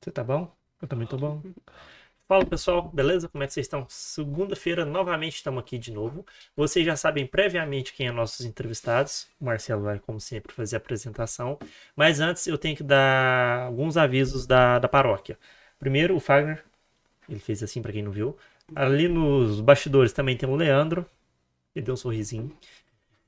Você tá bom? Eu também tô bom. Fala pessoal, beleza? Como é que vocês estão? Segunda-feira, novamente estamos aqui de novo. Vocês já sabem previamente quem é nossos entrevistados. O Marcelo vai, como sempre, fazer a apresentação. Mas antes eu tenho que dar alguns avisos da, da paróquia. Primeiro, o Fagner, ele fez assim para quem não viu. Ali nos bastidores também tem o Leandro, ele deu um sorrisinho.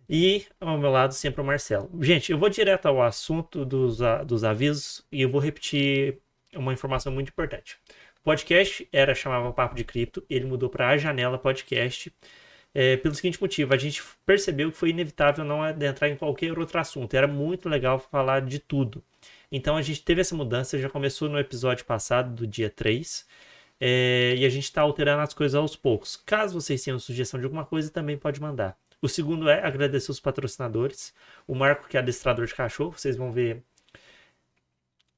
E ao meu lado sempre o Marcelo. Gente, eu vou direto ao assunto dos, dos avisos e eu vou repetir uma informação muito importante. O podcast era chamava Papo de Cripto, ele mudou para A Janela Podcast. É, pelo seguinte motivo, a gente percebeu que foi inevitável não adentrar em qualquer outro assunto. Era muito legal falar de tudo. Então a gente teve essa mudança, já começou no episódio passado, do dia 3. É, e a gente está alterando as coisas aos poucos. Caso vocês tenham sugestão de alguma coisa, também pode mandar. O segundo é agradecer os patrocinadores. O Marco, que é adestrador de cachorro, vocês vão ver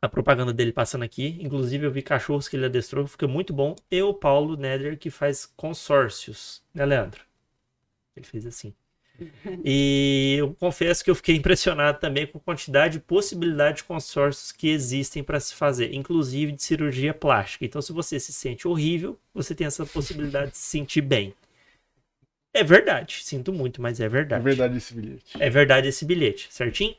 a propaganda dele passando aqui. Inclusive, eu vi cachorros que ele adestrou, fica muito bom. E o Paulo Neder, que faz consórcios, né, Leandro? Ele fez assim. E eu confesso que eu fiquei impressionado também com a quantidade de possibilidade de consórcios que existem para se fazer, inclusive de cirurgia plástica. Então, se você se sente horrível, você tem essa possibilidade de se sentir bem. É verdade, sinto muito, mas é verdade. É verdade esse bilhete. É verdade esse bilhete, certinho?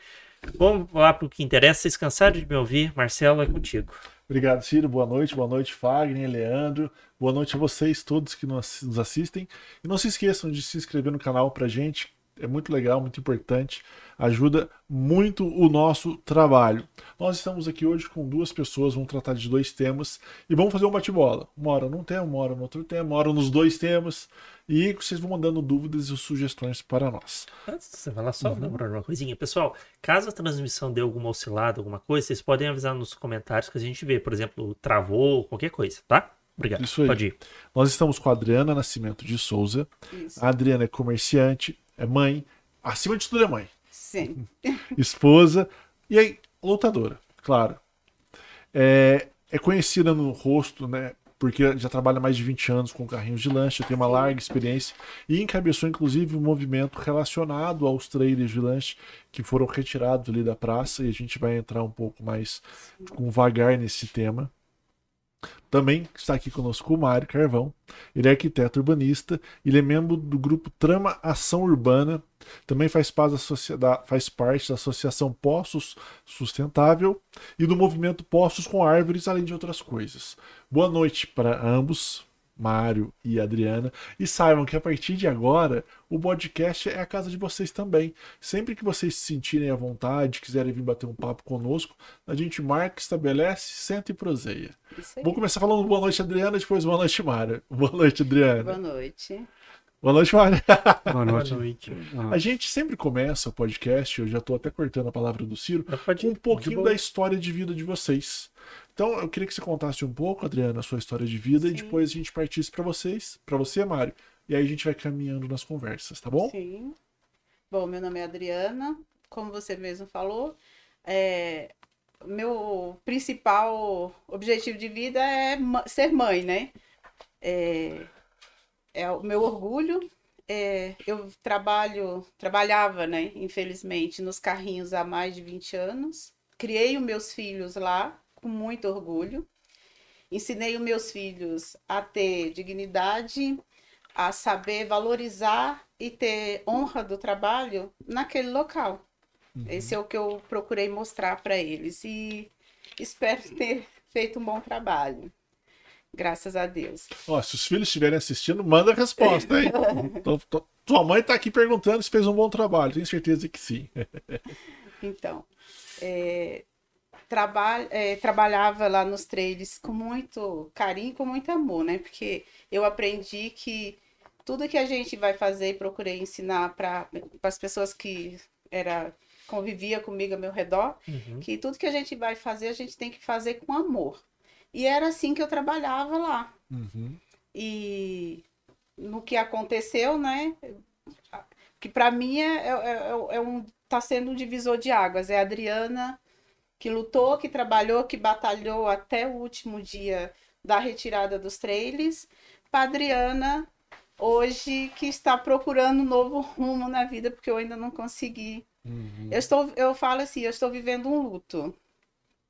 Vamos lá para o que interessa. Vocês cansaram de me ouvir? Marcelo, é contigo. Obrigado, Ciro. Boa noite. Boa noite, Fagner, Leandro. Boa noite a vocês todos que nos assistem. E não se esqueçam de se inscrever no canal para gente. É muito legal, muito importante. Ajuda muito o nosso trabalho. Nós estamos aqui hoje com duas pessoas, vamos tratar de dois temas e vamos fazer um bate-bola. Uma hora num tema, uma hora no outro tema, uma hora nos dois temas. E vocês vão mandando dúvidas e sugestões para nós. Antes de você falar só, uhum. uma coisinha. Pessoal, caso a transmissão dê alguma oscilada, alguma coisa, vocês podem avisar nos comentários que a gente vê. Por exemplo, travou, qualquer coisa, tá? Obrigado. Isso aí. Pode ir. Nós estamos com a Adriana Nascimento de Souza. Isso. A Adriana é comerciante, é mãe, acima de tudo é mãe. Sim. Esposa e aí, lutadora, claro. É, é conhecida no rosto, né? porque já trabalha mais de 20 anos com carrinhos de lanche, tem uma larga experiência e encabeçou inclusive um movimento relacionado aos trailers de lanche que foram retirados ali da praça e a gente vai entrar um pouco mais com vagar nesse tema. Também está aqui conosco o Mário Carvão. Ele é arquiteto urbanista, ele é membro do grupo Trama Ação Urbana, também faz parte da, faz parte da Associação Poços Sustentável e do movimento Poços com Árvores, além de outras coisas. Boa noite para ambos. Mário e Adriana. E saibam que a partir de agora, o podcast é a casa de vocês também. Sempre que vocês se sentirem à vontade, quiserem vir bater um papo conosco, a gente marca, estabelece, senta e proseia. Vou começar falando boa noite, Adriana, depois boa noite, Mário. Boa noite, Adriana. Boa noite. Boa noite, Mário. Boa noite. Boa noite. A gente sempre começa o podcast, eu já estou até cortando a palavra do Ciro, com um pouquinho da história de vida de vocês. Então, eu queria que você contasse um pouco, Adriana, a sua história de vida Sim. e depois a gente partisse para vocês, para você, Mário. E aí a gente vai caminhando nas conversas, tá bom? Sim. Bom, meu nome é Adriana, como você mesmo falou, é, meu principal objetivo de vida é ser mãe, né? É, é o meu orgulho. É, eu trabalho, trabalhava, né, infelizmente, nos carrinhos há mais de 20 anos. Criei os meus filhos lá, com muito orgulho. Ensinei os meus filhos a ter dignidade, a saber valorizar e ter honra do trabalho naquele local. Uhum. Esse é o que eu procurei mostrar para eles e espero ter feito um bom trabalho. Graças a Deus. Ó, se os filhos estiverem assistindo, manda a resposta, hein? tô, tô, tua mãe está aqui perguntando se fez um bom trabalho. Tenho certeza que sim. então, é, traba é, trabalhava lá nos trailers com muito carinho, com muito amor, né? Porque eu aprendi que tudo que a gente vai fazer, procurei ensinar para as pessoas que era convivia comigo ao meu redor, uhum. que tudo que a gente vai fazer, a gente tem que fazer com amor. E era assim que eu trabalhava lá. Uhum. E no que aconteceu, né? Que para mim é, é, é, é, um tá sendo um divisor de águas. É a Adriana que lutou, que trabalhou, que batalhou até o último dia da retirada dos trailers, para Adriana hoje que está procurando um novo rumo na vida porque eu ainda não consegui. Uhum. Eu estou, eu falo assim, eu estou vivendo um luto.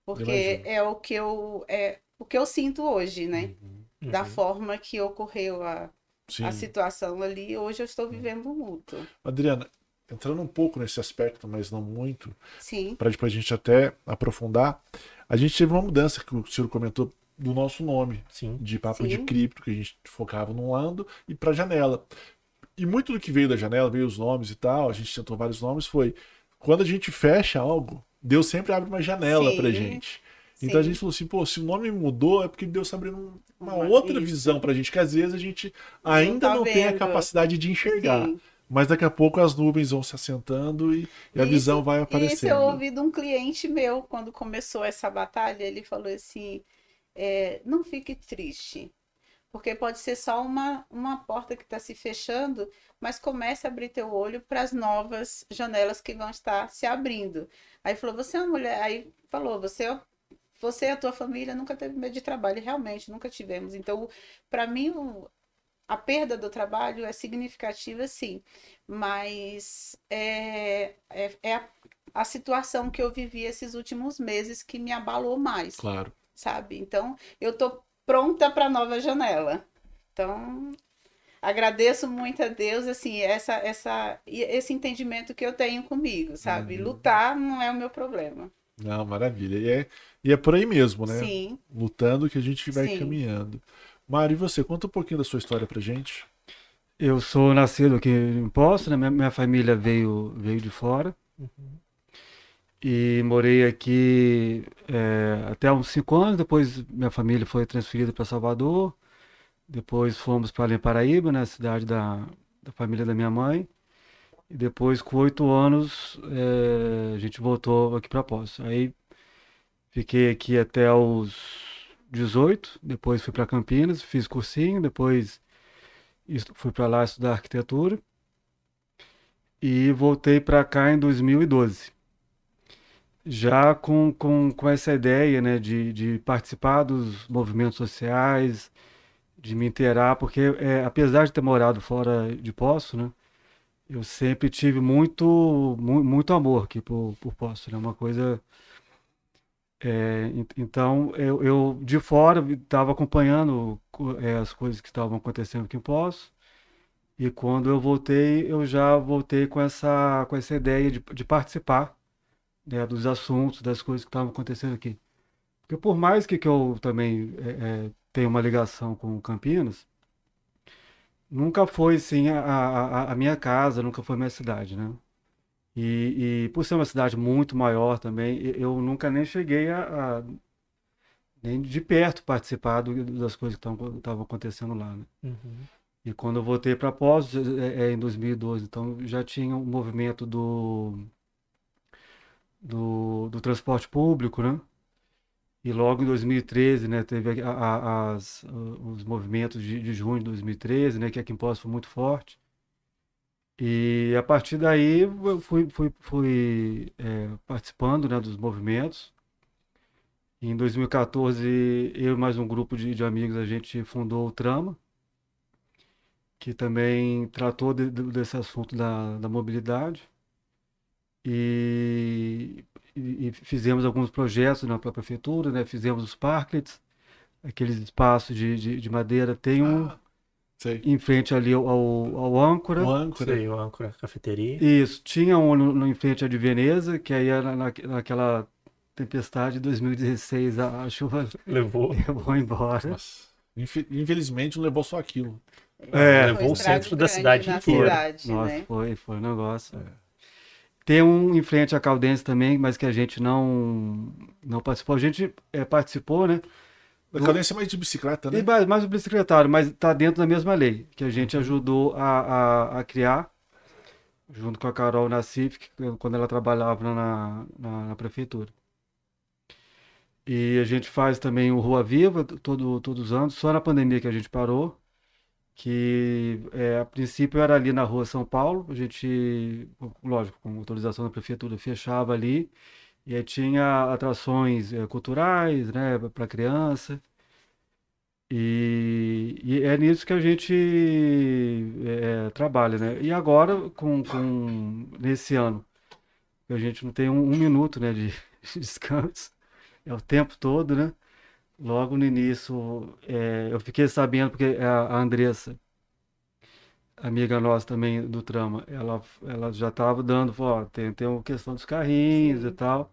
Porque é o que eu é o que eu sinto hoje, né? Uhum. Da Uhum. forma que ocorreu a, Sim. a situação ali, hoje eu estou vivendo um luto. Adriana, entrando um pouco nesse aspecto, mas não muito, para depois a gente até aprofundar, a gente teve uma mudança que o senhor comentou do nosso nome, Sim. de papo Sim. de cripto, que a gente focava num lado, e para janela. E muito do que veio da janela, veio os nomes e tal, a gente tentou vários nomes, foi quando a gente fecha algo, Deus sempre abre uma janela Sim. pra gente. Então a Sim. gente falou assim, pô, se o nome mudou é porque Deus tá abrindo um- uma Uma- outra isso. visão pra gente, que às vezes a gente ainda tá não tem a capacidade de enxergar. sim. Mas daqui a pouco as nuvens vão se assentando e, e a visão vai Isso eu aparecendo. ouvi de um cliente meu quando começou essa batalha. Ele falou assim: é, não fique triste, porque pode ser só uma, uma porta que está se fechando, mas comece a abrir teu olho para as novas janelas que vão estar se abrindo. Aí falou: você é uma mulher. Aí falou: você, você e a tua família nunca teve medo de trabalho, realmente nunca tivemos. Então, para mim, a perda do trabalho é significativa, sim, mas é, é, é a, a situação que eu vivi esses últimos meses que me abalou mais, Claro. sabe? Então, eu tô pronta para nova janela. Então, agradeço muito a Deus, assim, essa, essa, e esse entendimento que eu tenho comigo, sabe? Uhum. Lutar não é o meu problema. Não, maravilha. E é, e é por aí mesmo, né? Sim. Lutando que a gente vai Sim. caminhando. Mário, e você? Conta um pouquinho da sua história pra gente. Eu sou nascido aqui em Poço, né? Minha, minha família veio, veio de fora. E morei aqui é, até uns cinco anos. Depois minha família foi transferida para Salvador. Depois fomos para Paraíba, né? Cidade da, da família da minha mãe. E depois, com oito anos, é, a gente voltou aqui para Poço. Aí fiquei aqui até os 18. Depois fui para Campinas, fiz cursinho. Depois fui para lá estudar arquitetura. E voltei para cá em 2012 já com, com, com essa ideia, né, de, de participar dos movimentos sociais, de me inteirar, porque é, apesar de ter morado fora de Poço, né, eu sempre tive muito, mu- muito amor aqui por, por Poço, né, uma coisa... é, en- então, eu, eu de fora estava acompanhando co- é, as coisas que estavam acontecendo aqui em Poço, e quando eu voltei, eu já voltei com essa, com essa ideia de, de participar né, dos assuntos, das coisas que estavam acontecendo aqui. Porque por mais que, que eu também é, é, tenha uma ligação com Campinas, nunca foi assim a, a, a minha casa, nunca foi minha cidade, né? E, e por ser uma cidade muito maior também, eu nunca nem cheguei a, a- nem de perto participar do- das coisas que estavam acontecendo lá, né? Uhum. E quando eu voltei para Poços, é, é, em 2012, então já tinha um movimento do, do, do transporte público, né? E logo em 2013, né, teve a- a- as, os movimentos de, de junho de 2013, né, que aqui em Poços foi muito forte. E a partir daí eu fui, fui, fui é, participando, né, dos movimentos. Em 2014, eu e mais um grupo de, de amigos, a gente fundou o Trama, que também tratou de- de- desse assunto da, da mobilidade. E, e- e fizemos alguns projetos na própria prefeitura, né? Fizemos os parklets, aqueles espaços de, de, de madeira. Tem um Ah, sei. em frente ali ao, ao, ao âncora. O âncora. Sei, o âncora cafeteria. Isso, tinha um no, no- em frente à de Veneza, que aí era na, naquela tempestade de 2016, a, a chuva Levou. levou embora. Nossa. Infe- Infelizmente não levou só aquilo. É. Levou o centro da cidade inteira. cidade, Nossa, né? foi, foi um negócio. Tem um em frente à Caldense também, mas que a gente não, não participou. A gente é, participou, né? A cadência é mais de bicicleta, né? E mais, o bicicletário, mas está dentro da mesma lei, que a gente ajudou a, a, a criar, junto com a Carol na CIF, quando ela trabalhava na, na, na prefeitura. E a gente faz também o Rua Viva todo, todos os anos, só na pandemia que a gente parou, que é, a princípio era ali na Rua São Paulo, a gente, lógico, com autorização da prefeitura, fechava ali, e aí tinha atrações eh, culturais, né, para criança. E, e é nisso que a gente é, trabalha, né? E agora, com, com nesse ano, a gente não tem um, um minuto, né, de, de descanso, é o tempo todo, né? Logo no início, é, eu fiquei sabendo, porque a, a Andressa, amiga nossa também do Trama, ela, ela já estava dando, falou, ó, tem, tem uma questão dos carrinhos Sim. e tal.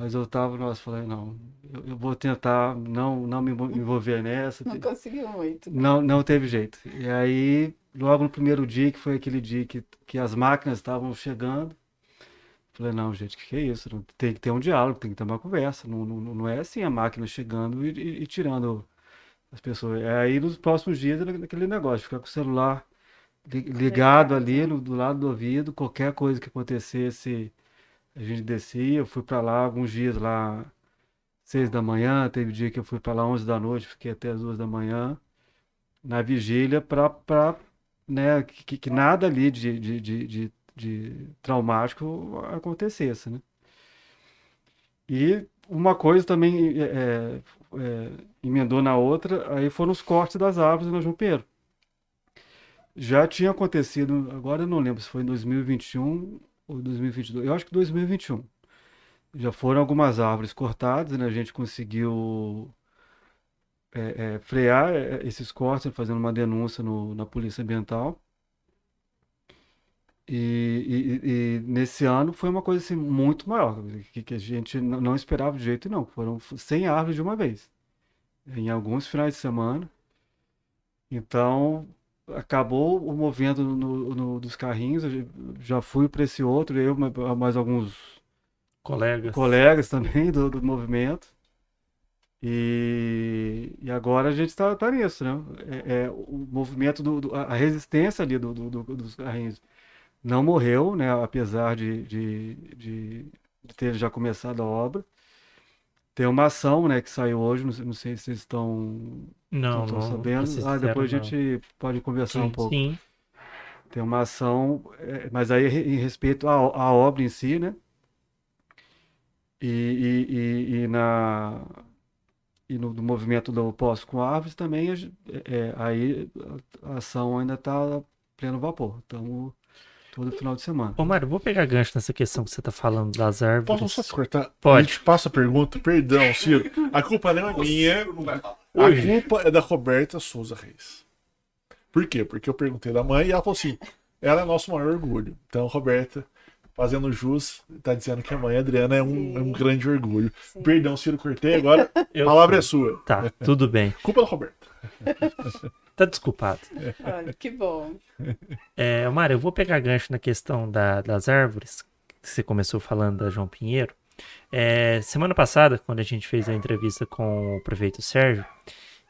Mas eu tava, nossa, falei, não, eu, eu vou tentar não, não me envol- envolver nessa. Não conseguiu muito. né? Não, não teve jeito. E aí, logo no primeiro dia, que foi aquele dia que, que as máquinas estavam chegando, falei, não, gente, que que é isso? Tem que ter um diálogo, tem que ter uma conversa. Não, não, não é assim a máquina chegando e, e- e tirando as pessoas. É aí nos próximos dias era aquele negócio, ficar com o celular li- ligado ali no- do lado do ouvido, qualquer coisa que acontecesse, a gente descia, eu fui para lá alguns dias lá, seis da manhã, teve dia que eu fui para lá onze da noite, fiquei até as duas da manhã na vigília para né, que, que nada ali de, de, de, de, de traumático acontecesse, né? E uma coisa também é, é, é, emendou na outra, aí foram os cortes das árvores na Jumpeiro. Já tinha acontecido, agora eu não lembro se foi em 2021 ou 2022, eu acho que 2021. Já foram algumas árvores cortadas, né? A gente conseguiu é, é, frear é, esses cortes, fazendo uma denúncia no- na Polícia Ambiental. E, e- e nesse ano foi uma coisa assim, muito maior, que, que a gente não esperava de jeito não. Foram 100 árvores de uma vez, em alguns finais de semana. Então, acabou o movimento no- no- dos carrinhos, eu já fui para esse outro, eu ma- mais alguns Colegas. colegas também do, do movimento. E, e agora a gente está tá nisso, né? É, é, o movimento, do, do- a resistência ali do, do- do- dos carrinhos não morreu, né? Apesar de, de, de, de ter já começado a obra. Tem uma ação, né, que saiu hoje, não sei, não sei se vocês estão, Não, estão não. sabendo. ser Ah, depois a não. gente pode conversar um Sim, pouco. sim. Tem uma ação, é, mas aí em respeito à, à obra em si, né? E, e, e, e na e no, movimento do Poço com Árvores também, a é, é, aí a a ação ainda está pleno vapor. Estamos todo final de semana. Ô, Mário, vou pegar gancho nessa questão que você tá falando das árvores. Posso só cortar? Pode. A gente passa a pergunta, perdão, Ciro. A culpa não é minha. A culpa é da Roberta Souza Reis. Por quê? Porque eu perguntei da mãe e ela falou assim: ela é nosso maior orgulho. Então, Roberta, fazendo jus, tá dizendo que a mãe Adriana é um, é um grande orgulho. Sim. Perdão, Ciro, cortei. Agora a Eu- palavra é sua. Tá, tudo bem. Culpa da Roberta. Tá desculpado. Olha, que bom. É, Mário, eu vou pegar gancho na questão da- das árvores, que você começou falando da João Pinheiro. É, semana passada, quando a gente fez a entrevista com o prefeito Sérgio,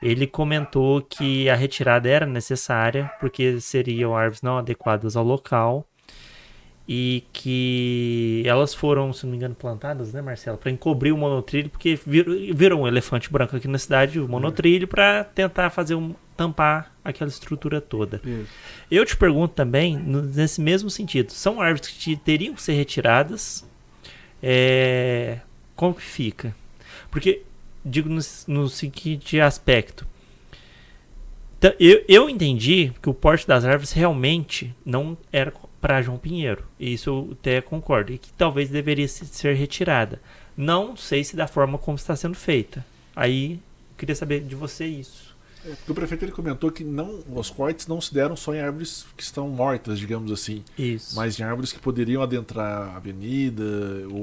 ele comentou que a retirada era necessária porque seriam árvores não adequadas ao local e que elas foram, se não me engano, plantadas, né, Marcelo, para encobrir o monotrilho, porque virou, virou um elefante branco aqui na cidade, o monotrilho, para tentar fazer um tampar aquela estrutura toda. Isso. Eu te pergunto também, nesse mesmo sentido, são árvores que te- teriam que ser retiradas? É, como que fica? Porque, digo no, no seguinte aspecto. Eu, eu entendi que o porte das árvores realmente não era para João Pinheiro. E Isso eu até concordo. E que talvez deveria se- ser retirada. Não sei se da forma como está sendo feita. Aí, eu queria saber de você isso. O prefeito ele comentou que não, os cortes não se deram só em árvores que estão mortas, digamos assim. Isso. Mas em árvores que poderiam adentrar a avenida,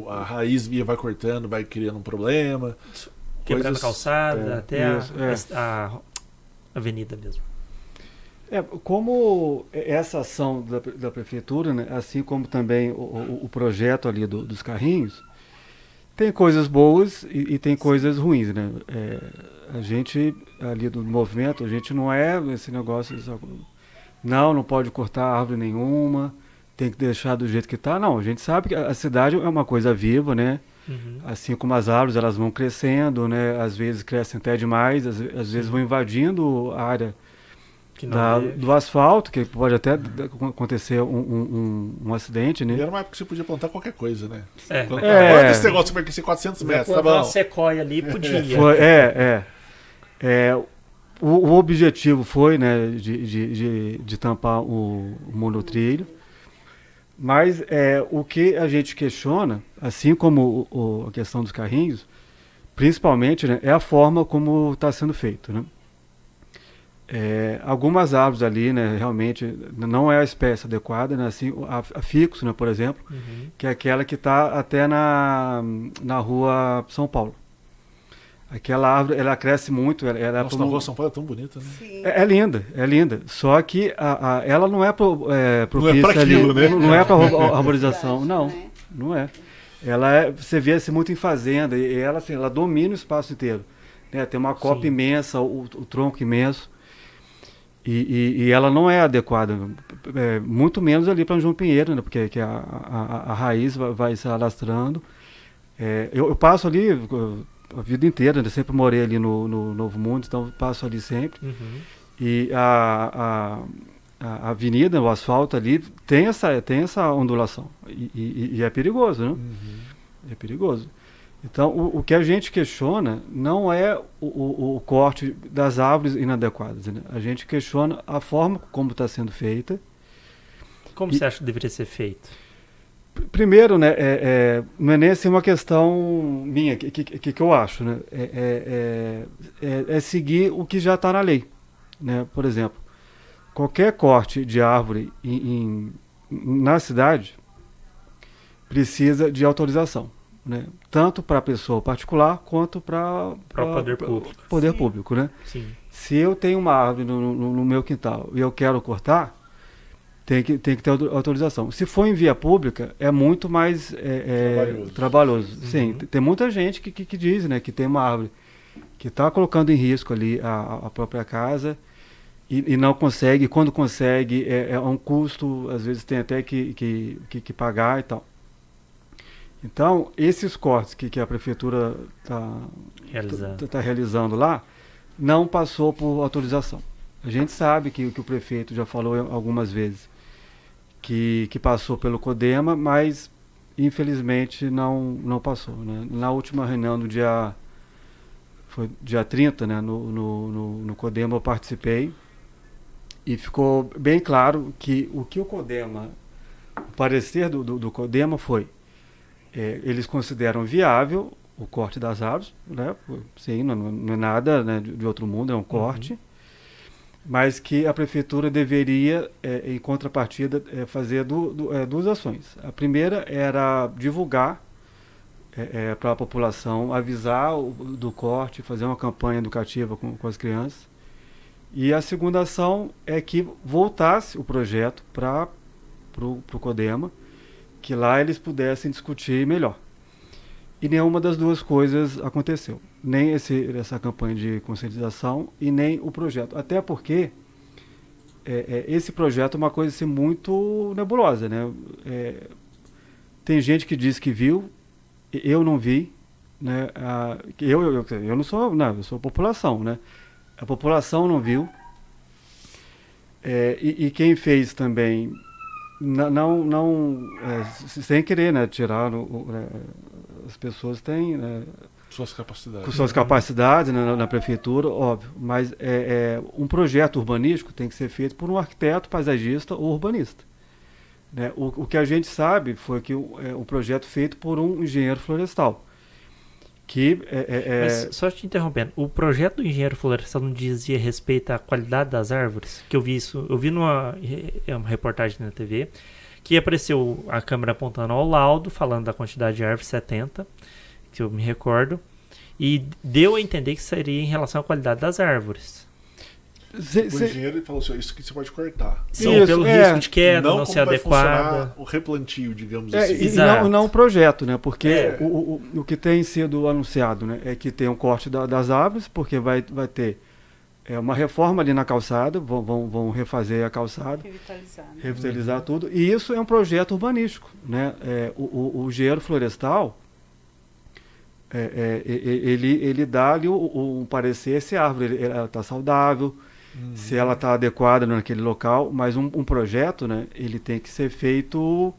a raiz via vai cortando, vai criando um problema. Quebrando a coisas- calçada é, até a, isso, é. a- a avenida mesmo. É, como essa ação da, da prefeitura, né, assim como também o, o- o projeto ali do- dos carrinhos, tem coisas boas e, e tem coisas ruins, né? É, a gente ali do movimento, a gente não é esse negócio, não, não pode cortar árvore nenhuma, tem que deixar do jeito que está. Não, a gente sabe que a cidade é uma coisa viva, né? Uhum. Assim como as árvores, elas vão crescendo, né? Às vezes crescem até demais, às, às vezes vão invadindo a área da- do asfalto, que pode até acontecer um, um- um- um acidente, E né? era uma época que você podia plantar qualquer coisa, né? É. Quando, É. Esse negócio que vai crescer 400 metros, tá Plantar uma bom. sequoia ali podia. Foi- é, é. É, o, o objetivo foi, né, de, de, de, de tampar o, o monotrilho, mas é, o que a gente questiona, assim como o- o- a questão dos carrinhos, principalmente, né, é a forma como está sendo feito. Né? É, algumas árvores ali, né, realmente não é a espécie adequada, né, assim, a, a fixo, né, por exemplo, Uhum. que é aquela que está até na, na rua São Paulo. Aquela árvore, ela cresce muito, ela, ela Nossa, como- na rua São Paulo é tão bonita, né? É, é linda, é linda. Só que a, a- ela não é, pro, é propícia pra aquilo, ali, né? não, não é para arborização, não, né? não é. Ela é, você vê assim muito em fazenda e ela assim, ela domina o espaço inteiro. Né? Tem uma copa Sim. imensa, o, o tronco imenso. E, e- e ela não é adequada, é, muito menos ali para João Pinheiro, né? porque que a, a, a raiz vai, vai se alastrando. É, eu, eu passo ali a vida inteira, né? sempre morei ali no, no Novo Mundo, então passo ali sempre. Uhum. E a, a, avenida, o asfalto ali, tem essa, tem essa ondulação. E, e- e é perigoso, né? É perigoso. Então, o, o que a gente questiona não é o, o- o corte das árvores inadequadas. né? A gente questiona a forma como está sendo feita. Como E- você acha que deveria ser feito? Primeiro, né, é, é, não é nem assim uma questão minha, que, que, que, que eu acho, né? É, é- é- é- é seguir o que já está na lei. Né? Por exemplo, qualquer corte de árvore em, em- na cidade precisa de autorização. Né? Tanto para a pessoa particular quanto para Para o poder público. poder Sim. público. Né? Sim. Se eu tenho uma árvore no, no- no meu quintal e eu quero cortar, tem que, tem que ter auto- autorização. Se for em via pública, é muito mais é, é, Trabalhoso. trabalhoso. Uhum. Sim, tem- tem muita gente que, que, que diz né, que tem uma árvore que está colocando em risco ali a, a própria casa e, e não consegue. Quando consegue, é, é um custo, às vezes tem até que, que, que, que pagar e tal. Então, esses cortes que, que a prefeitura está Realizado. está realizando lá, não passou por autorização. A gente sabe que, que o prefeito já falou algumas vezes que, que passou pelo CODEMA, mas infelizmente não, não passou. né? Na última reunião do dia, foi dia 30, né, no, no, no, no CODEMA eu participei e ficou bem claro que o que o CODEMA, o parecer do, do, do CODEMA foi é, eles consideram viável o corte das árvores, né? Sim, não, não é nada né, de, outro mundo, é um corte. Mas que a prefeitura deveria, é, em contrapartida, é, fazer du- du- é, duas ações. A primeira era divulgar para a população, avisar o- do corte, fazer uma campanha educativa com, com as crianças. E a segunda ação é que voltasse o projeto para o CODEMA, que lá eles pudessem discutir melhor. E nenhuma das duas coisas aconteceu. Nem esse, essa campanha de conscientização e nem o projeto. Até porque é, é, esse projeto é uma coisa assim, muito nebulosa. Né? É, tem gente que diz que viu, eu não vi. Né? Eu, eu, eu não sou, não, eu sou população. Né? A população não viu. É, e, e quem fez também não, não, é, sem querer né, tirar o- o- é, as pessoas têm né, Suas capacidades. com suas capacidades né, na, na prefeitura, óbvio, mas é, é, um projeto urbanístico tem que ser feito por um arquiteto, paisagista ou urbanista. Né? O, o que a gente sabe foi que o, é um projeto feito por um engenheiro florestal, que é, é, é, Mas só te interrompendo, o projeto do engenheiro florestal não dizia respeito à qualidade das árvores? Que eu vi isso, eu vi numa é uma reportagem na TV que apareceu a câmera apontando ao laudo, falando da quantidade de árvores 70, que eu me recordo, e deu a entender que seria em relação à qualidade das árvores. Cê- O cê- engenheiro falou assim: isso que você pode cortar. São Isso, pelo é. risco de queda, não, como ser adequada. o replantio, digamos É, assim. e Exato. não, não o projeto, né? Porque É. o, o, o que tem sido anunciado né, é que tem um corte da- das árvores, porque vai, vai ter é, uma reforma ali na calçada, vão, vão, vão refazer a calçada, Revitalizar. né? revitalizar tudo. E isso é um projeto urbanístico. Né? É, o, o, o engenheiro florestal, é, é, ele, ele dá ali o, o, um parecer se a árvore está saudável, Uhum. se ela está adequada naquele local, mas um, um projeto, né, ele tem que ser feito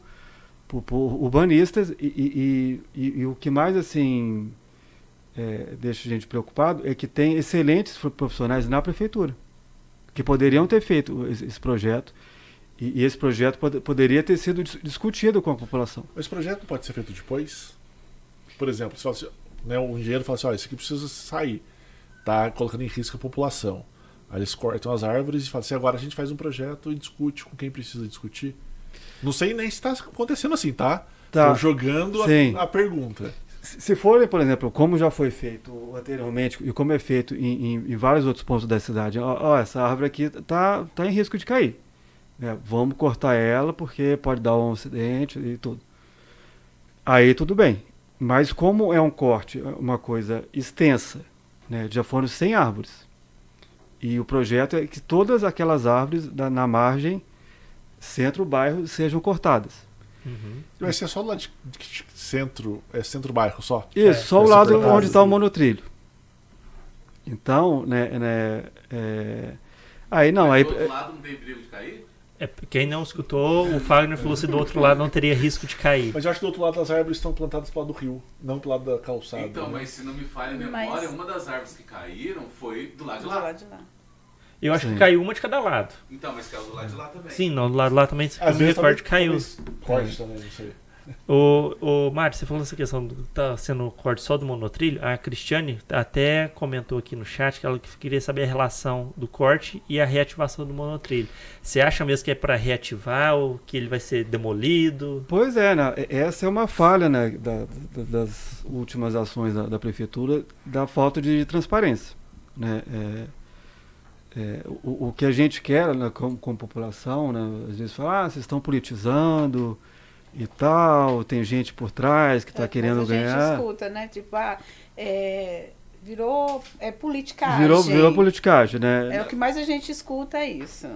por, por urbanistas e, e- e- e- o que mais assim é, deixa a gente preocupado é que tem excelentes pro- profissionais na prefeitura que poderiam ter feito esse, esse projeto e, esse projeto pod- poderia ter sido dis- discutido com a população. Esse projeto pode ser feito depois? Por exemplo, fala assim, né, um engenheiro fala assim, ó, isso aqui precisa sair, tá colocando em risco a população. Aí eles cortam as árvores e falam assim, agora a gente faz um projeto e discute com quem precisa discutir. Não sei nem se está acontecendo assim, tá? Tá. Tô jogando a, a pergunta. Se for, por exemplo, como já foi feito anteriormente e como é feito em, em- em vários outros pontos da cidade, ó, ó, essa árvore aqui tá, tá em risco de cair. né? Vamos cortar ela porque pode dar um acidente e tudo. Aí tudo bem. Mas como é um corte, uma coisa extensa, né? já foram 100 árvores. E o projeto é que todas aquelas árvores da- na margem, centro-bairro, sejam cortadas. Uhum. Vai ser só do lado de, de centro, é centro-bairro só. Isso, É, só o lado cortado, onde está o monotrilho. Então, né, né, é, aí não, Mas aí do outro lado não tem perigo de cair? É, quem não escutou, o Fagner falou se do outro lado não teria risco de cair. Mas eu acho que do outro lado as árvores estão plantadas pro lado do rio, não pro lado da calçada. Então, né? mas se não me falha a memória, Mas- uma das árvores que caíram foi do lado de Do lá. lado de lá. Eu acho Sim. que caiu uma de cada lado. Então, mas caiu do lado de lá também. Sim, não, do lado lá também, Às vezes recordo, talvez- caiu. Corte também, não sei. O, o Mário, você falou essa questão do tá sendo corte só do monotrilho. A Cristiane até comentou aqui no chat que ela queria saber a relação do corte e a reativação do monotrilho. Você acha mesmo que é para reativar ou que ele vai ser demolido? Pois é, né, essa é uma falha né, da- da- das últimas ações da, da prefeitura, da falta de transparência. Né, é, é, o, o que a gente quer né, como população, né, às vezes fala, ah, vocês estão politizando e tal, tem gente por trás que está É, querendo mas a gente ganhar. escuta, né? Tipo, ah, é, virou é, politicagem. Virou, virou politicagem, né? É o que mais a gente escuta é isso.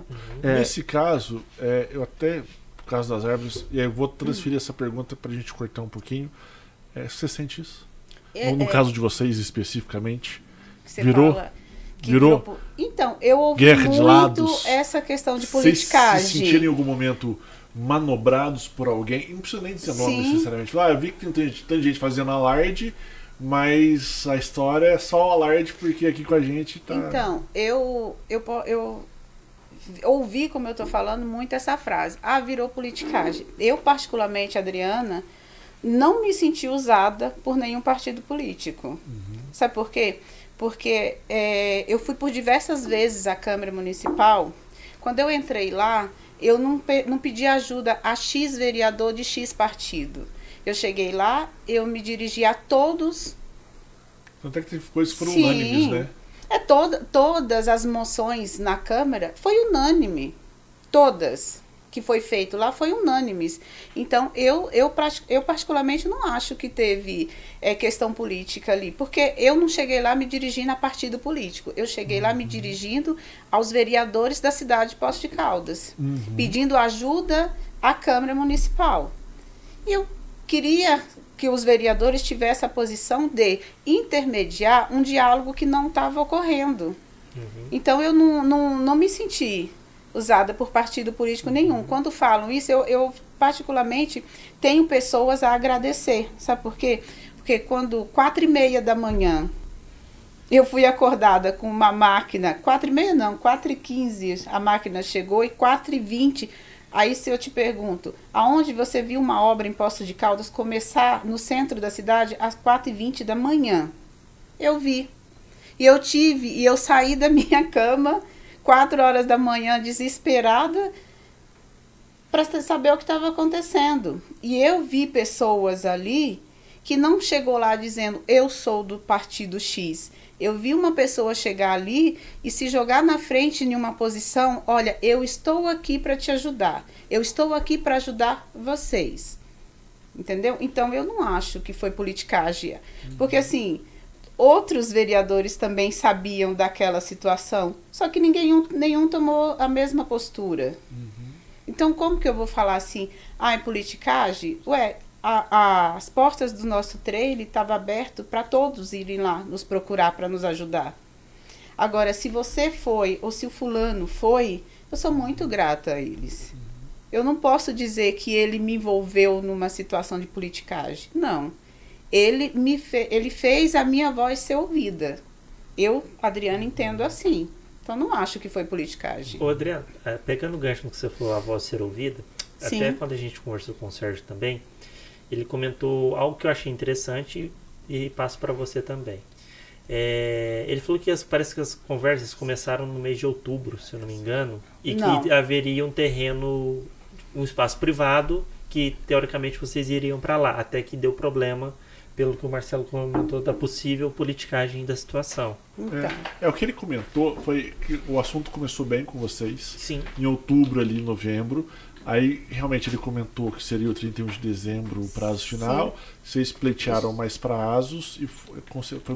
É. Nesse caso, é, eu até, por causa das árvores, e aí eu vou transferir essa pergunta pra gente cortar um pouquinho. É, você sente isso? É, no no é, caso de vocês especificamente? você virou- fala virou Então, eu ouvi guerra de muito lados. essa questão de Vocês se politicagem. sentiram em algum momento manobrados por alguém? Não precisa nem dizer nome Sim. necessariamente. Ah, eu vi que tem tanta gente fazendo alarde, mas a história é só o alarde porque aqui com a gente tá. Então, eu, eu, eu ouvi, como eu estou falando, muito essa frase. Ah, virou politicagem. Eu, particularmente, Adriana, não me senti usada por nenhum partido político. Sabe por quê? Porque é, eu fui por diversas vezes à Câmara Municipal. Quando eu entrei lá, eu não, pe- não pedi ajuda a X vereador de X partido. Eu cheguei lá, eu me dirigi a todos Tanto é que coisas foram Sim. unânimes, né? é toda, todas as moções na Câmara foi unânime. Todas que foi feito lá foi unânimes. Então, eu, eu, eu particularmente não acho que teve é, questão política ali, porque eu não cheguei lá me dirigindo a partido político. Eu cheguei lá me dirigindo aos vereadores da cidade de Poços de Caldas, pedindo ajuda à Câmara Municipal. E eu queria que os vereadores tivessem a posição de intermediar um diálogo que não estava ocorrendo. Então eu não, não, não me senti usada por partido político nenhum. Quando falam isso, eu, eu particularmente tenho pessoas a agradecer. Sabe por quê? Porque quando quatro e meia da manhã eu fui acordada com uma máquina, quatro e meia não, quatro e quinze a máquina chegou e quatro e vinte Aí se eu te pergunto, aonde você viu uma obra em Poço de Caldas começar no centro da cidade às 4h20 da manhã? Eu vi. E eu tive, e eu saí da minha cama, 4 horas da manhã, desesperada, para saber o que estava acontecendo. E eu vi pessoas ali que não chegou lá dizendo eu sou do partido X. Eu vi uma pessoa chegar ali e se jogar na frente em uma posição, olha, eu estou aqui para te ajudar. Eu estou aqui para ajudar vocês. Entendeu? Então eu não acho que foi politicagem. Porque assim, outros vereadores também sabiam daquela situação, só que ninguém nenhum tomou a mesma postura. Então como que eu vou falar assim, ah, é politicagem? Ué, a- a- as portas do nosso trailer estavam abertas para todos irem lá nos procurar para nos ajudar. Agora, se você foi ou se o fulano foi, eu sou muito grata a eles. Eu não posso dizer que ele me envolveu numa situação de politicagem. Não. Ele, me fe ele fez a minha voz ser ouvida. Eu, Adriana, entendo assim. Então, não acho que foi politicagem. Ô, Adriano, é, pegando o gancho no que você falou, a voz ser ouvida, Sim. até quando a gente conversou com o Sérgio também, ele comentou algo que eu achei interessante e passo para você também. É, ele falou que as, parece que as conversas começaram no mês de outubro, se eu não me engano, e Não. que haveria um terreno, um espaço privado que teoricamente vocês iriam para lá, até que deu problema, pelo que o Marcelo comentou, da possível politicagem da situação. Então, É, o que ele comentou foi que o assunto começou bem com vocês Sim, em outubro ali, novembro. Aí realmente ele comentou que seria o 31 de dezembro o prazo final. Vocês pleitearam mais prazos e foi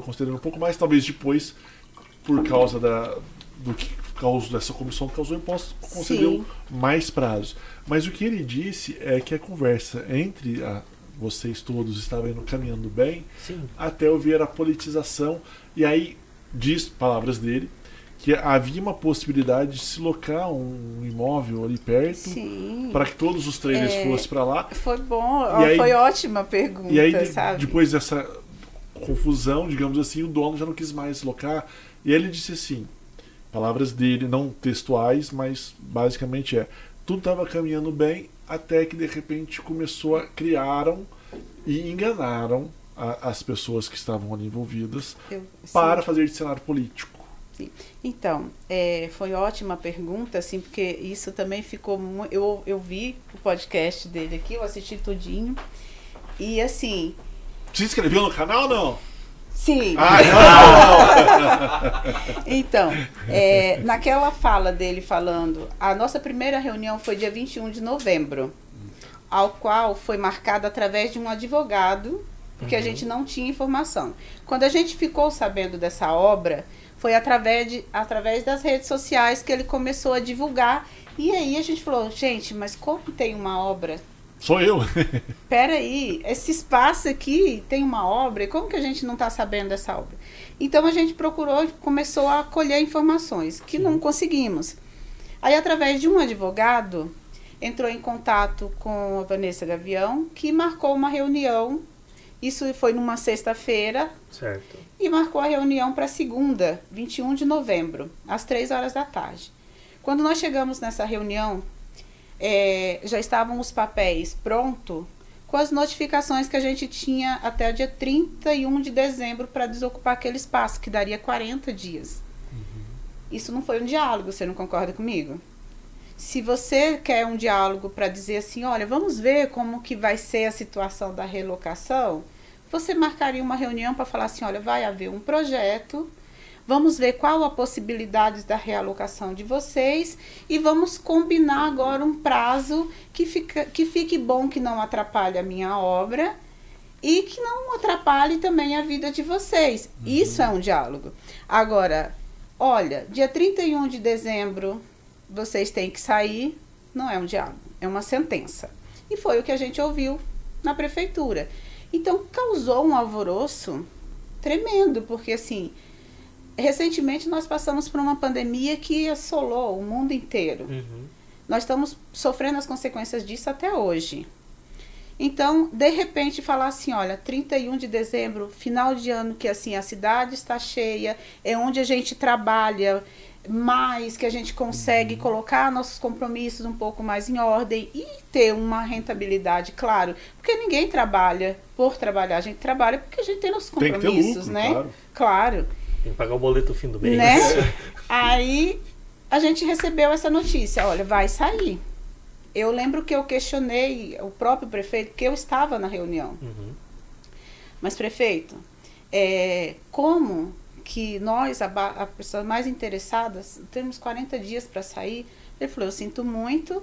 considerando um pouco mais, talvez depois, por causa da, do que causou dessa comissão que causou imposto, concedeu Sim. mais prazos. Mas o que ele disse é que a conversa entre a- vocês todos estava indo caminhando bem sim. até eu ver a politização. E aí, diz, palavras dele, que havia uma possibilidade de se locar um imóvel ali perto para que todos os trailers É. fossem para lá. Foi bom, E aí- foi ótima a pergunta, E aí, de- depois dessa confusão, digamos assim, o dono já não quis mais locar. E ele disse assim, palavras dele, não textuais, mas basicamente é, tudo estava caminhando bem até que de repente começou a criaram e enganaram a- as pessoas que estavam ali envolvidas Eu- sim. para fazer de cenário político. Então, é, foi ótima pergunta, assim, porque isso também ficou muito. Eu, eu vi o podcast dele aqui, eu assisti tudinho. E assim, Se inscreveu no canal ou não? Sim. Ah, Então, é, naquela fala dele falando, a nossa primeira reunião foi dia 21 de novembro, ao qual foi marcada através de um advogado, porque a gente não tinha informação. Quando a gente ficou sabendo dessa obra, foi através, de, através das redes sociais que ele começou a divulgar. E aí a gente falou, gente, mas como tem uma obra sou eu. peraí, esse espaço aqui tem uma obra, e como que a gente não está sabendo dessa obra? Então a gente procurou, começou a colher informações, que não conseguimos. Aí, através de um advogado, entrou em contato com a Vanessa Gavião, que marcou uma reunião, isso foi numa sexta-feira, Certo. e marcou a reunião para segunda, 21 de novembro, às três horas da tarde. Quando nós chegamos nessa reunião, eh, já estavam os papéis prontos com as notificações que a gente tinha até o dia 31 de dezembro para desocupar aquele espaço, que daria 40 dias. Isso não foi um diálogo, você não concorda comigo? Se você quer um diálogo para dizer assim, olha, vamos ver como que vai ser a situação da relocação, você marcaria uma reunião para falar assim, olha, vai haver um projeto, vamos ver qual a possibilidade da realocação de vocês e vamos combinar agora um prazo que, fica, que fique bom, que não atrapalhe a minha obra e que não atrapalhe também a vida de vocês. Isso é um diálogo. Agora, olha, dia 31 de dezembro vocês têm que sair, não é um diálogo, é uma sentença. E foi o que a gente ouviu na prefeitura. Então causou um alvoroço tremendo, porque assim, recentemente nós passamos por uma pandemia que assolou o mundo inteiro. Uhum. Nós estamos sofrendo as consequências disso até hoje. Então, de repente, falar assim, olha, 31 de dezembro, final de ano, que assim a cidade está cheia, é onde a gente trabalha mais, que a gente consegue colocar nossos compromissos um pouco mais em ordem e ter uma rentabilidade, claro, porque ninguém trabalha por trabalhar, a gente trabalha porque a gente tem nossos Tem compromissos, lucro, né? claro. claro. Tem que pagar o boleto no fim do mês. Né? Aí a gente recebeu essa notícia, olha, vai sair. Eu lembro que eu questionei o próprio prefeito, porque eu estava na reunião. Uhum. Mas, prefeito, é, como que nós, a, pessoas mais interessadas, temos 40 dias para sair? Ele falou, eu sinto muito.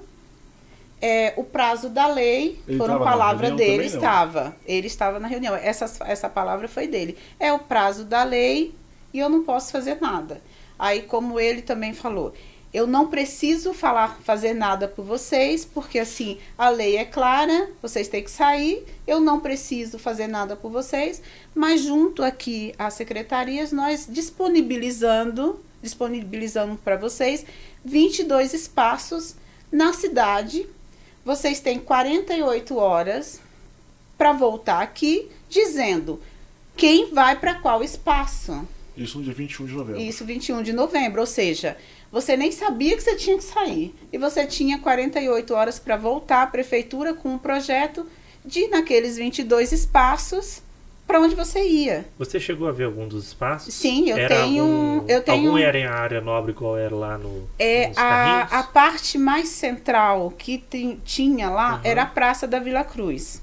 É, o prazo da lei, Ele foram reunião dele, estava. Ele estava na reunião. Essa, essa palavra foi dele. É o prazo da lei e eu não posso fazer nada. Aí, como ele também falou, eu não preciso falar, fazer nada por vocês, porque assim, a lei é clara, vocês têm que sair, eu não preciso fazer nada por vocês, mas junto aqui às secretarias, nós disponibilizando, disponibilizando para vocês 22 espaços na cidade. Vocês têm 48 horas para voltar aqui dizendo quem vai para qual espaço. Isso no dia 21 de novembro. Isso, 21 de novembro. Ou seja, você nem sabia que você tinha que sair. E você tinha 48 horas para voltar à prefeitura com um projeto de, naqueles 22 espaços, para onde você ia. Você chegou a ver algum dos espaços? Sim, eu Era tenho, algum- eu tenho Algum era em área nobre igual era lá no é a, a parte mais central que tem- tinha lá Uhum. era a Praça da Vila Cruz.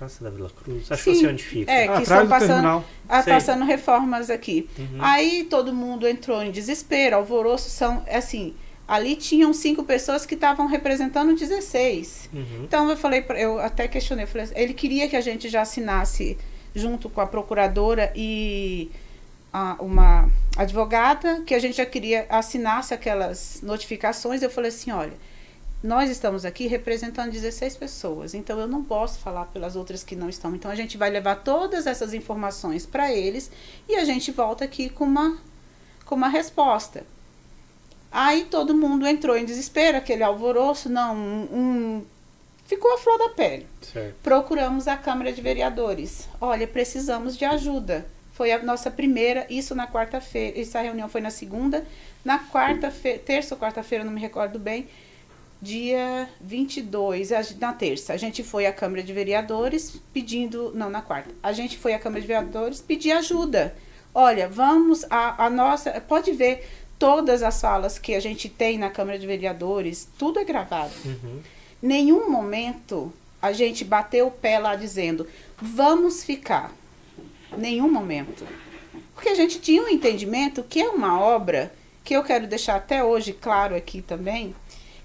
Praça da Vila Cruz? Acho Sim, que eu sei onde fica. É, que Atrás estão do passando, terminal. ah, passando reformas aqui. Uhum. Aí todo mundo entrou em desespero, alvoroço são assim, ali tinham cinco pessoas que estavam representando 16. Uhum. Então eu falei, pra- eu até questionei, eu falei, assim, ele queria que a gente já assinasse junto com a procuradora e a- uma advogada, que a gente já queria assinasse aquelas notificações. Eu falei assim, olha, nós estamos aqui representando 16 pessoas, então eu não posso falar pelas outras que não estão. Então a gente vai levar todas essas informações para eles e a gente volta aqui com uma com uma resposta. Aí todo mundo entrou em desespero, aquele alvoroço, não, um, ficou a flor da pele. Certo. Procuramos a Câmara de Vereadores. Olha, precisamos de ajuda. Foi a nossa primeira, isso na quarta-feira, essa reunião foi na segunda. Na quarta-feira, terça ou quarta-feira, não me recordo bem, dia 22, a- na terça, a gente foi à Câmara de Vereadores pedindo, não, na quarta, a gente foi à Câmara de Vereadores pedir ajuda. Olha, vamos, a, a nossa, pode ver todas as falas que a gente tem na Câmara de Vereadores, tudo é gravado Uhum. nenhum momento a gente bateu o pé lá dizendo vamos ficar. Nenhum momento. Porque a gente tinha um entendimento que é uma obra, que eu quero deixar até hoje claro aqui também,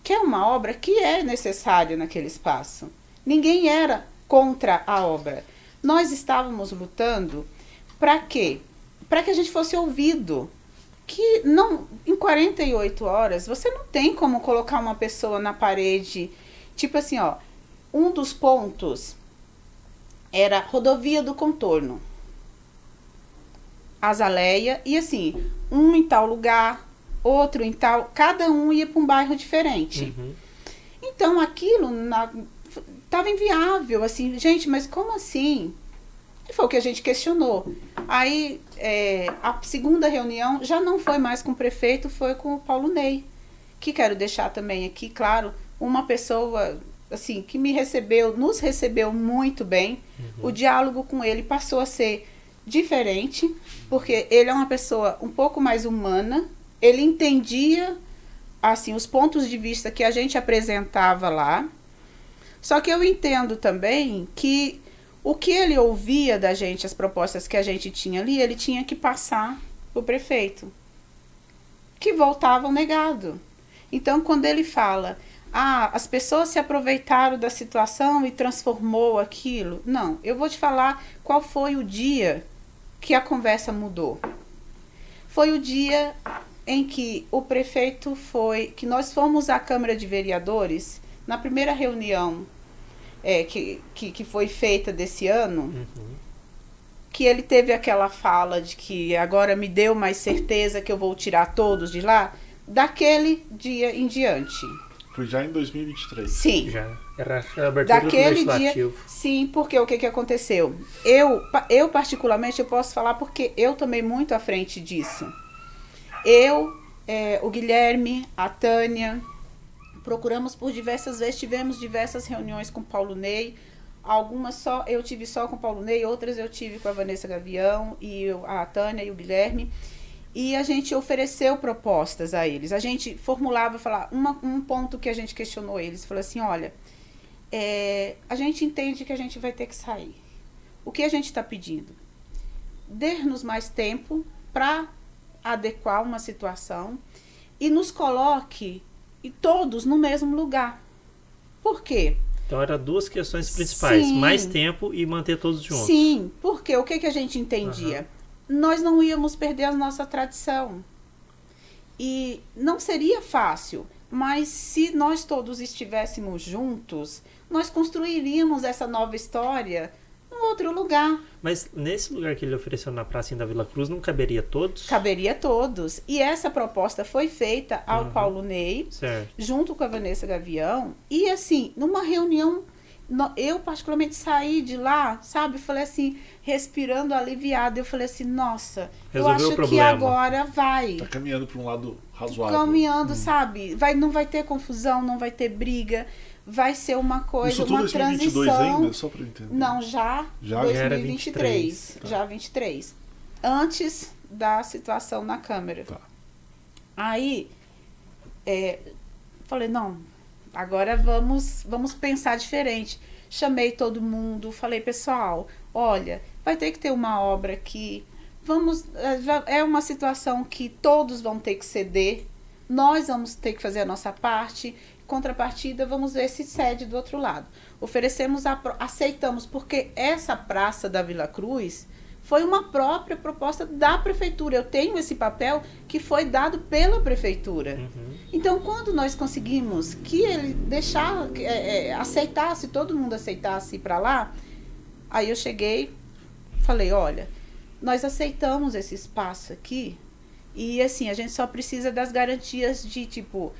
que é uma obra que é necessária naquele espaço. Ninguém era contra a obra. Nós estávamos lutando para quê? Para que a gente fosse ouvido. Que não, em 48 horas, você não tem como colocar uma pessoa na parede Tipo assim, ó, um dos pontos era rodovia do contorno. Azaleia, e assim, um em tal lugar, outro em tal, cada um ia para um bairro diferente. Uhum. Então aquilo na, tava inviável, assim, gente, mas como assim? E foi o que a gente questionou. Aí é, a segunda reunião já não foi mais com o prefeito, foi com o Paulo Ney. Que quero deixar também aqui, claro, uma pessoa assim que me recebeu, nos recebeu muito bem. O diálogo com ele passou a ser diferente, porque ele é uma pessoa um pouco mais humana. Ele entendia assim os pontos de vista que a gente apresentava lá. Só que eu entendo também que o que ele ouvia da gente, as propostas que a gente tinha ali, ele tinha que passar o prefeito, que voltavam negado. Então, quando ele fala, ah, as pessoas se aproveitaram da situação e transformou aquilo. Não, eu vou te falar qual foi o dia que a conversa mudou. Foi o dia em que o prefeito foi, que nós fomos à Câmara de Vereadores, na primeira reunião é, que, que, que foi feita desse ano, Uhum. que ele teve aquela fala de que agora me deu mais certeza que eu vou tirar todos de lá, daquele dia em diante. Foi já em 2023. Sim. Já. Era a abertura Daquele do dia, sim, porque o que, que aconteceu? Eu, eu, particularmente, eu posso falar porque eu tomei muito à frente disso. Eu, é, o Guilherme, a Tânia, procuramos por diversas vezes, tivemos diversas reuniões com Paulo Ney. Algumas só eu tive só com Paulo Ney, outras eu tive com a Vanessa Gavião e a Tânia e o Guilherme. E a gente ofereceu propostas a eles. A gente formulava, falar uma, um ponto que a gente questionou eles, falou assim, olha, é, a gente entende que a gente vai ter que sair. O que a gente está pedindo? Dê-nos mais tempo para adequar uma situação e nos coloque e todos no mesmo lugar. Por quê? Então eram duas questões principais. Sim. Mais tempo e manter todos juntos. Sim, porque o que, que a gente entendia? Nós não íamos perder a nossa tradição. E não seria fácil, mas se nós todos estivéssemos juntos, nós construiríamos essa nova história em outro lugar. Mas nesse lugar que ele ofereceu na praça da Vila Cruz, não caberia todos? Caberia todos. E essa proposta foi feita ao Uhum. Paulo Ney, Certo. junto com a Vanessa Gavião. E assim, numa reunião, no- eu particularmente saí de lá, sabe? Falei assim, respirando aliviada. Eu falei assim, nossa, Resolveu eu o acho que agora vai. Tá caminhando para um lado razoável. Caminhando, sabe? Vai, não vai ter confusão, não vai ter briga. Vai ser uma coisa, Isso tudo uma 2022 transição. ainda? Só pra eu entender. Não, já, Já? Já era 2023. 23, tá. Já 23. Antes da situação na Câmara. Tá. Aí, é, falei, não, agora vamos, vamos pensar diferente. Chamei todo mundo, falei, pessoal, olha, vai ter que ter uma obra aqui. Vamos, é, é uma situação que todos vão ter que ceder. Nós vamos ter que fazer a nossa parte. Contrapartida, vamos ver se cede do outro lado. Oferecemos, a, aceitamos, porque essa praça da Vila Cruz foi uma própria proposta da prefeitura. Eu tenho esse papel que foi dado pela prefeitura. Uhum. Então, quando nós conseguimos que ele deixar, é, é, aceitasse, todo mundo aceitasse ir para lá, aí eu cheguei, falei, olha, nós aceitamos esse espaço aqui e assim a gente só precisa das garantias de tipo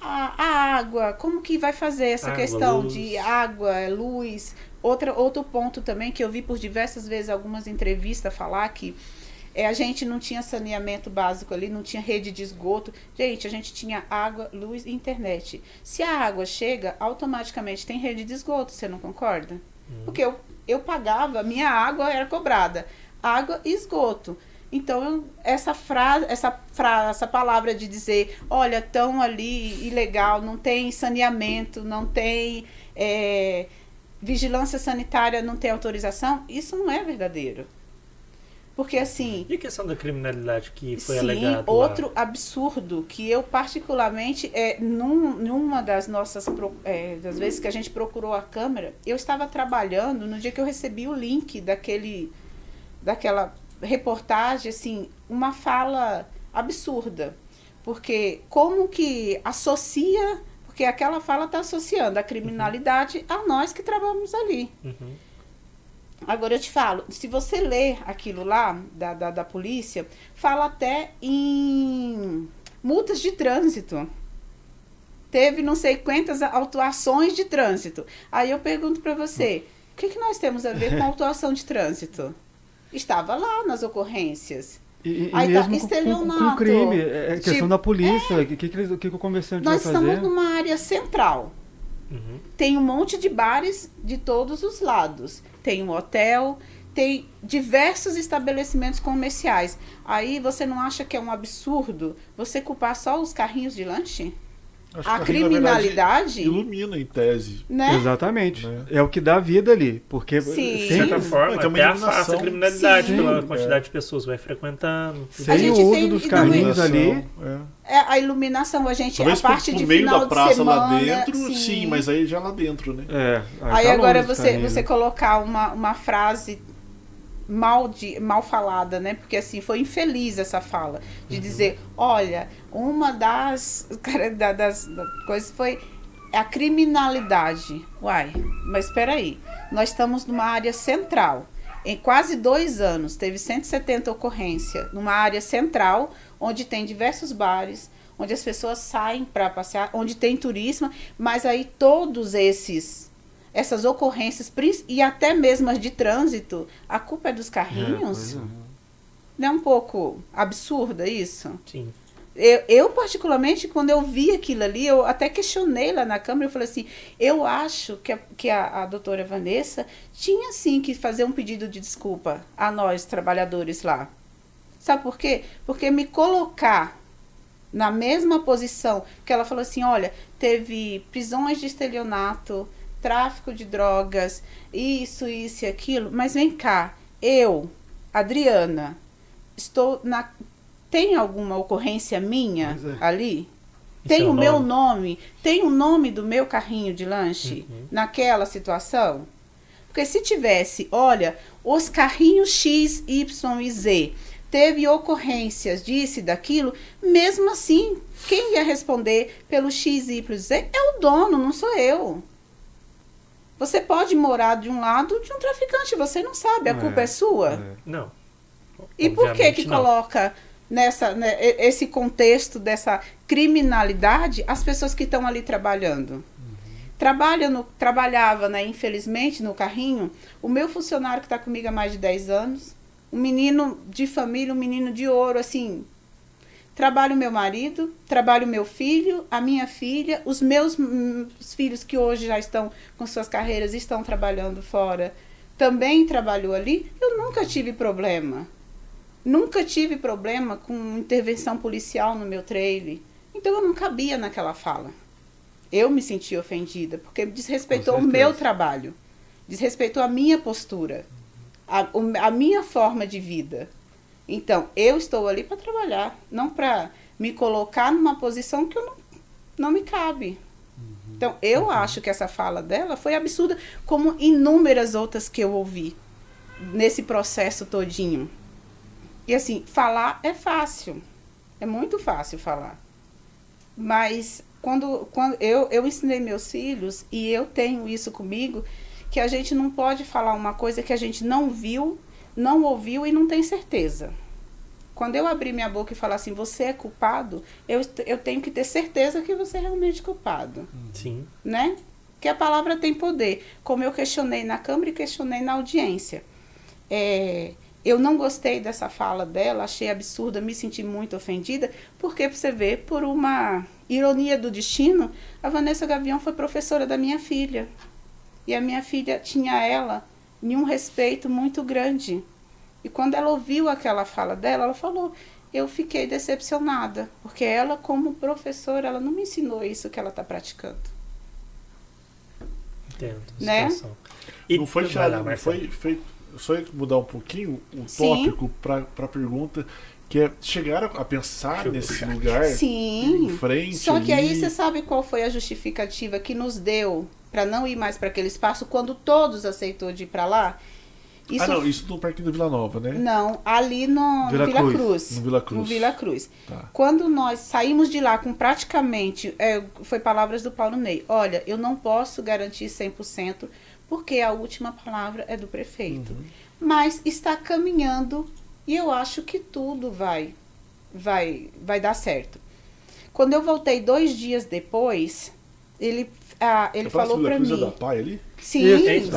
a, a água, como que vai fazer essa Água, questão luz. de água, luz? Outra, outro ponto também que eu vi por diversas vezes algumas entrevistas falar que é, a gente não tinha saneamento básico ali, não tinha rede de esgoto. Gente, a gente tinha água, luz e internet. Se a água chega, automaticamente tem rede de esgoto, você não concorda? Porque eu, eu pagava, minha água era cobrada. Água e esgoto. Então, essa frase, essa frase, essa palavra de dizer, olha, tão ali ilegal, não tem saneamento, não tem é, vigilância sanitária, não tem autorização, isso não é verdadeiro. Porque assim, E a questão da criminalidade que foi Sim, alegado lá? outro absurdo que eu particularmente, é, num, numa das nossas, é, das vezes que a gente procurou a câmera, eu estava trabalhando no dia que eu recebi o link daquele, daquela reportagem, assim, uma fala absurda. Porque como que associa, porque aquela fala está associando a criminalidade a nós que trabalhamos ali. Uhum. Agora eu te falo, se você ler aquilo lá da, da, da polícia, fala até em multas de trânsito. Teve não sei quantas autuações de trânsito. Aí eu pergunto para você, o que, que nós temos a ver com autuação de trânsito? Estava lá nas ocorrências. E, e Aí tá, mesmo com, com, com estelionato. crime, é é questão Tipo, da polícia, o que, que, que, que que o comerciante Nós estamos numa área central. Uhum. Tem um monte de bares de todos os lados. Tem um hotel, tem diversos estabelecimentos comerciais. Aí você não acha que é um absurdo você culpar só os carrinhos de lanche? Acho A na verdade, criminalidade, ilumina em tese. né? Exatamente. Né? É o que dá vida ali. Porque Sim. De sem, certa forma, uma até afasta a criminalidade Sim. pela Sim. quantidade de pessoas que vai frequentando. tudo. sem A o gente uso tem- dos carrinhos ali. Iluminação, é. É a iluminação, a gente, Talvez a parte por, de meio final da de praça semana, lá dentro, sim. mas aí já lá dentro, né? É, Aí tá agora você, você né? colocar uma, uma frase mal, de, mal falada, né? Porque assim, foi infeliz essa fala. De Uhum. dizer, olha, uma das, das coisas foi a criminalidade. Uai, mas espera aí. Nós estamos numa área central. Em quase dois anos, teve 170 ocorrências numa área central, onde tem diversos bares, onde as pessoas saem para passear, onde tem turismo, mas aí todos esses essas ocorrências e até mesmo as de trânsito, a culpa é dos É, carrinhos? pois é. Não é um pouco absurda isso? Sim. Eu, eu, particularmente, quando eu vi aquilo ali, eu até questionei lá na Câmara, eu falei assim, eu acho que a, que a, a doutora Vanessa tinha sim que fazer um pedido de desculpa a nós, trabalhadores lá. Sabe por quê? Porque me colocar na mesma posição que ela falou assim, olha, teve prisões de estelionato, tráfico de drogas, isso, isso e aquilo, mas vem cá, eu, Adriana, estou na tem alguma ocorrência minha é. ali? E Tem o meu nome? nome? Tem o nome do meu carrinho de lanche Uhum. naquela situação? Porque se tivesse, olha, os carrinhos X, Y e Z teve ocorrências disso e daquilo, mesmo assim, quem ia responder pelo X, Y e Z é o dono, não sou eu. Você pode morar de um lado de um traficante, você não sabe, a É, culpa é sua. É. Não. E por que que não. coloca nessa né, esse contexto dessa criminalidade as pessoas que estão ali trabalhando? Trabalha no, trabalhava, né, infelizmente, no carrinho, o meu funcionário que está comigo há mais de 10 anos, um menino de família, um menino de ouro, assim, Trabalho meu marido, trabalho meu filho, a minha filha, os meus hum, os filhos que hoje já estão com suas carreiras e estão trabalhando fora, também trabalhou ali. Eu nunca tive problema. Nunca tive problema com intervenção policial no meu trailer. Então eu não cabia naquela fala. Eu me senti ofendida, porque desrespeitou o meu trabalho, desrespeitou a minha postura, a, a minha forma de vida. Então, eu estou ali para trabalhar, não para me colocar numa posição que eu não, não me cabe. Então, eu acho que essa fala dela foi absurda, como inúmeras outras que eu ouvi nesse processo todinho. E assim, falar é fácil. É muito fácil falar. Mas quando, quando eu, eu ensinei meus filhos, e eu tenho isso comigo, que a gente não pode falar uma coisa que a gente não viu, não ouviu e não tem certeza. Quando eu abrir minha boca e falar assim, você é culpado, eu, eu tenho que ter certeza que você é realmente culpado Sim. né? Que a palavra tem poder. Como eu questionei na Câmara e questionei na audiência. É, eu não gostei dessa fala dela, achei absurda, me senti muito ofendida, porque você vê, por uma ironia do destino, a Vanessa Gavião foi professora da minha filha. E a minha filha tinha ela em um respeito muito grande. E quando ela ouviu aquela fala dela, ela falou: Eu fiquei decepcionada, porque ela, como professora, ela não me ensinou isso que ela está praticando. Entendo. a Né? situação. E não foi tirado, não Marcelo. foi feito. Só ia mudar um pouquinho o tópico para a pergunta, que é chegar a pensar Deixa nesse lugar Sim. em frente. Só que aí ali. você sabe qual foi a justificativa que nos deu para não ir mais para aquele espaço quando todos aceitou de ir para lá? Isso Ah, não, isso no Parque da Vila Nova, né? Não, ali no Vila Vila, Cruz. Cruz. No Vila Cruz. No Vila Cruz. Tá. Quando nós saímos de lá com praticamente, é, foi palavras do Paulo Ney, olha, eu não posso garantir 100%, porque a última palavra é do prefeito. Uhum. Mas está caminhando e eu acho que tudo vai, vai, vai dar certo. Quando eu voltei dois dias depois, ele, ah, ele Praça falou para é mim. da Pai ali? Sim, é sim.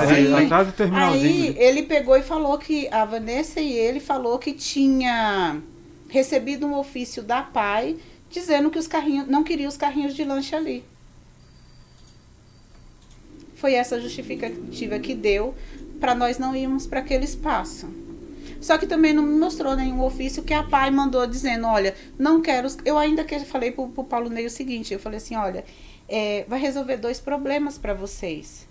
atrás do terminalzinho. Aí ali. ele pegou e falou que a Vanessa e ele falou que tinha recebido um ofício da PAI dizendo que os carrinhos não queria os carrinhos de lanche ali. Foi essa justificativa que deu para nós não irmos para aquele espaço. Só que também não me mostrou nenhum ofício que a PAI mandou dizendo, olha, não quero. os-" Eu ainda que falei pro, pro Paulo Ney o seguinte, eu falei assim, olha, é, vai resolver dois problemas para vocês.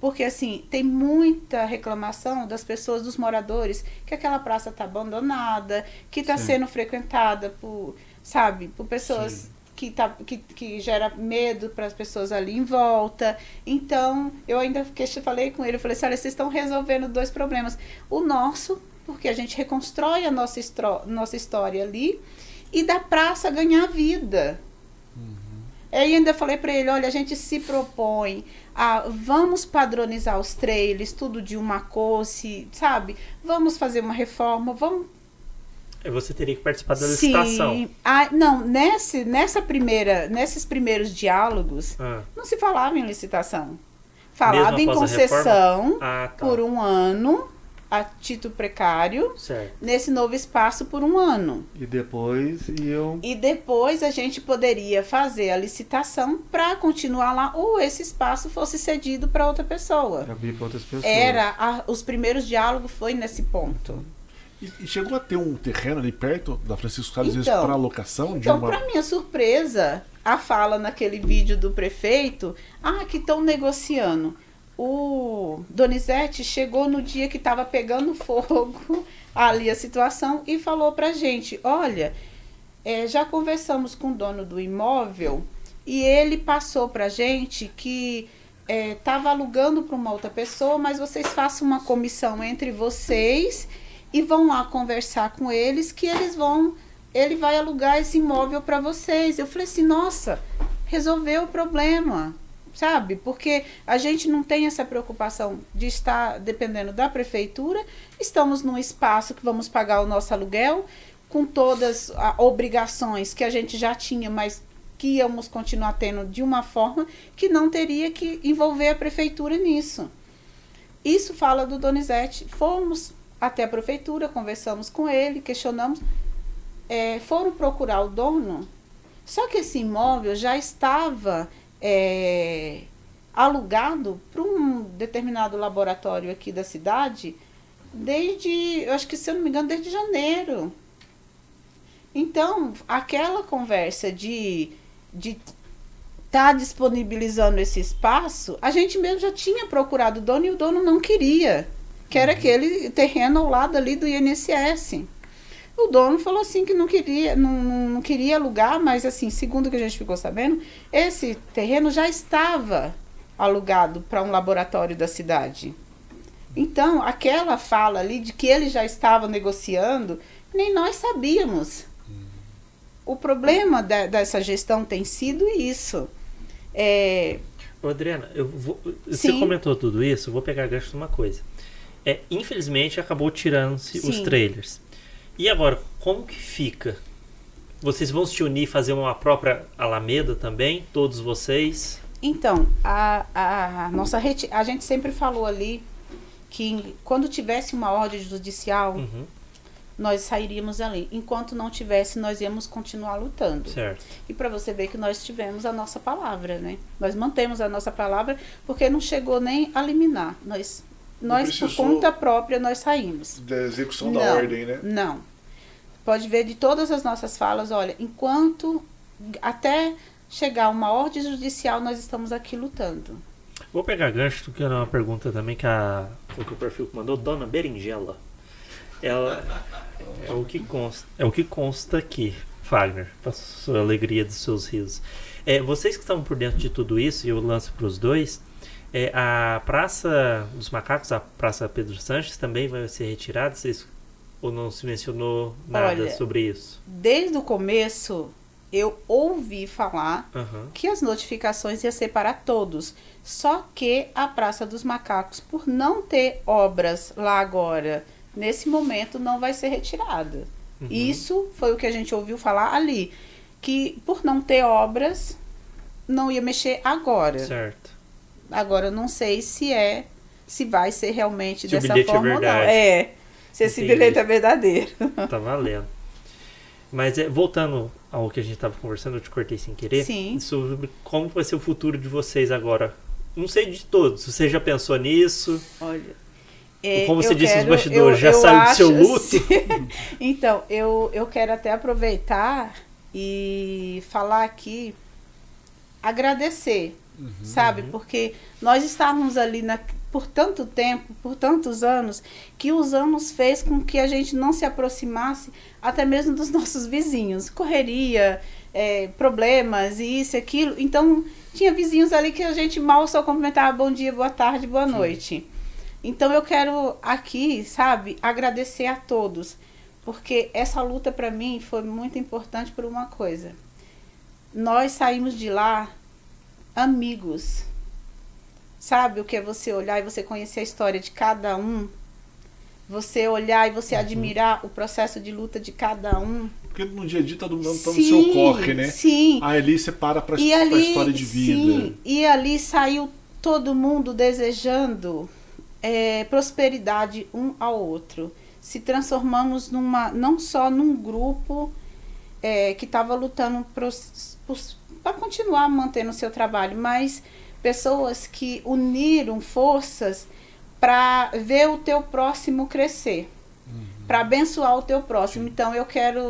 Porque assim, tem muita reclamação das pessoas, dos moradores, que aquela praça está abandonada, que está sendo frequentada por, sabe, por pessoas Sim. que, tá, que, que gera medo para as pessoas ali em volta. Então, eu ainda falei com ele, eu falei assim, olha, vocês estão resolvendo dois problemas. O nosso, porque a gente reconstrói a nossa, nossa história ali, e da praça ganhar vida. Aí ainda falei para ele, olha, a gente se propõe a vamos padronizar os trailers, tudo de uma cor, se, sabe? Vamos fazer uma reforma, vamos Você teria que participar da licitação. Sim. Ah, não, nesse, nessa primeira, nesses primeiros diálogos, Ah, não se falava em licitação. Falava em concessão ah, tá. por um ano, a título precário, Certo. nesse novo espaço por um ano. E depois iam. E depois a gente poderia fazer a licitação para continuar lá, ou esse espaço fosse cedido para outra pessoa. abrir para outras pessoas. Era, a- os primeiros diálogos foi nesse ponto. E, chegou a ter um terreno ali perto da Francisco Carlos Então, para locação Então, uma. para minha surpresa, a fala naquele vídeo do prefeito, ah, que estão negociando. O Donizete chegou no dia que estava pegando fogo ali a situação e falou pra gente, olha, é, já conversamos com o dono do imóvel e ele passou pra gente que estava alugando para uma outra pessoa, mas vocês façam uma comissão entre vocês e vão lá conversar com eles que eles vão ele vai alugar esse imóvel para vocês. Eu falei assim, nossa, resolveu o problema, sabe? Porque a gente não tem essa preocupação de estar dependendo da prefeitura. Estamos num espaço que vamos pagar o nosso aluguel com todas as obrigações que a gente já tinha, mas que íamos continuar tendo de uma forma que não teria que envolver a prefeitura nisso. Isso fala do Donizete. Fomos até a prefeitura, conversamos com ele, questionamos. é, foram procurar o dono, só que esse imóvel já estava é, alugado para um determinado laboratório aqui da cidade desde, eu acho que se eu não me engano, desde janeiro. Então, aquela conversa de de estar disponibilizando esse espaço, a gente mesmo já tinha procurado o dono e o dono não queria, que era aquele terreno ao lado ali do INSS. O dono falou assim que não queria, não, não, queria alugar, mas assim, segundo o que a gente ficou sabendo, esse terreno já estava alugado para um laboratório da cidade. Então, aquela fala ali de que ele já estava negociando, nem nós sabíamos. O problema de- dessa gestão tem sido isso. É, Adriana, eu vou, você comentou tudo isso, eu vou pegar gancho numa coisa. É, infelizmente acabou tirando-se os trailers. E agora, como que fica? Vocês vão se unir e fazer uma própria Alameda também? Todos vocês? Então, a, a, a nossa reti- a gente sempre falou ali que quando tivesse uma ordem judicial, Uhum, nós sairíamos ali. Enquanto não tivesse, nós íamos continuar lutando. certo. E para você ver que nós tivemos a nossa palavra, né? Nós mantemos a nossa palavra porque não chegou nem a liminar. Nós, nós por conta própria, nós saímos. Da execução da Não, ordem, né? Não. Pode ver de todas as nossas falas, olha, enquanto até chegar uma ordem judicial, nós estamos aqui lutando. Vou pegar gancho, que é uma pergunta também que, a, que o perfil mandou, Dona Berinjela. Ela é o que consta, é o que consta aqui, Fagner, para sua alegria dos seus risos. É, vocês que estão por dentro de tudo isso, e eu lanço para os dois, é, a Praça dos Macacos, a Praça Pedro Sanches, também vai ser retirada? Vocês, ou não se mencionou nada Olha, sobre isso? Desde o começo, eu ouvi falar Aham. que as notificações iam ser para todos. Só que a Praça dos Macacos, por não ter obras lá agora, nesse momento, não vai ser retirada. Uhum. Isso foi o que a gente ouviu falar ali. Que por não ter obras, não ia mexer agora. Certo. Agora eu não sei se é, se vai ser realmente Se dessa é forma ou não. É. Se esse Entendi. bilhete é verdadeiro. Tá valendo. Mas é, voltando ao que a gente estava conversando, eu te cortei sem querer. Sim. Sobre como vai ser o futuro de vocês agora. Não sei de todos. Você já pensou nisso? Olha. é, Como você eu disse nos quero- bastidores, eu- já eu saiu do seu luto? então, eu, eu quero até aproveitar e falar aqui, agradecer, sabe? Porque nós estávamos ali na, por tanto tempo, por tantos anos, que os anos fez com que a gente não se aproximasse até mesmo dos nossos vizinhos. Correria, é, problemas, e isso e aquilo. Então, tinha vizinhos ali que a gente mal só cumprimentava bom dia, boa tarde, boa noite. Então eu quero aqui, sabe, agradecer a todos, porque essa luta para mim foi muito importante por uma coisa. Nós saímos de lá amigos. Sabe o que é você olhar e você conhecer a história de cada um? Você olhar e você admirar o processo de luta de cada um. Porque no dia a dia todo mundo tá no seu corre, né? Sim. Aí ali você para pra E história de vida. sim, e ali saiu todo mundo desejando é, prosperidade um ao outro. Se transformamos numa, não só num grupo é, que estava lutando para continuar mantendo o seu trabalho, mas pessoas que uniram forças para ver o teu próximo crescer, para abençoar o teu próximo. Então eu quero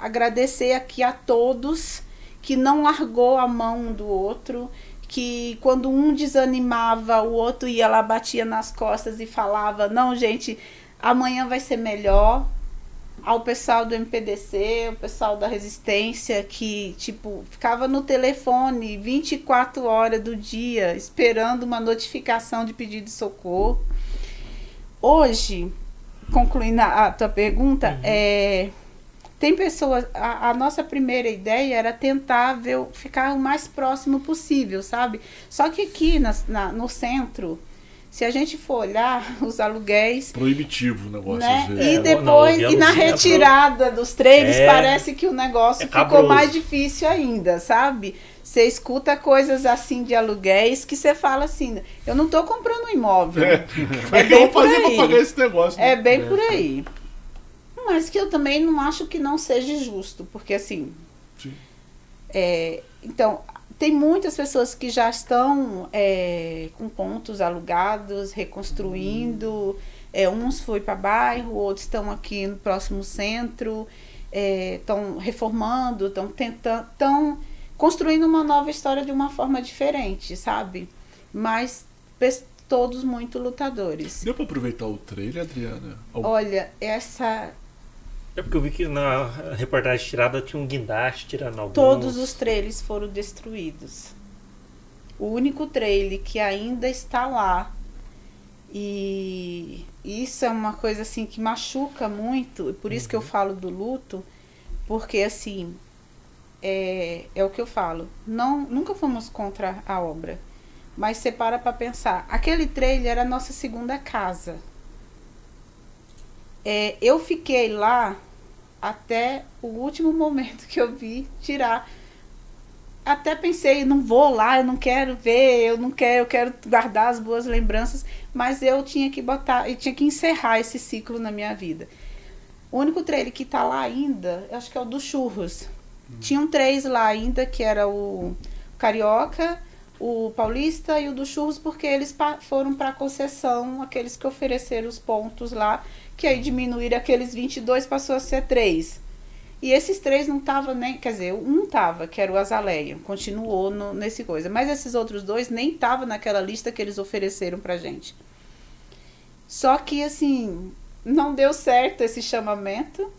agradecer aqui a todos que não largou a mão um do outro, que quando um desanimava, o outro ia lá, batia nas costas e falava: Não, gente, amanhã vai ser melhor. Ao pessoal do MPDC, o pessoal da Resistência, que, tipo, ficava no telefone 24 horas do dia esperando uma notificação de pedido de socorro. Hoje, concluindo a, a tua pergunta, é, tem pessoas. A, a nossa primeira ideia era tentar ver, ficar o mais próximo possível, sabe? Só que aqui na, na- no centro, se a gente for olhar os aluguéis. Proibitivo o negócio, Né? vezes. E É, depois, não, e na centro- retirada dos trailers, É. parece que o negócio É ficou mais difícil ainda, sabe? Você escuta coisas assim de aluguéis que você fala assim: eu não tô comprando um imóvel. É. Como é que eu bem vou fazer por pra aí. pagar esse negócio? né? É bem por aí. mas que eu também não acho que não seja justo, porque assim. Sim. é, então, tem muitas pessoas que já estão é, com pontos alugados, reconstruindo. É, uns foi para bairro, outros estão aqui no próximo centro, estão reformando, estão tentando, estão construindo uma nova história de uma forma diferente, sabe? Mas todos muito lutadores. Deu pra aproveitar o trailer, Adriana? Olha, essa É porque eu vi que na reportagem tirada tinha um guindaste tirando alguns. Todos os trailers foram destruídos. O único trailer que ainda está lá. E isso é uma coisa assim que machuca muito, e por isso que eu falo do luto, porque assim, é, é o que eu falo. Não, nunca fomos contra a obra. Mas você para pra pensar, aquele trailer era a nossa segunda casa. É, eu fiquei lá até o último momento que eu vi tirar. Até pensei, não vou lá, eu não quero ver, eu não quero, eu quero guardar as boas lembranças, mas eu tinha que botar, eu tinha que encerrar esse ciclo na minha vida. O único trailer que tá lá ainda, acho que é o do Churros. Tinham três lá ainda, que era o Carioca, o Paulista e o do Churros, porque eles pa- foram para concessão, aqueles que ofereceram os pontos lá, que aí diminuíram aqueles 22, passou a ser três. E esses três não estavam nem, quer dizer, um tava, que era o Azaleia, continuou no, nesse coisa. Mas esses outros dois nem estavam naquela lista que eles ofereceram pra gente. Só que, assim, não deu certo esse chamamento.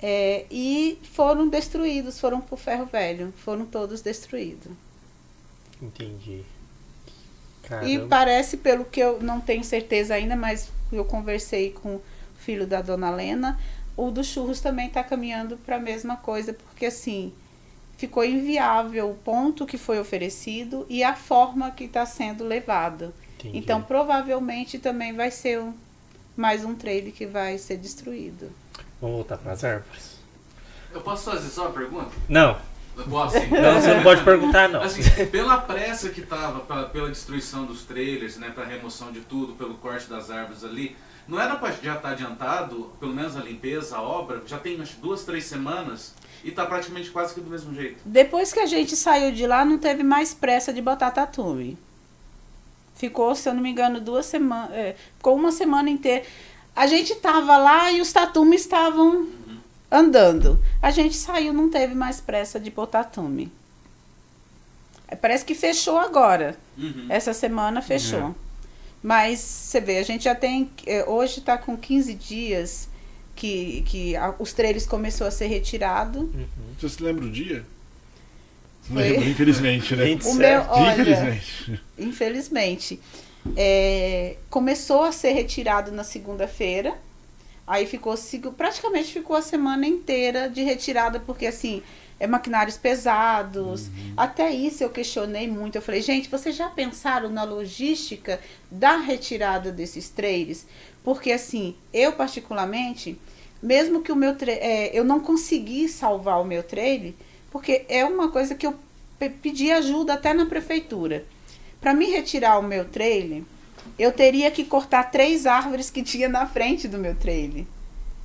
é, e foram destruídos, foram pro ferro velho. Foram todos destruídos. Entendi. E Caramba. parece, pelo que eu não tenho certeza ainda, mas eu conversei com filho da dona Lena, o do churros também está caminhando para a mesma coisa, porque assim ficou inviável o ponto que foi oferecido e a forma que está sendo levado. Entendi. Então provavelmente também vai ser um, mais um trailer que vai ser destruído. Vamos voltar para as árvores. Eu posso fazer só uma pergunta? Não, sim. não, você não pode perguntar, não. Assim, pela pressa que tava, pra- pela destruição dos trailers, né, pra remoção de tudo, pelo corte das árvores ali, não era pra já estar adiantado, pelo menos a limpeza, a obra, já tem umas duas, três semanas e tá praticamente quase que do mesmo jeito. Depois que a gente saiu de lá, não teve mais pressa de botar tatume. Ficou, se eu não me engano, duas semanas. ficou uma semana inteira. A gente tava lá e os tatumes estavam andando. A gente saiu, não teve mais pressa de botar tatume. É, Parece que fechou agora. Uhum. Essa semana fechou. Mas você vê, a gente já tem. eh, Hoje está com 15 dias que, que a- os trailers começou a ser retirado. Uhum. Você se lembra o dia? Foi. lembro, infelizmente, né? 27. O meu, olha, Infelizmente. infelizmente. É, começou a ser retirado na segunda-feira. Aí ficou sigo- praticamente ficou a semana inteira de retirada, porque assim, é maquinários pesados. Até isso eu questionei muito. Eu falei, gente, vocês já pensaram na logística da retirada desses trailers? Porque assim, eu particularmente, mesmo que o meu é, eu não consegui salvar o meu trailer, porque é uma coisa que eu pe- pedi ajuda até na prefeitura. Para me retirar o meu trailer, eu teria que cortar três árvores que tinha na frente do meu trailer.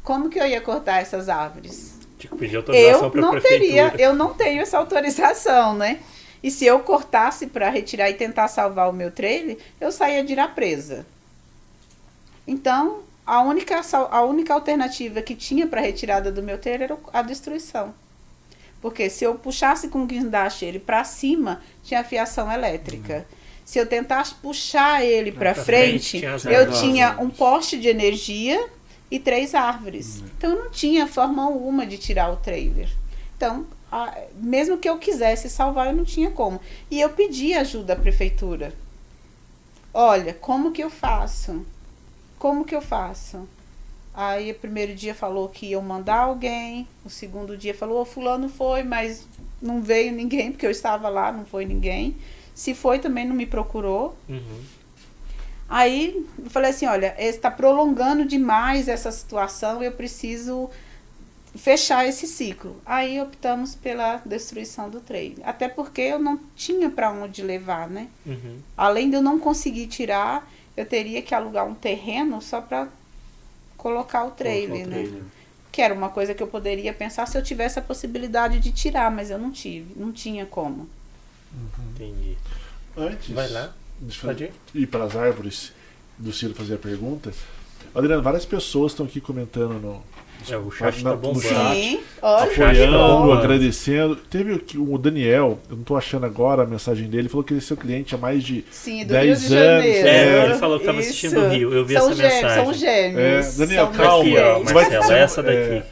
Como que eu ia cortar essas árvores? Tinha que pedir autorização para a prefeitura. teria, eu não tenho essa autorização, né? E se eu cortasse para retirar e tentar salvar o meu trailer, eu saía de ir presa. Então, a única, a única alternativa que tinha para retirada do meu trailer era a destruição. Porque se eu puxasse com o guindaste ele para cima, tinha fiação elétrica. Se eu tentasse puxar ele para frente, frente, eu tinha um poste de energia e três árvores. Então eu não tinha forma alguma de tirar o trailer. Então, a- mesmo que eu quisesse salvar, eu não tinha como. E eu pedi ajuda à prefeitura. Olha, como que eu faço? Como que eu faço? Aí o primeiro dia falou que iam mandar alguém, o segundo dia falou, "Ô, fulano foi, mas não veio ninguém, porque eu estava lá, não foi ninguém. Se foi, também não me procurou. Uhum. Aí eu falei assim, olha, está prolongando demais essa situação, eu preciso fechar esse ciclo. Aí optamos pela destruição do trailer. Até porque eu não tinha para onde levar, né? Uhum. Além de eu não conseguir tirar, eu teria que alugar um terreno só para colocar o trailer, Colocar o né? trailer. que era uma coisa que eu poderia pensar se eu tivesse a possibilidade de tirar, mas eu não tive, não tinha como. Entendi. Antes. Vai lá. Deixa eu Pode ir. ir para as árvores do Ciro fazer a pergunta. Adriano, várias pessoas estão aqui comentando no, É, o chat na- tá no bombando. chat. Sim, olha, chat que tá apoiando, bom. agradecendo. Teve o que- o Daniel, eu não tô achando agora a mensagem dele, falou que ele é seu cliente há mais de. Sim, do 10 Rio de anos, Janeiro. É, ele falou que tava assistindo do Rio, eu vi são essa gêmeos, mensagem. São gêmeos. É, Daniel, são calma. Vai- Marcelo, essa daqui. É,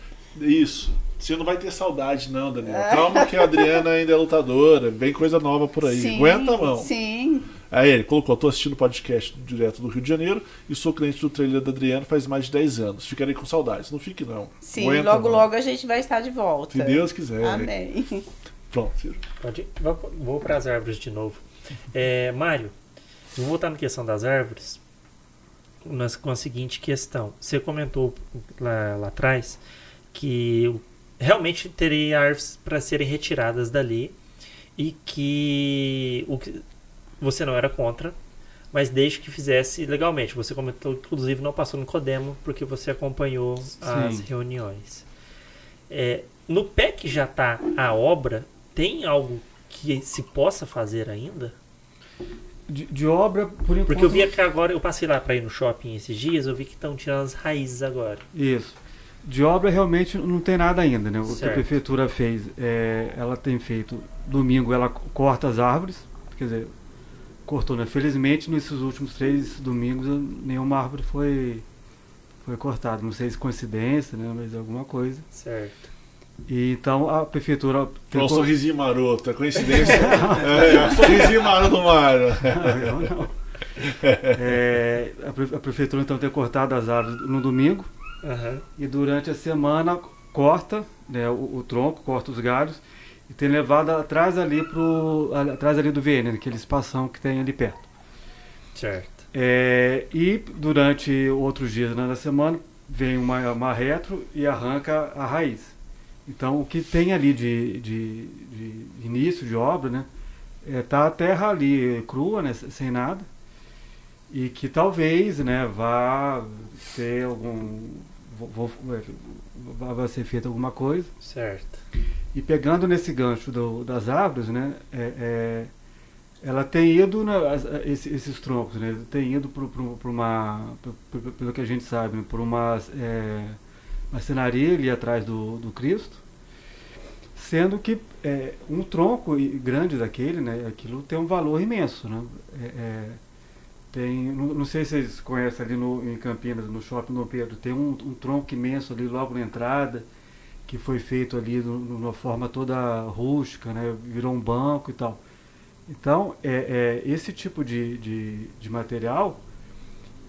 isso. Você não vai ter saudade, não, Daniel. Calma que a Adriana ainda é lutadora. Vem coisa nova por aí. Sim, Aguenta a mão. Sim, Aí ele colocou, tô assistindo o podcast direto do Rio de Janeiro e sou cliente do trailer da Adriana faz mais de 10 anos. Ficarei com saudades. Não fique, não. sim. Aguenta logo, mão. logo a gente vai estar de volta. Se Deus quiser. Amém. Pronto, Ciro. Pode. Vou, vou para as árvores de novo. É, Mário, vou voltar na questão das árvores nas- com a seguinte questão. Você comentou lá, lá atrás que realmente teria árvores para serem retiradas dali e que, o que você não era contra, mas desde que fizesse legalmente. Você comentou, inclusive, não passou no Codemo porque você acompanhou as Sim. reuniões. É, no pé que já está a obra, tem algo que se possa fazer ainda? De, de obra, por enquanto. Porque eu vi que agora, eu passei lá para ir no shopping esses dias, eu vi que estão tirando as raízes agora. Isso. De obra realmente não tem nada ainda, né? O que a Certo. prefeitura fez, é, ela tem feito, domingo ela corta as árvores, quer dizer, cortou, né? Felizmente nesses últimos três domingos nenhuma árvore foi, foi cortada. Não sei se coincidência, né? Mas alguma coisa. Certo. E então a prefeitura Foi um sorrisinho maroto, é coincidência. é, um sorrisinho maroto do Mário. Não, eu não. É, a, pre- a prefeitura então tem cortado as árvores no domingo Aham. e durante a semana corta né, o, o tronco, corta os galhos e tem levado atrás ali pro atrás ali do VN, aquele espação que tem ali perto. Certo. É, e durante outros dias né, da semana vem uma, uma retro e arranca a raiz. Então o que tem ali de, de, de início de obra, né, é, tá a terra ali crua, né, sem nada, e que talvez, né, vá ter algum, vou- vou- vai ser feita alguma coisa. Certo. E pegando nesse gancho do- das árvores, né, é, é, ela tem ido, né, as- esse- esses troncos, né, tem ido para uma, pro- pelo que a gente sabe, né, por uma é, marcenaria ali atrás do, do Cristo, sendo que é, um tronco grande daquele, né, aquilo tem um valor imenso, né, é, é, tem, não, não sei se vocês conhecem ali no, em Campinas, no shopping Dom Pedro, tem um, um tronco imenso ali logo na entrada, que foi feito ali de uma forma toda rústica, né? virou um banco e tal. Então, é, é, esse tipo de, de, de material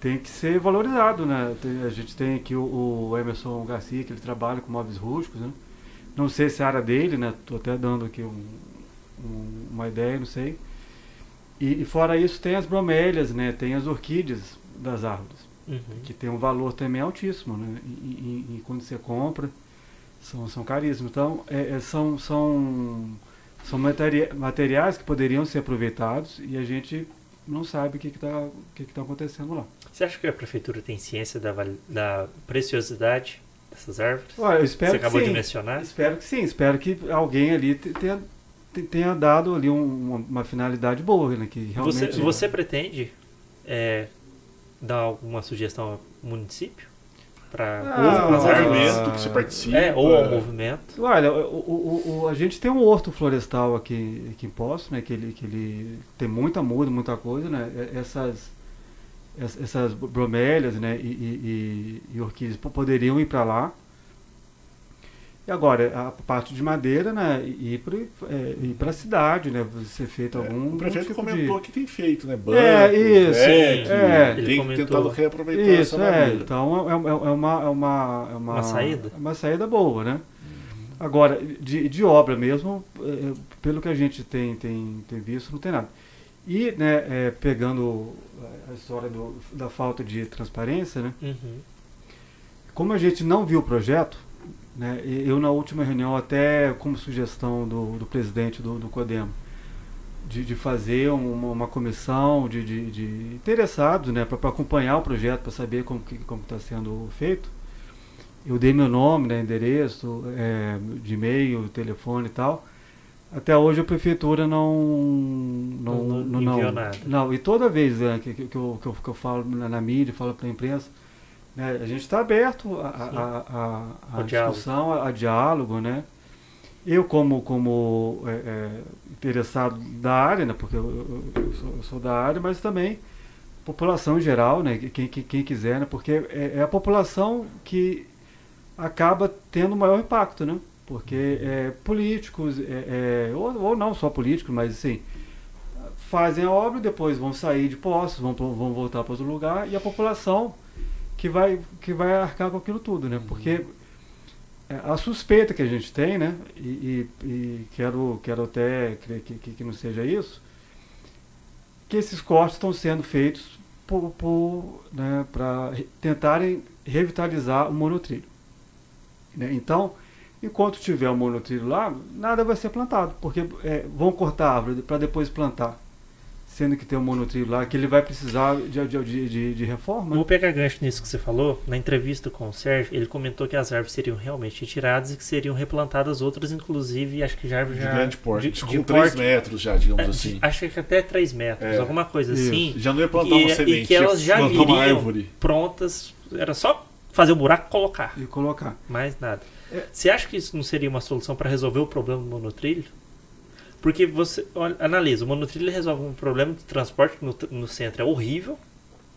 tem que ser valorizado. Né? Tem- a gente tem aqui o, o Emerson Garcia, que ele trabalha com móveis rústicos. Né? Não sei se é a área dele, né? Estou até dando aqui um- um- uma ideia, não sei. E, e fora isso tem as bromélias, né? tem as orquídeas das árvores Uhum. que tem um valor também altíssimo, né? E, e- e quando você compra, são, são caríssimos. Então, é- é- são, são, são materi- materiais que poderiam ser aproveitados e a gente não sabe o que está o que que tá acontecendo lá. Você acha que a prefeitura tem ciência da, da preciosidade dessas árvores? Olha, eu espero Você que acabou sim. de mencionar? Espero que sim, espero que alguém ali te- tenha, te- tenha dado ali um- uma, uma finalidade boa, né? Que Você, realmente você pretende é, dar alguma sugestão ao município? Para Ah, árvores? movimento que você participa. É, ou ao movimento. Olha, o, o- o- a gente tem um horto florestal aqui, aqui em Poço, né? Que ele, que ele tem muita muda, muita coisa, né? Essas, ess- essas bromélias, né? E, e- e- e orquídeas po- poderiam ir para lá. E agora, a parte de madeira, né? E ir para a cidade, né? Ser feito algum, É, o prefeito tipo comentou de... que tem feito, né? Banco, É, isso, é. Ele tem comentou. tentado reaproveitar Isso, essa é. madeira. Então é, é- é uma, é, uma, é uma, Uma saída? é Uma saída boa, né? Agora, de, de obra mesmo, é, pelo que a gente tem, tem, tem visto, não tem nada. E, né, é, pegando a história do- da falta de transparência, né? Uhum. Como a gente não viu o projeto, né, eu na última reunião, até como sugestão do, do presidente do, do CODEM, de, de fazer uma, uma comissão de, de, de interessados né, para acompanhar o projeto, para saber como está tá sendo feito, Eu dei meu nome, né, endereço, é, de e-mail, telefone e tal. Até hoje a prefeitura não. Não, Não- não não, não, e toda vez né, que, que, que eu, que, eu, que eu falo na, na mídia, falo para a imprensa, né, a gente está aberto a, a, a, a, Ao diálogo. discussão, a, diálogo, né? Eu, como, como é, é, interessado da área, né, porque eu, eu- eu sou, eu sou da área, mas também população em geral, né, quem, quem, quem quiser, né, porque é, é a população que acaba tendo maior impacto, né? Porque é, políticos, é, é, ou, ou não só políticos, mas assim, fazem a obra, depois vão sair de postos, vão, vão voltar para outro lugar, e a população que vai, que vai arcar com aquilo tudo, né? Porque é, a suspeita que a gente tem, né? E, e- e quero, quero até crer que, que, que não seja isso, que esses cortes estão sendo feitos por, por, né, para tentarem revitalizar o monotrilho. né? Então, enquanto tiver o monotrilho lá, nada vai ser plantado, porque é, vão cortar a árvore para depois plantar. Sendo que tem um monotrilho lá, que ele vai precisar de, de, de, de- de reforma. Vou pegar gancho nisso que você falou. Na entrevista com o Sérgio, ele comentou que as árvores seriam realmente retiradas e que seriam replantadas outras, inclusive, acho que já. De já grande porte. de- com de 3 porte- metros já, digamos é, assim. de- acho que até 3 metros, É. alguma coisa Isso. assim. Já não ia plantar E- uma e semente, que elas já ia plantar uma iriam- árvore. Prontas. Era só fazer o buraco e colocar. E colocar. Mais nada. É. Você acha que isso não seria uma solução para resolver o problema do monotrilho? Porque você olha, analisa, o monotrilho resolve um problema de transporte no, no centro é horrível.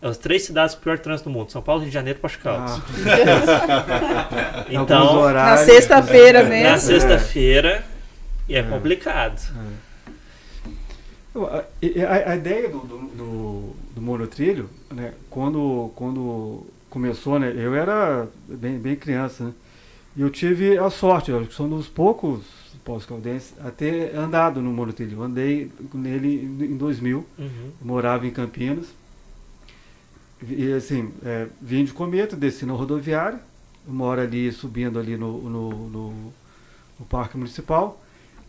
É as três cidades com o pior trânsito do mundo: São Paulo, Rio de Janeiro e Caldas. Ah, então, Na horários, sexta-feira na mesmo. sexta-feira e é, É. complicado. Eu, A, e- a- a ideia do, do, do- do monotrilho, né, quando, quando começou, né, eu era bem, bem criança, né, e eu tive a sorte, eu acho que sou um dos poucos pós-caldenses a ter andado no monotrilho. Andei nele em 2000, Uhum. morava em Campinas, e assim, é, vim de Cometa, desci na rodoviária, moro ali subindo ali no, no, no, no Parque Municipal,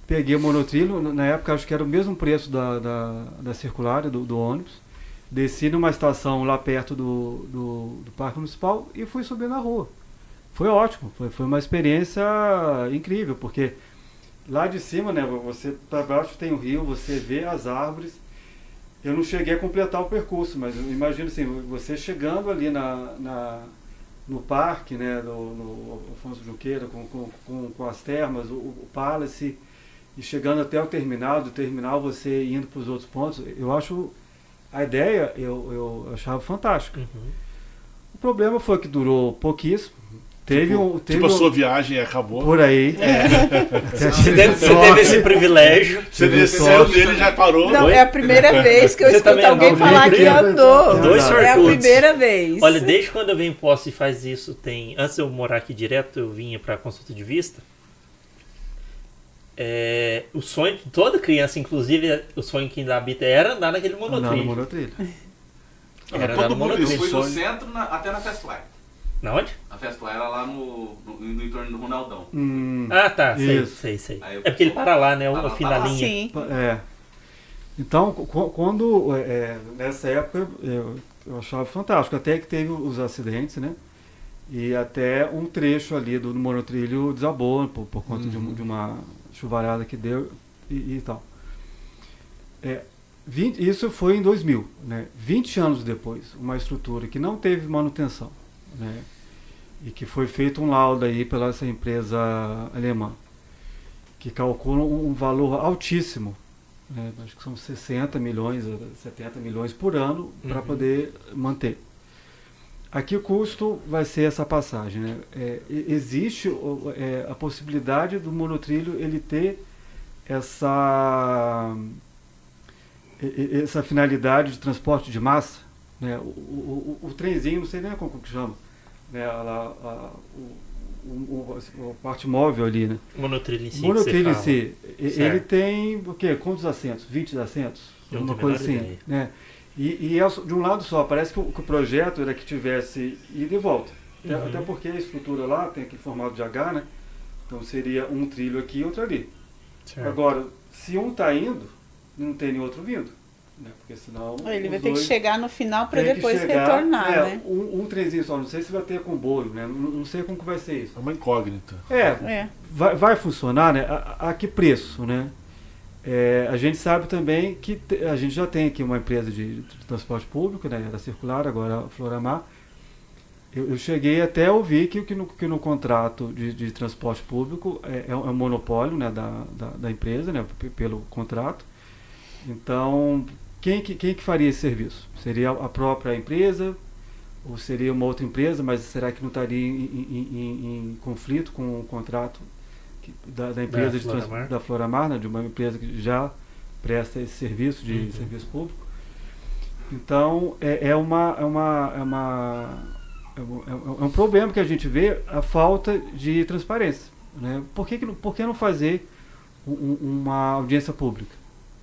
peguei o monotrilho, na época acho que era o mesmo preço da, da, da circular, do, do ônibus, desci numa estação lá perto do, do, do Parque Municipal e fui subir na rua. Foi ótimo, foi, foi uma experiência incrível, porque lá de cima, né, você para baixo tem o rio, você vê as árvores, eu não cheguei a completar o percurso, mas eu imagino assim, você chegando ali na, na- no parque, né, no, no Afonso Junqueira, com, com, com, com as termas, o, o Palace, e chegando até o terminal, do terminal você indo para os outros pontos, eu acho a ideia, eu, eu achava fantástica. Uhum. O problema foi que durou pouquíssimo, teve tipo, um... Teve tipo a um- sua viagem acabou. por aí. Você teve, você teve esse privilégio. Você desceu dele e já parou. Não, Oi? é a primeira vez que eu Você escuto alguém não, falar que andou. Dois É a primeira vez. Olha, desde quando eu venho em posse e faz isso, tem. Antes de eu morar aqui direto, eu vinha pra consulta de vista. É, o sonho de toda criança, inclusive o sonho que ainda habita, era andar naquele Andar no monotrilho. monotrilho. Era andar todo no mundo Eu monotrilho. fui no centro na- até na Festfly. Na onde? A Festfly era lá no, no, no entorno do Ronaldão. Hum, Ah, tá. Sei, Isso. sei, sei. Eu- É porque ele para lá, né? O lá, fim para da lá. linha. Sim. É. Então, qu- quando é, nessa época eu, eu achava fantástico, até que teve os acidentes, né? E até um trecho ali do monotrilho desabou por, por conta de, um- de uma chuvarada que deu e, e tal. É, 20 isso foi em 2000, né? 20 anos depois, uma estrutura que não teve manutenção, né? E que foi feito um laudo aí pela essa empresa alemã, que calcula um, valor altíssimo né, acho que são 60 milhões, eh, 70 milhões por ano para Uhum. poder manter. Aqui o custo vai ser essa passagem. Né? É, existe é, a possibilidade do monotrilho ele ter essa, essa finalidade de transporte de massa. Né? O, o, o, o trenzinho, não sei nem como que chama, né? a, a, o, o, parte móvel ali, né? Monotrilho em si. Monotrilho em si, Certo. ele tem o quê? Quantos assentos? 20 assentos? Eu Uma coisa assim. ideia. Né? E, e é de um lado só, parece que o, que o projeto era que tivesse ida e volta. Até, Uhum. até porque a estrutura lá tem aquele formato de H, né? Então seria um trilho aqui e outro ali. Certo. Agora, se um está indo, não tem nenhum outro vindo. Né? Porque senão. Ele vai ter que chegar no final para depois chegar, retornar, é, né? Um, um trenzinho só, não sei se vai ter comboio, né? Não, não sei como que vai ser isso. É uma incógnita. É, É. vai, vai funcionar, né? A, a que preço, né? É, a gente sabe também que te- a gente já tem aqui uma empresa de, de transporte público, né? Era circular, agora a Floramar. Eu, eu cheguei até a ouvir que, que, no, que no contrato de, de transporte público é, é um monopólio né, da, da, da empresa, né, pelo contrato. Então, quem que, quem que faria esse serviço? Seria a própria empresa ou seria uma outra empresa, mas será que não estaria em, em- em- em conflito com o contrato que- da, da empresa trans- Floramar. da Floramar, né, de uma empresa que já presta esse serviço de Uhum. serviço público? Então, é, é uma, é, uma, é, uma, é, um, é um problema que a gente vê a falta de transparência. Né? Por, que, que, não- por que não fazer um- uma audiência pública?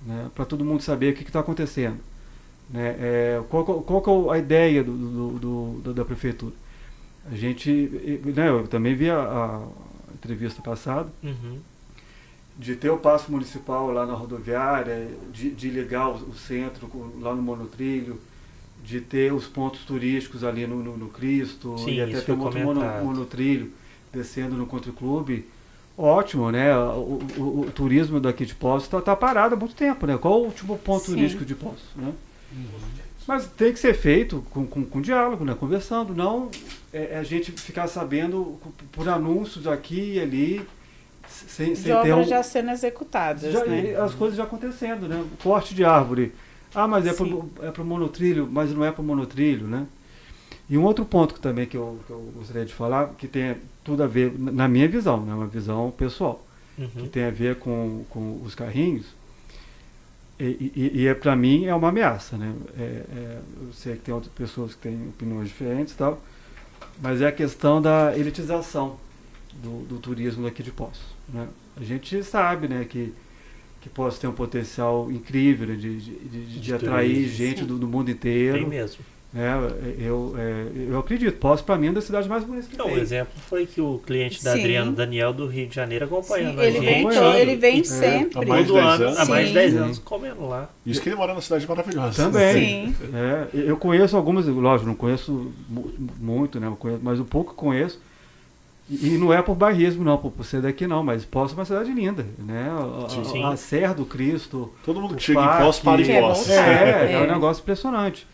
Né? Para todo mundo saber o que está acontecendo. Né? É, qual, qual, é a ideia do, do- do- da prefeitura? A gente, né, eu também vi a, a entrevista passada, Uhum. de ter o passo municipal lá na rodoviária, de, de ligar o, o centro com- lá no monotrilho, de ter os pontos turísticos ali no, no, no Cristo, Sim, e até ter um outro monotrilho descendo no Country Club. Ótimo, né? O, o- o turismo daqui de Poços está tá parado há muito tempo, né? Qual o último ponto Sim. turístico de Poços, né? Mas tem que ser feito com, com, com diálogo, né? Conversando, não é, é a gente ficar sabendo por anúncios aqui e ali, sem, De sem ter obras um, já sendo executadas, já- né? As coisas já acontecendo, né? Corte de árvore. Ah, mas é para é pro monotrilho, mas não é para monotrilho, né? E um outro ponto que também que eu, que eu gostaria de falar, que tem tudo a ver, na minha visão, né? Uma visão pessoal, que Uhum. tem a ver com, com os carrinhos, e, e, e é para mim é uma ameaça, né? É, é, eu sei que tem outras pessoas que têm opiniões diferentes e tal, mas é a questão da elitização do, do turismo daqui de Poços, né? A gente sabe, né, que que possa ter um potencial incrível né, de, de, de, de De atrair turismo, gente do, do mundo Tem inteiro. mesmo. Né? eu, é, eu acredito. Poços, para mim, é uma das cidades mais bonitas que Então, o tem. exemplo foi que o cliente da Sim. Adriano Daniel do Rio de Janeiro acompanhando Sim, a ele gente. vem, ele vem É, sempre. há mais de todo 10 ano, anos. há mais de Sim. 10 Sim. anos comendo lá. Isso que ele mora numa cidade maravilhosa. Também. Sim. É, eu conheço algumas, lógico, não conheço mu- muito, né? conheço- mas o pouco que conheço. E, e não é por bairrismo, não, por, ser daqui não, mas Poços é uma cidade linda, né? A, a- Sim. a Serra do Cristo, Todo mundo O que chega em parque, Poços para em é Poços. É, é, É. um negócio impressionante.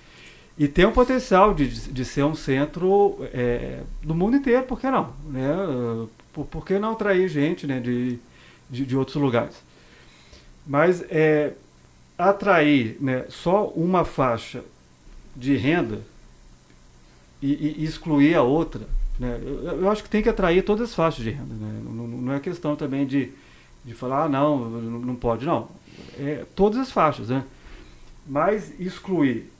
E tem um potencial de, de ser um centro é, do mundo inteiro, por que não? Né? Por, por que não atrair gente né, de, de, de outros lugares? Mas é, atrair né, só uma faixa de renda e, e excluir a outra, né? eu, eu acho que tem que atrair todas as faixas de renda. Né? Não, não- é questão também de, de falar, ah, não não pode, não. É, todas as faixas, né? Mas excluir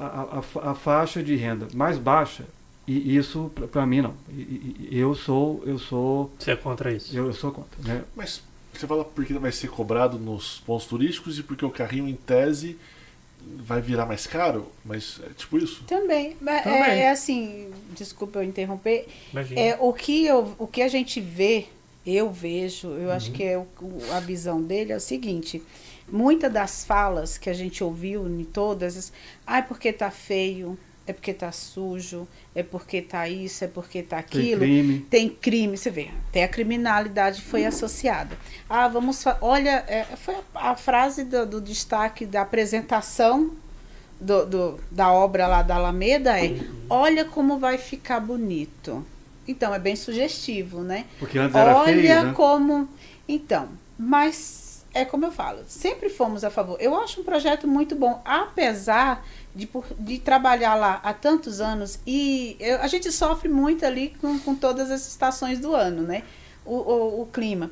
a, a- a fa- a faixa de renda mais baixa, e isso para mim não. E- e- e eu sou, eu sou, Você é contra isso? eu, eu sou contra. Né? Mas você fala porque vai ser cobrado nos pontos turísticos e porque o carrinho, em tese, vai virar mais caro? Mas é tipo isso? Também. Mas Também. É, é assim, desculpa eu interromper. Imagina. É, o, que eu, o que a gente vê, eu vejo, eu Uhum. acho que é o- a visão dele é o seguinte. Muitas das falas que a gente ouviu em todas, ai porque tá feio, é porque tá sujo, é porque tá isso, é porque tá Tem aquilo. crime. Tem crime, você vê, até a criminalidade foi associada. Ah, vamos. Olha, é, foi a, a frase do, do destaque da apresentação do, do- da obra lá da Alameda é: olha como vai ficar bonito. Então, é bem sugestivo, né? Porque antes era Olha feio, né? como. Então, mas é como eu falo, sempre fomos a favor. Eu acho um projeto muito bom, apesar de, de trabalhar lá há tantos anos e eu- a gente sofre muito ali com, com todas as estações do ano, né? O, o, o clima.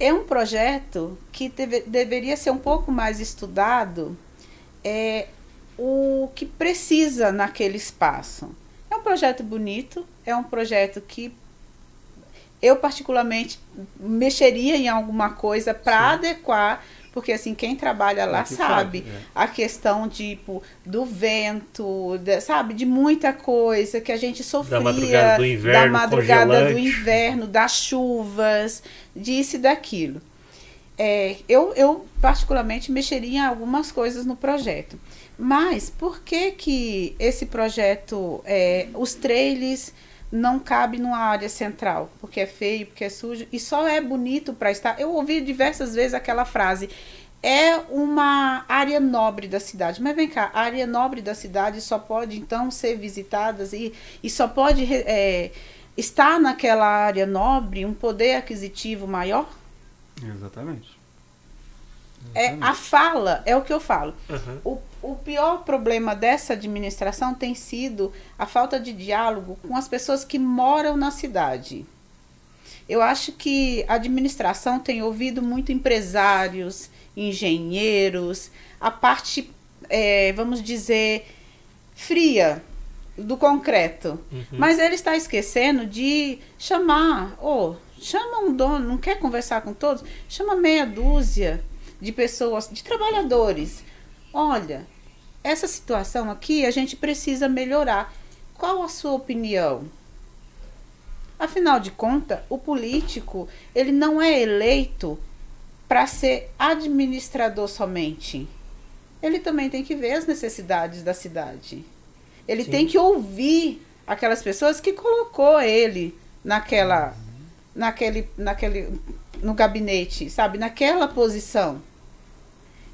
É um projeto que deve- deveria ser um pouco mais estudado é, o que precisa naquele espaço. É um projeto bonito, é um projeto que eu particularmente mexeria em alguma coisa para adequar, porque assim quem trabalha lá que sabe, sabe, é. a questão tipo do vento, de- sabe, de muita coisa que a gente sofria Da madrugada do da inverno, madrugada do inverno, das chuvas, disso e daquilo. é, eu, eu particularmente mexeria em algumas coisas no projeto. Mas por que que esse projeto, é, os trailers não cabe numa área central? Porque é feio, porque é sujo e só é bonito para estar. Eu ouvi diversas vezes aquela frase. É uma área nobre da cidade. Mas vem cá, a área nobre da cidade só pode então ser visitadas e, e só pode é, estar naquela área nobre um poder aquisitivo maior? Exatamente. É, a fala é o que eu falo. Uhum. O, o pior problema dessa administração tem sido a falta de diálogo com as pessoas que moram na cidade. Eu acho que a administração tem ouvido muito empresários, engenheiros, a parte, é, vamos dizer, fria do concreto. Mas ele está esquecendo de chamar, ou chama um dono, não quer conversar com todos, chama meia dúzia de pessoas, de trabalhadores. Olha, essa situação aqui a gente precisa melhorar. Qual a sua opinião? Afinal de contas, o político, ele não é eleito para ser administrador somente. Ele também tem que ver as necessidades da cidade. Ele Sim. tem que ouvir aquelas pessoas que colocou ele naquela naquele naquele no gabinete, sabe, naquela posição.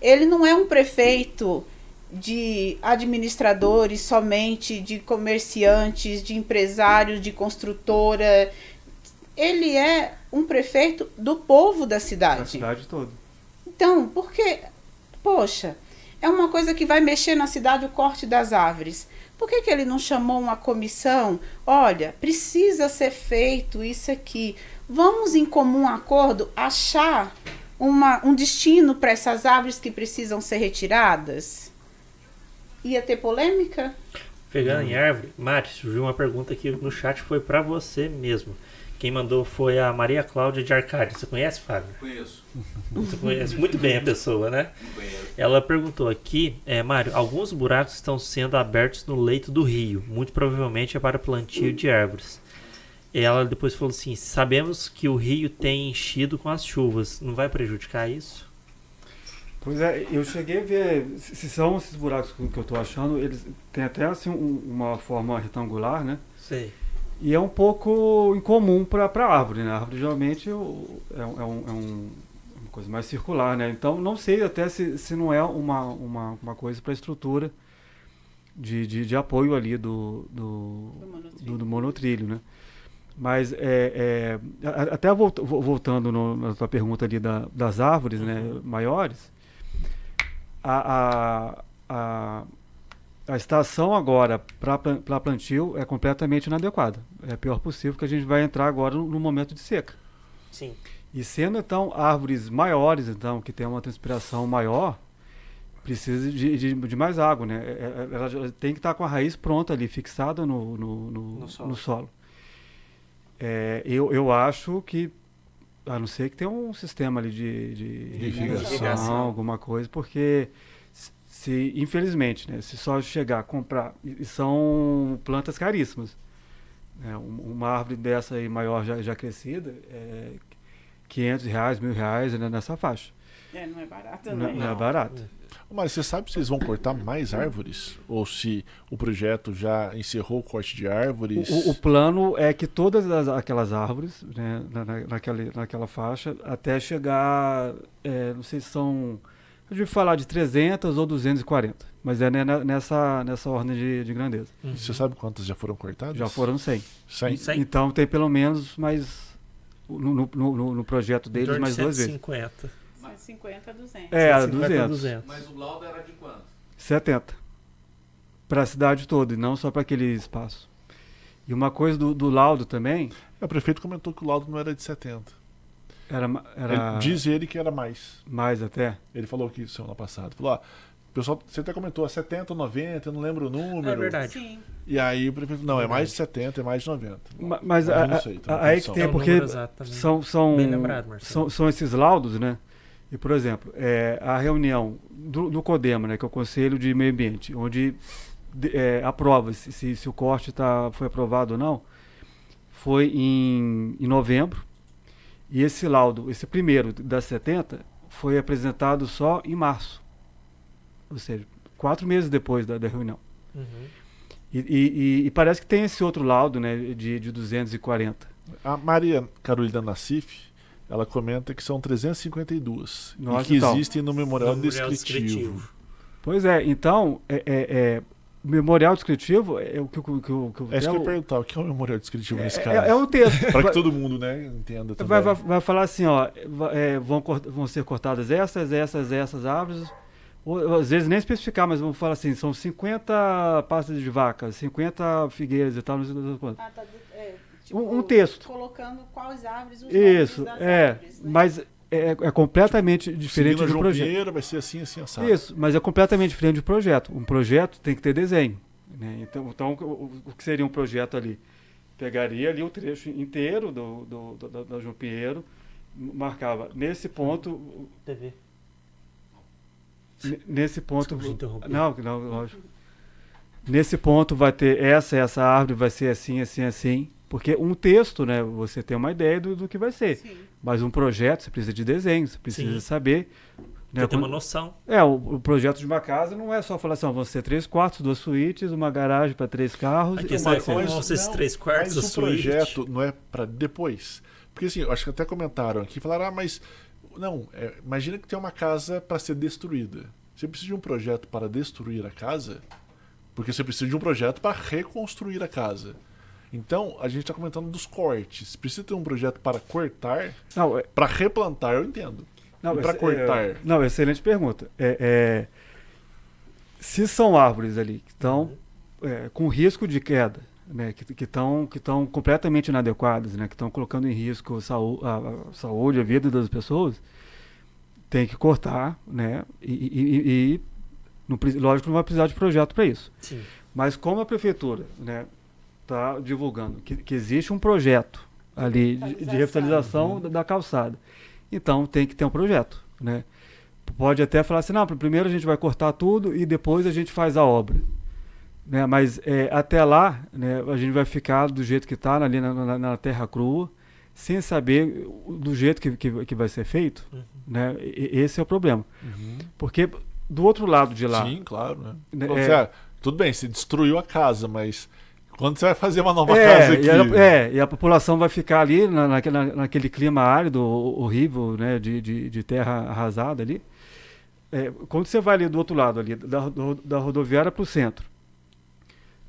Ele não é um prefeito de administradores somente, de comerciantes, de empresários, de construtora. Ele é um prefeito do povo da cidade. cidade toda. Então, porque, poxa, é uma coisa que vai mexer na cidade o corte das árvores. Por que, que ele não chamou uma comissão? Olha, precisa ser feito isso aqui. Vamos, em comum acordo, achar uma, um destino para essas árvores que precisam ser retiradas? Ia ter polêmica? Pegando em árvore, Mari, surgiu uma pergunta aqui no chat, foi pra você mesmo. Quem mandou foi a Maria Cláudia de Arcádia. Você conhece, Fábio? Conheço. Você conhece muito bem a pessoa, né? Conheço. Ela perguntou aqui, é, Mário, alguns buracos estão sendo abertos no leito do rio, muito provavelmente é para plantio de árvores. Ela depois falou assim: sabemos que o rio tem enchido com as chuvas, não vai prejudicar isso? Pois é, eu cheguei a ver, se são esses buracos que eu estou achando, eles têm até assim um- uma forma retangular, né? Sei. E é um pouco incomum para a árvore, né? A árvore geralmente é, um- é um- é um- uma coisa mais circular, né? Então não sei até se, se não é uma, uma, uma coisa para a estrutura de, de, de apoio ali do, do, do, do monotrilho, né? Mas é, é, até volt- vo- voltando no- na tua pergunta ali da- das árvores né, maiores, a, a, a, a estação agora para plantio é completamente inadequada. É a pior possível que a gente vai entrar agora no, no momento de seca. Sim. E sendo então árvores maiores, então, que tem uma transpiração maior, precisa de, de, de mais água, né? É- é- Ela tem que estar com a raiz pronta ali, fixada no, no, no, No solo. no solo. É, eu, eu acho que, a não ser que tenha um sistema ali de, de Irrigação. irrigação, alguma coisa, porque se- infelizmente, né, se só chegar a comprar, e são plantas caríssimas, né, um- uma árvore dessa aí maior já, já crescida, é 500 reais, mil reais, né, nessa faixa. É, não é barato, Não, não. não é barato. Mas você sabe se eles vão cortar mais árvores? Ou se o projeto já encerrou o corte de árvores? O, o plano é que todas as- aquelas árvores, né, na, na- naquela, naquela faixa, até chegar, é, não sei se são, eu devia falar de 300 ou 240, mas é né, nessa, nessa ordem de, de grandeza. Uhum. Você sabe quantas já foram cortadas? Já foram 100. 100? Cem. Então tem pelo menos mais, no, no, no- no projeto deles, de mais duas vezes. 150. 150 a 200. É, a 150 a 200. 200. Mas o laudo era de quanto? 70. Para a cidade toda, e não só para aquele espaço. E uma coisa do, do laudo também, É, O prefeito comentou que o laudo não era de 70. era, era Ele- diz ele que era mais. mais até. Ele falou que semana passada. Falou, ó, o pessoal, você até comentou, 70 ou 90, eu não lembro o número. É verdade. Sim. E aí o prefeito, não, é mais de 70, é mais de 90. Ma- Mas Eu a- sei, também aí que tem, É porque também. são, são, Bem lembrado, Marcelo. são, são esses laudos, né? E, por exemplo, é, a reunião do, do CODEMA, né, que é o Conselho de Meio Ambiente, onde de- é, aprova se, se, se o corte tá, foi aprovado ou não, foi em, em novembro. E esse laudo, esse primeiro das 70, foi apresentado só em março. Ou seja, quatro meses depois da, da reunião. Uhum. E, e- e- e parece que tem esse outro laudo, né, de, de 240. A Maria Carolina Nassif, ela comenta que são 352 Nossa, e que então. existem no memorial, No memorial descritivo. descritivo. Pois é, então, é, é- é, memorial descritivo é o que, o- que, o- que o É isso que eu ia perguntar, o que é o memorial descritivo nesse é, caso? é, é um texto. Para que todo mundo né, entenda também. vai, vai, vai falar assim, ó, é, vão, vão ser cortadas essas, essas, essas árvores. Ou, às vezes nem especificar, mas vão falar assim, são 50 pastas de vaca, 50 figueiras e tal, não sei quantas. Ah, tá, é, Um- um texto. Colocando quais árvores, os Isso, é, árvores, né? mas é, é completamente diferente Seguindo a do João projeto. Vai ser assim, assim, assado. Isso, mas é completamente diferente do projeto. Um projeto tem que ter desenho. né? Então, então o, o- que seria um projeto ali? Pegaria ali o trecho inteiro do, do, do- da, da João Pinheiro, marcava nesse ponto, TV. nesse ponto. Desculpa. Não, não, lógico. Nesse ponto vai ter essa, essa árvore vai ser assim, assim, assim. Porque um texto, né? Você tem uma ideia do, do que vai ser. Sim. Mas um projeto, você precisa de desenho, você precisa Sim. saber. né, Você tem uma noção. É, o, o projeto de uma casa não é só falar assim, ó, vão ser três quartos, duas suítes, uma garagem para três carros. A e questão uma é como coisa. vão ser esses três quartos, mas a o suíte. projeto não é para depois. Porque assim, acho que até comentaram aqui, falaram, ah, mas não, é, imagina que tem uma casa para ser destruída. Você precisa de um projeto para destruir a casa, porque você precisa de um projeto para reconstruir a casa. Então, a gente está comentando dos cortes. Precisa ter um projeto para cortar, Não, é- para replantar, eu entendo. não, pra esse- cortar? é- não, excelente pergunta. É, é, se são árvores ali que estão é, com risco de queda, né, que estão que estão completamente inadequadas, né, que estão colocando em risco a, a- a saúde, a vida das pessoas, tem que cortar, né, e, e- e- e não, lógico que não vai precisar de projeto para isso. Sim. Mas como a prefeitura está divulgando que, que existe um projeto ali de, de revitalização da, da calçada, então tem que ter um projeto. Né? Pode até falar assim, não, primeiro a gente vai cortar tudo e depois a gente faz a obra. Né? Mas é, até lá né, a gente vai ficar do jeito que está, ali na, na- na terra crua, sem saber do jeito que, que, que vai ser feito. Uhum. Né? E- esse é o problema. Porque do outro lado de lá, Sim, claro, né? Né, é- você, ah, tudo bem, você destruiu a casa, mas quando você vai fazer uma nova é, casa aqui? E a, é, e a população vai ficar ali na, naquele, naquele clima árido, horrível, né, de, de, de terra arrasada ali. É, quando você vai ali do outro lado, ali, da, ro- da rodoviária para o centro,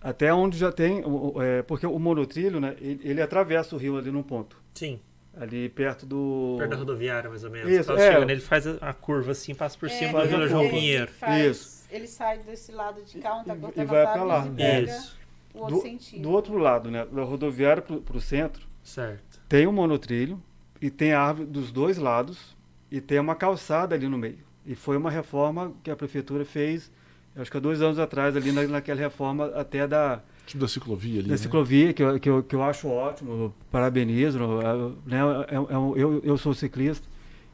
até onde já tem, é, porque o monotrilho, né, ele, ele atravessa o rio ali num ponto, Sim. ali perto do... Perto da rodoviária, mais ou menos. Isso, Então, é. chegando, ele faz a, curva assim, passa por É, cima da Vila. João Pinheiro. faz- Isso. Ele sai desse lado de cá, onde tá E- e vai árvores lá. Isso. O outro Do, sentido. do outro lado, né, da rodoviária para o centro, Certo. tem um monotrilho e tem árvore dos dois lados e tem uma calçada ali no meio. E foi uma reforma que a prefeitura fez, acho que há dois anos atrás, ali na, naquela reforma até da, Tipo da ciclovia ali. da né? ciclovia, que eu, que, eu, que eu acho ótimo, eu parabenizo. eu- Né, é- é um- eu, eu sou ciclista,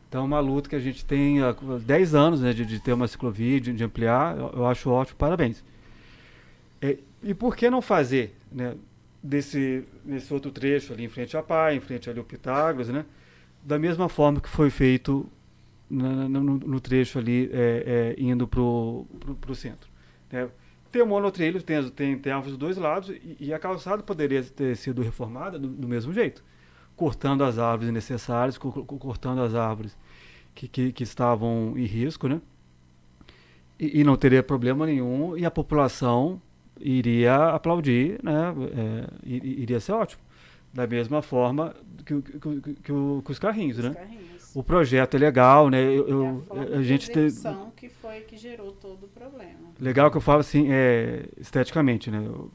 então é uma luta que a gente tem há 10 anos né, de, de ter uma ciclovia, de, de ampliar, eu, eu acho ótimo, parabéns. É, e por que não fazer né, desse, nesse outro trecho ali em frente à PAI, em frente ali ao Pitágoras, né, da mesma forma que foi feito na- no, no trecho ali é, é, indo para o centro. né? Tem o monotrilho, tem, tem, tem árvores dos dois lados e, e a calçada poderia ter sido reformada do, do mesmo jeito, cortando as árvores necessárias, co- cortando as árvores que, que, que estavam em risco, né? E, e não teria problema nenhum e a população iria aplaudir, né? É, iria ser ótimo. Da mesma forma que, que, que, que os carrinhos, Os né? carrinhos. O projeto é legal, né? Eu, eu- a, forma a de gente que foi que gerou todo o problema. legal que eu falo assim, é, esteticamente, né? Eu-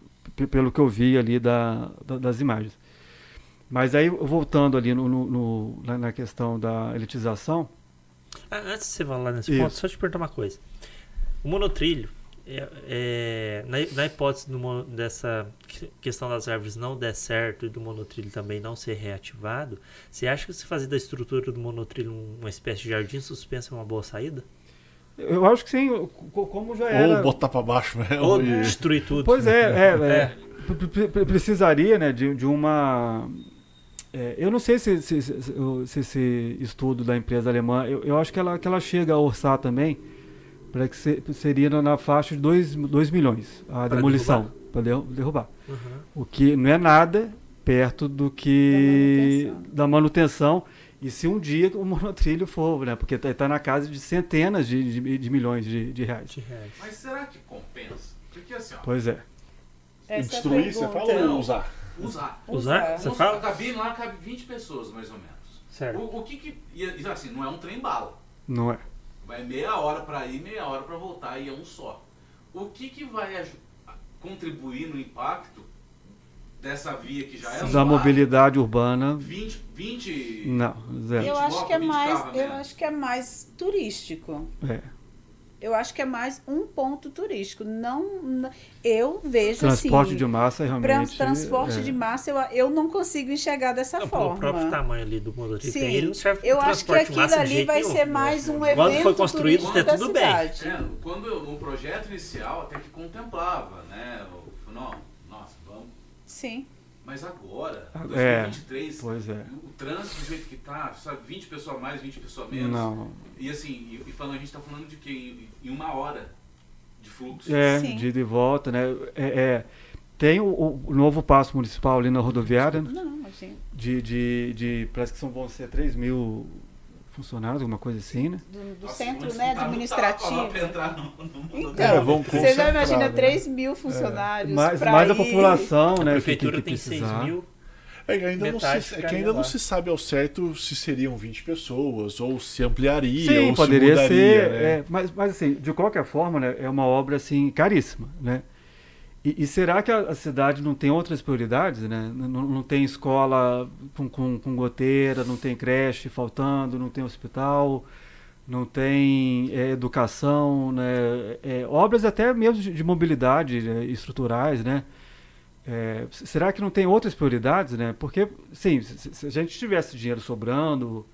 pelo que eu vi ali da, da- das imagens. Mas aí voltando ali no, no- no- na, na questão da elitização, Ah, antes de você falar nesse Isso. ponto, só te perguntar uma coisa. O monotrilho, é, é, na, na hipótese do dessa que- questão das árvores não der certo e do monotrilho também não ser reativado, você acha que se fazer da estrutura do monotrilho um- uma espécie de jardim suspenso é uma boa saída? eu acho que sim, co- como já era. Ou botar pra baixo mesmo. Ou e- destruir tudo? Pois é, é, é. É. Pre- pre- pre- precisaria né, de, de uma é, eu não sei se, se, se, se esse estudo da empresa alemã, eu, eu acho que ela, que ela chega a orçar também para que se, seria na, na faixa de 2 milhões a Pra demolição, para derrubar. Uhum. O que não é nada perto do que da manutenção. E se um dia o monotrilho for, né? Porque está na casa de centenas de, de, de milhões de, de reais. De reais. Mas será que compensa? Porque assim, ó, Pois é. Essa é Destruir, você fala ou usar? usar. Usar? Você fala? A cabine lá cabe 20 pessoas, mais ou menos. Certo. O, o que que. E, assim, não é um trem bala. Não é. Vai meia hora para ir, meia hora para voltar e é um só. O que que vai contribuir no impacto dessa via que já é Da mobilidade urbana, 20, 20 não, zero. Eu acho que é mais, carro, eu né? acho que é mais turístico. É. Eu acho que é mais um ponto turístico. Não, eu vejo Transporte assim. de massa realmente. transporte é. de massa eu, eu não consigo enxergar dessa Não, pelo próprio forma. tamanho ali do motorista, Sim, ele não serve eu acho que aquilo ali jeito vai nenhum. ser mais um evento Quando foi construído, turístico tá da tudo bem. cidade. É, quando eu, no projeto inicial até que contemplava, né? Eu, não, nossa, vamos. Sim. Mas agora, Ah, 2023, Pois é. o trânsito do jeito que tá, sabe, 20 pessoas a mais, 20 pessoas a menos. Não. E assim, e, e falando, a gente tá falando de quê? Em, em uma hora de fluxo. É, Sim. de ida e volta, né? É, é. tem o, o novo passo municipal ali na rodoviária? Não, assim, de, de, de parece que são, vão ser 3 mil funcionários, alguma coisa assim, né? do, do Nossa, centro né, administrativo. Então, É, vão você já imagina né? 3 mil funcionários. mais pra mais a população, A né? prefeitura que, que tem 6 precisar. mil. É que ainda, não se, é que ainda não se sabe ao certo se seriam 20 pessoas, ou se ampliaria, Sim, ou poderia se mudaria, ser, né? é, mas, mas assim, de qualquer forma, né, é uma obra assim caríssima, né? E, e será que a, cidade não tem outras prioridades, né? Não, não tem escola com, com, com goteira, não tem creche faltando, não tem hospital, não tem é, educação, né? É, obras até mesmo de, de mobilidade né, estruturais, né? É, será que não tem outras prioridades, né? Porque, sim, se, se a gente tivesse dinheiro sobrando,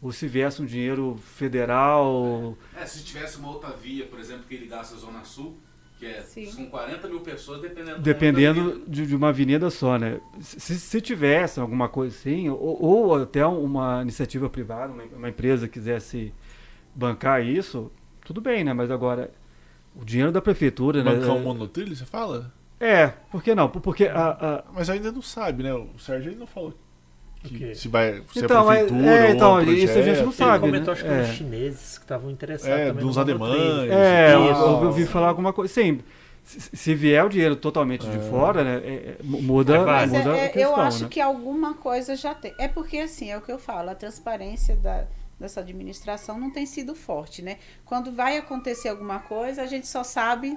ou se viesse um dinheiro federal, É, se tivesse uma outra via, por exemplo, que ligasse a Zona Sul, que é, Sim. são 40 mil pessoas dependendo do dependendo de, de uma avenida só, né? Se, se tivesse alguma coisa assim, ou, ou até uma iniciativa privada, uma, uma empresa quisesse bancar isso, tudo bem, né? Mas agora, o dinheiro da prefeitura, né? Bancar um monotrilho, você fala? É, por que não? Porque a, a- Mas ainda não sabe, né? O Sérgio ainda não falou que se vai se Então, a é- prefeitura é, ou então, um isso a gente não projeto. Ele sabe, comentou, né? acho que É. uns chineses que estavam interessados É, também dos alemães. É, eu, ouvi falar alguma coisa. Sim, se, se vier o dinheiro totalmente de fora, né? é- é, muda, É válido. Mas muda é- a é- questão, eu acho né? que alguma coisa já tem. É porque, assim, é o que eu falo, a transparência da, dessa administração não tem sido forte, né? Quando vai acontecer alguma coisa, a gente só sabe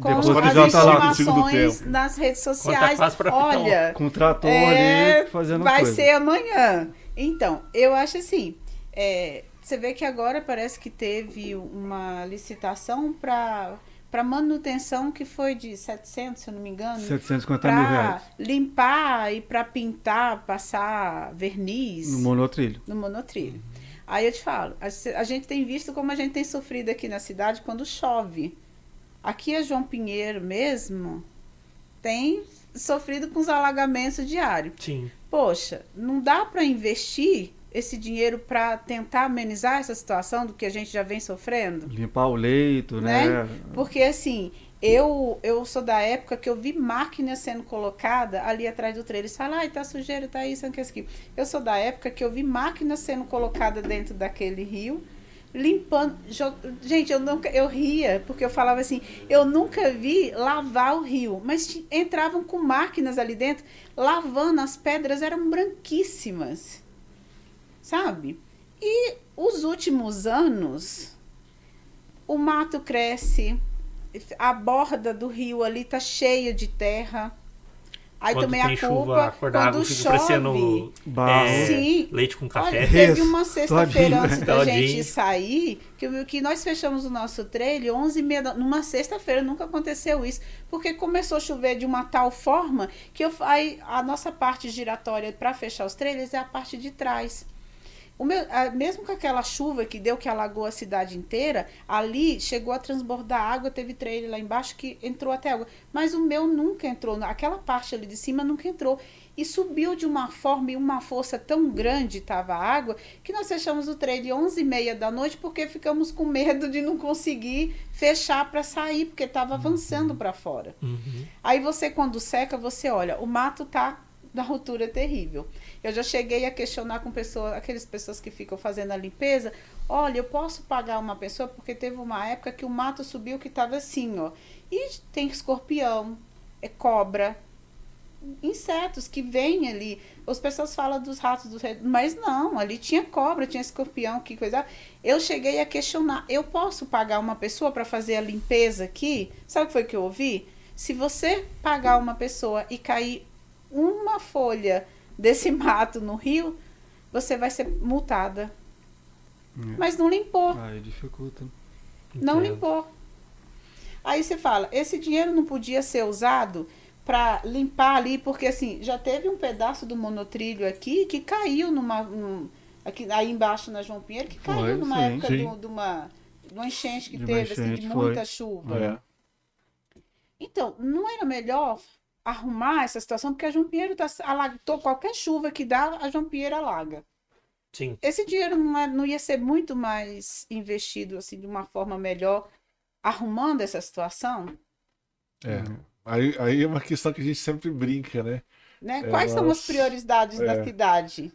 com Depois as que já tá lá no segundo informações tempo. nas redes tá sociais. Olha, Com o trator É, ali fazendo vai coisa. ser amanhã. Então, eu acho assim, é, você vê que agora parece que teve uma licitação para para manutenção que foi de 700, se eu não me engano, 750 mil para reais limpar e para pintar, passar verniz no monotrilho. no monotrilho. Aí eu te falo, a, a gente tem visto como a gente tem sofrido aqui na cidade quando chove. Aqui a João Pinheiro mesmo tem sofrido com os alagamentos diários. Sim. Poxa, não dá para investir esse dinheiro para tentar amenizar essa situação do que a gente já vem sofrendo? Limpar o leito, né? Porque assim, eu eu sou da época que eu vi máquina sendo colocada ali atrás do trailer. Eles falam, ai, tá sujeira, tá isso, não quer isso aqui. Eu sou da época que eu vi máquina sendo colocada dentro daquele rio, limpando. Gente, eu nunca, eu ria, porque eu falava assim, eu nunca vi lavar o rio, mas entravam com máquinas ali dentro, lavando, as pedras eram branquíssimas. Sabe? E os últimos anos, o mato cresce, a borda do rio ali tá cheia de terra. Aí Quando também a chuva, culpa, quando fica chove. é, Sim. leite com café. Olha, teve uma sexta-feira antes da gente sair, que, que nós fechamos o nosso trailer 11 e meia, da- numa sexta-feira, nunca aconteceu isso, porque começou a chover de uma tal forma que eu, aí, a nossa parte giratória para fechar os trailers é a parte de trás. O meu, a- mesmo com aquela chuva que deu que alagou a cidade inteira, ali chegou a transbordar água, teve trailer lá embaixo que entrou até água. Mas o meu nunca entrou, aquela parte ali de cima nunca entrou. E subiu de uma forma e uma força tão grande estava a água que nós fechamos o trailer 11 e meia da noite porque ficamos com medo de não conseguir fechar para sair, porque estava avançando para fora. Uhum. Aí você, quando seca, você olha, o mato tá da altura terrível. Eu já cheguei a questionar com pessoas, aquelas pessoas que ficam fazendo a limpeza. Olha, eu posso pagar uma pessoa porque teve uma época que o mato subiu que estava assim, ó. E tem escorpião, é cobra, insetos que vêm ali. As pessoas falam dos ratos, dos mas não, ali tinha cobra, tinha escorpião, que coisa. Eu cheguei a questionar, eu posso pagar uma pessoa para fazer a limpeza aqui? Sabe o que foi que eu ouvi? Se você pagar uma pessoa e cair uma folha desse mato no rio, você vai ser multada. É. Mas não limpou. Aí dificulta. Não Entendo. limpou. Aí você fala, esse dinheiro não podia ser usado para limpar ali, porque assim, já teve um pedaço do monotrilho aqui que caiu numa. num- aqui, aí embaixo na João Pinheiro, que caiu Foi, numa sim. época Sim. do- de uma, de uma enchente que De teve, assim, de enchente, muita foi. chuva. É. Então, não era melhor arrumar essa situação, porque a João Pinheiro tá alagou qualquer chuva que dá, a João Pinheiro alaga. Sim. Esse dinheiro não, é- não ia ser muito mais investido assim de uma forma melhor, arrumando essa situação, É. Aí, aí é uma questão que a gente sempre brinca, né? né? É, Quais são as prioridades da é. cidade?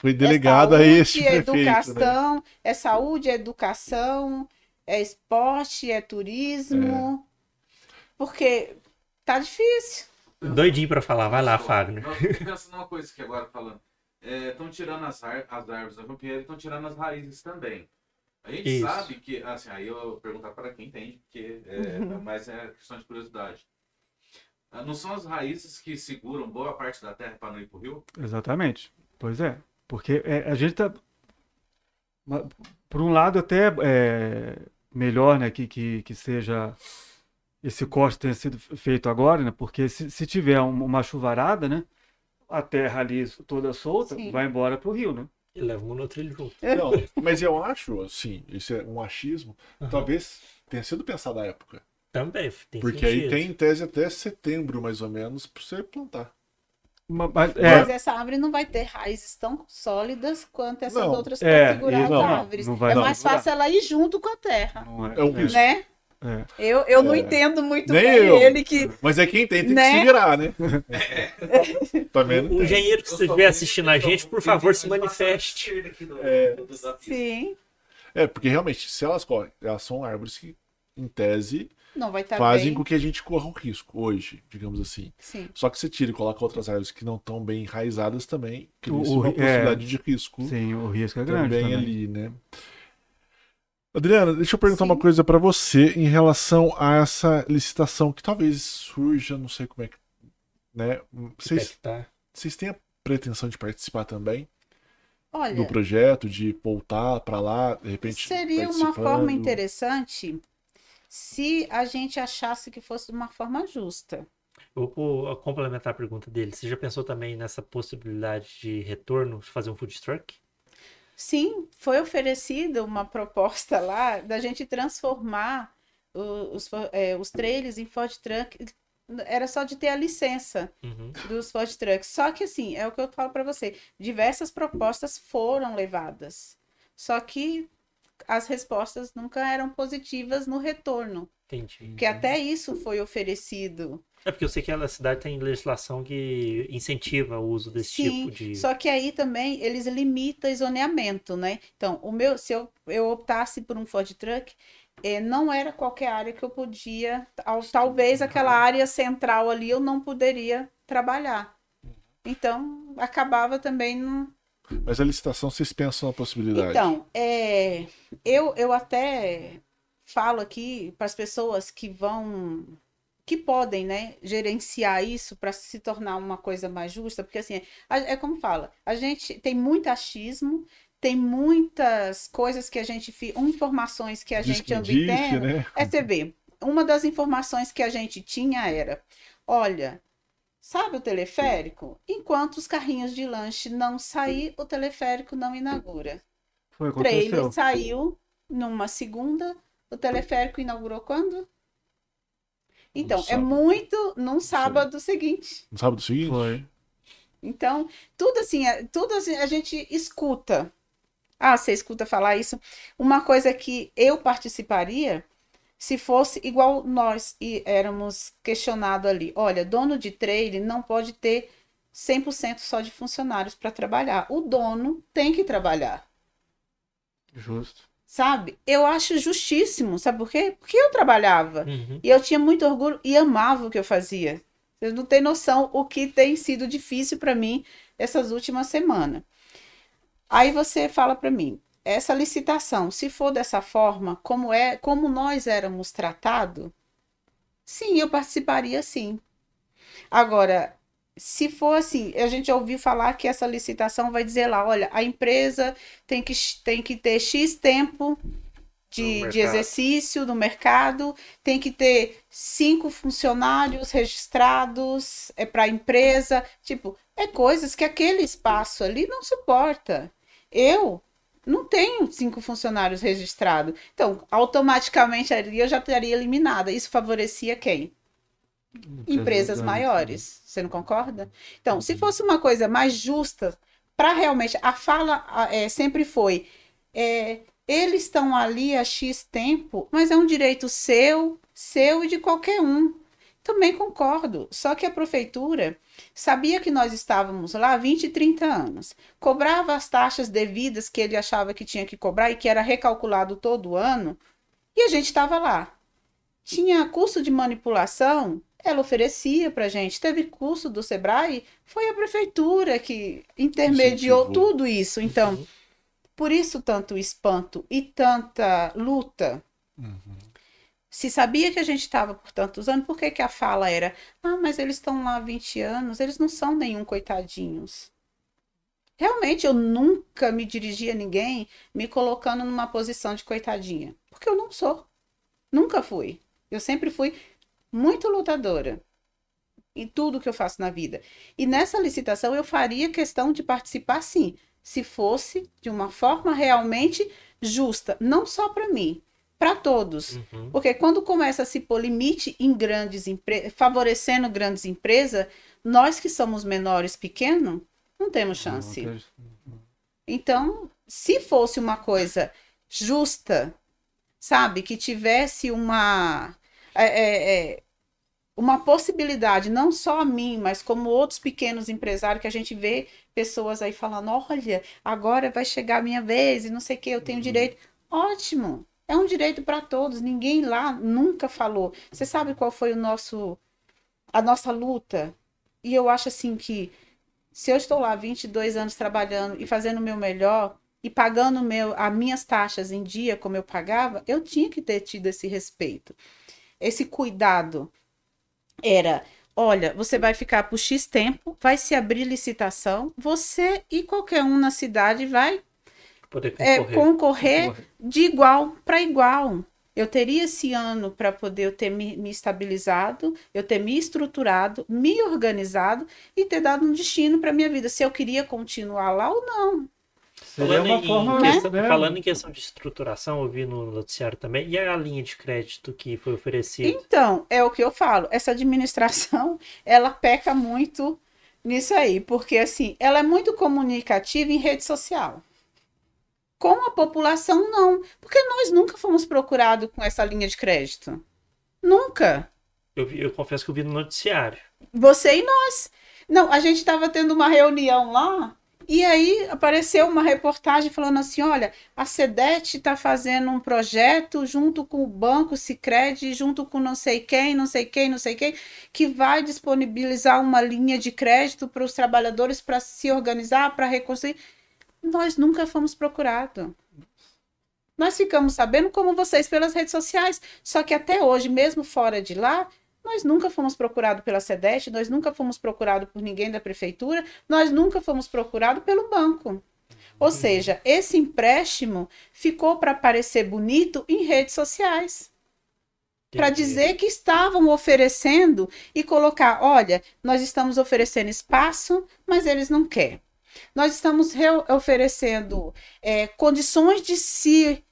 Foi delegado é a saúde, este é prefeito, né? educação, é saúde, é educação, é esporte, é turismo. Porque tá difícil. Doidinho pra falar. Vai lá, Fagner. Pensando numa coisa aqui agora falando. Estão tirando as, ar- as árvores da Vampieira e estão tirando as raízes também. A gente Isso. sabe que, assim, aí eu vou perguntar para quem entende, porque é, Uhum. mais é questão de curiosidade. Ah, Não são as raízes que seguram boa parte da terra para não ir pro rio? Exatamente. Pois é. Porque é, a gente tá. Por um lado, até é melhor né, que, que, que seja esse corte tenha sido feito agora, né? Porque se, se tiver um- uma chuvarada, né? A terra ali toda solta Sim. vai embora pro rio, né? E leva o monotrilho junto. Não, mas eu acho, assim, isso é um achismo, Aham. talvez tenha sido pensado à época. Também. Tem Porque aí sentido. tem em tese até setembro, mais ou menos, pra você plantar. Ma- Mas, é, Mas essa árvore não vai ter raízes tão sólidas quanto essas Não. outras É, para segurar isso as não, árvores. não vai é não. mais fácil ela ir junto com a terra, não é, É um é, risco. né? É. Eu, eu não É. entendo muito Nem bem eu. ele que Mas é quem tem, tem que Né? se virar, né? Também não O engenheiro que estiver assistindo a gente, por favor, se manifeste. É. sim, É, porque realmente, se elas correm, elas são árvores que, em tese, não vai estar fazem Tá bem. com que a gente corra um risco hoje, digamos assim. Sim. Só que você tira e coloca outras árvores que não estão bem enraizadas também, cria-se O- uma é. possibilidade de risco Sim, o risco é grande. também, também. ali, né? Adriana, deixa eu perguntar Sim. uma coisa pra você em relação a essa licitação que talvez surja, não sei como é que. Né? Vocês, Tá. vocês têm a pretensão de participar também Olha, do projeto, de voltar pra lá, de repente. seria uma forma interessante se a gente achasse que fosse de uma forma justa. Eu vou complementar a pergunta dele. Você já pensou também nessa possibilidade de retorno, de fazer um food truck? Sim, foi oferecida uma proposta lá da gente transformar os, é, os trailers em Ford Truck. Era só de ter a licença Uhum. dos Ford Trucks. Só que assim, é o que eu falo para você, diversas propostas foram levadas. Só que as respostas nunca eram positivas no retorno, Entendi. porque até isso foi oferecido. É porque eu sei que a cidade tem legislação que incentiva o uso desse Sim, tipo de. só que aí também eles limitam o zoneamento, né? Então, o meu, se eu, eu optasse por um Ford Truck, eh, não era qualquer área que eu podia, tal- talvez aquela área central ali eu não poderia trabalhar. Então, acabava também não, Mas a licitação, vocês pensam na possibilidade? Então, é, eu, eu até falo aqui para as pessoas que vão, que podem, né, gerenciar isso para se tornar uma coisa mais justa, porque assim, a- é como fala, a gente tem muito achismo, tem muitas coisas que a gente, informações que a Diz gente tendo, né? é, você vê, uma das informações que a gente tinha era, olha, Sabe o teleférico? Enquanto os carrinhos de lanche não sair, o teleférico não inaugura. Foi, O trailer saiu numa segunda, o teleférico inaugurou quando? Então, é muito num sábado seguinte. No sábado seguinte? Foi. Então, tudo assim, é- tudo assim, a gente escuta. Ah, você escuta falar isso. Uma coisa que eu participaria se fosse igual nós e éramos questionados ali. Olha, dono de trailer não pode ter 100% só de funcionários para trabalhar. O dono tem que trabalhar, Justo. Sabe? Eu acho justíssimo, sabe por quê? Porque eu trabalhava. Uhum. E eu tinha muito orgulho e amava o que eu fazia. Vocês não têm noção o que tem sido difícil para mim essas últimas semanas. Aí você fala para mim, essa licitação, se for dessa forma, como é, como nós éramos tratados, sim, eu participaria sim. Agora, se for assim, a gente ouviu falar que essa licitação vai dizer lá, olha, a empresa tem que, tem que ter X tempo de, de exercício no mercado, tem que ter cinco funcionários registrados é para a empresa. Tipo, é coisas que aquele espaço ali não suporta. Eu não tenho cinco funcionários registrados. Então, automaticamente ali eu já estaria eliminada. Isso favorecia quem? Empresas maiores. Você não concorda? Então, se fosse uma coisa mais justa, para realmente. A fala é, sempre foi. é, eles estão ali há X tempo, mas é um direito seu, seu e de qualquer um. Também concordo. Só que a prefeitura sabia que nós estávamos lá há 20, 30 anos. Cobrava as taxas devidas que ele achava que tinha que cobrar e que era recalculado todo ano, e a gente estava lá. Tinha curso de manipulação, ela oferecia para gente. Teve curso do Sebrae, foi a prefeitura que intermediou Incentivou. tudo isso. Então, Uhum. por isso tanto espanto e tanta luta. Se sabia que a gente estava por tantos anos, por que, que a fala era: ah, mas eles estão lá há 20 anos, eles não são nenhum coitadinhos. Realmente, eu nunca me dirigi a ninguém me colocando numa posição de coitadinha, porque eu não sou. Nunca fui. Eu sempre fui muito lutadora em tudo que eu faço na vida. E nessa licitação eu faria questão de participar sim, se fosse de uma forma realmente justa, não só para mim, para todos. Uhum. Porque quando começa a se pôr limite em grandes empresas, favorecendo grandes empresas, nós que somos menores, pequenos, não temos chance. Não, Então, se fosse uma coisa justa, sabe, que tivesse uma é, é, é, uma possibilidade, não só a mim, mas como outros pequenos empresários que a gente vê pessoas aí falando, olha, agora vai chegar a minha vez e não sei o que, eu tenho direito. Ótimo, é um direito para todos. Ninguém lá nunca falou. Você sabe qual foi o nosso a nossa luta? E eu acho assim que se eu estou lá 22 anos trabalhando e fazendo o meu melhor e pagando meu, as minhas taxas em dia como eu pagava, eu tinha que ter tido esse respeito, esse cuidado. Era, olha, você vai ficar por X tempo, vai se abrir licitação, você e qualquer um na cidade vai Poder é, concorrer. concorrer de igual para igual. Eu teria esse ano para poder eu ter me, me estabilizado, eu ter me estruturado, me organizado e ter dado um destino para minha vida, se eu queria continuar lá ou não. Seria Falando, uma em forma. questão, né? falando em questão de estruturação, eu vi no noticiário também, e a linha de crédito que foi oferecida? Então, é o que eu falo, essa administração, ela peca muito nisso aí, porque assim, ela é muito comunicativa em rede social. Com a população, não. Porque nós nunca fomos procurados com essa linha de crédito. Nunca. Eu, eu confesso que eu vi no noticiário. Você e nós. Não, a gente estava tendo uma reunião lá e aí apareceu uma reportagem falando assim: olha, a SEDET está fazendo um projeto junto com o Banco Sicredi, junto com não sei quem, não sei quem, não sei quem, que vai disponibilizar uma linha de crédito para os trabalhadores para se organizar, para reconstruir. Nós nunca fomos procurados. Nós ficamos sabendo como vocês pelas redes sociais. Só que até hoje, mesmo fora de lá, nós nunca fomos procurados pela SEDET, nós nunca fomos procurados por ninguém da prefeitura, nós nunca fomos procurados pelo banco. Ou seja, esse empréstimo ficou para parecer bonito em redes sociais. para dizer que estavam oferecendo e colocar, olha, nós estamos oferecendo espaço, mas eles não querem. Nós estamos re- oferecendo é, condições de se,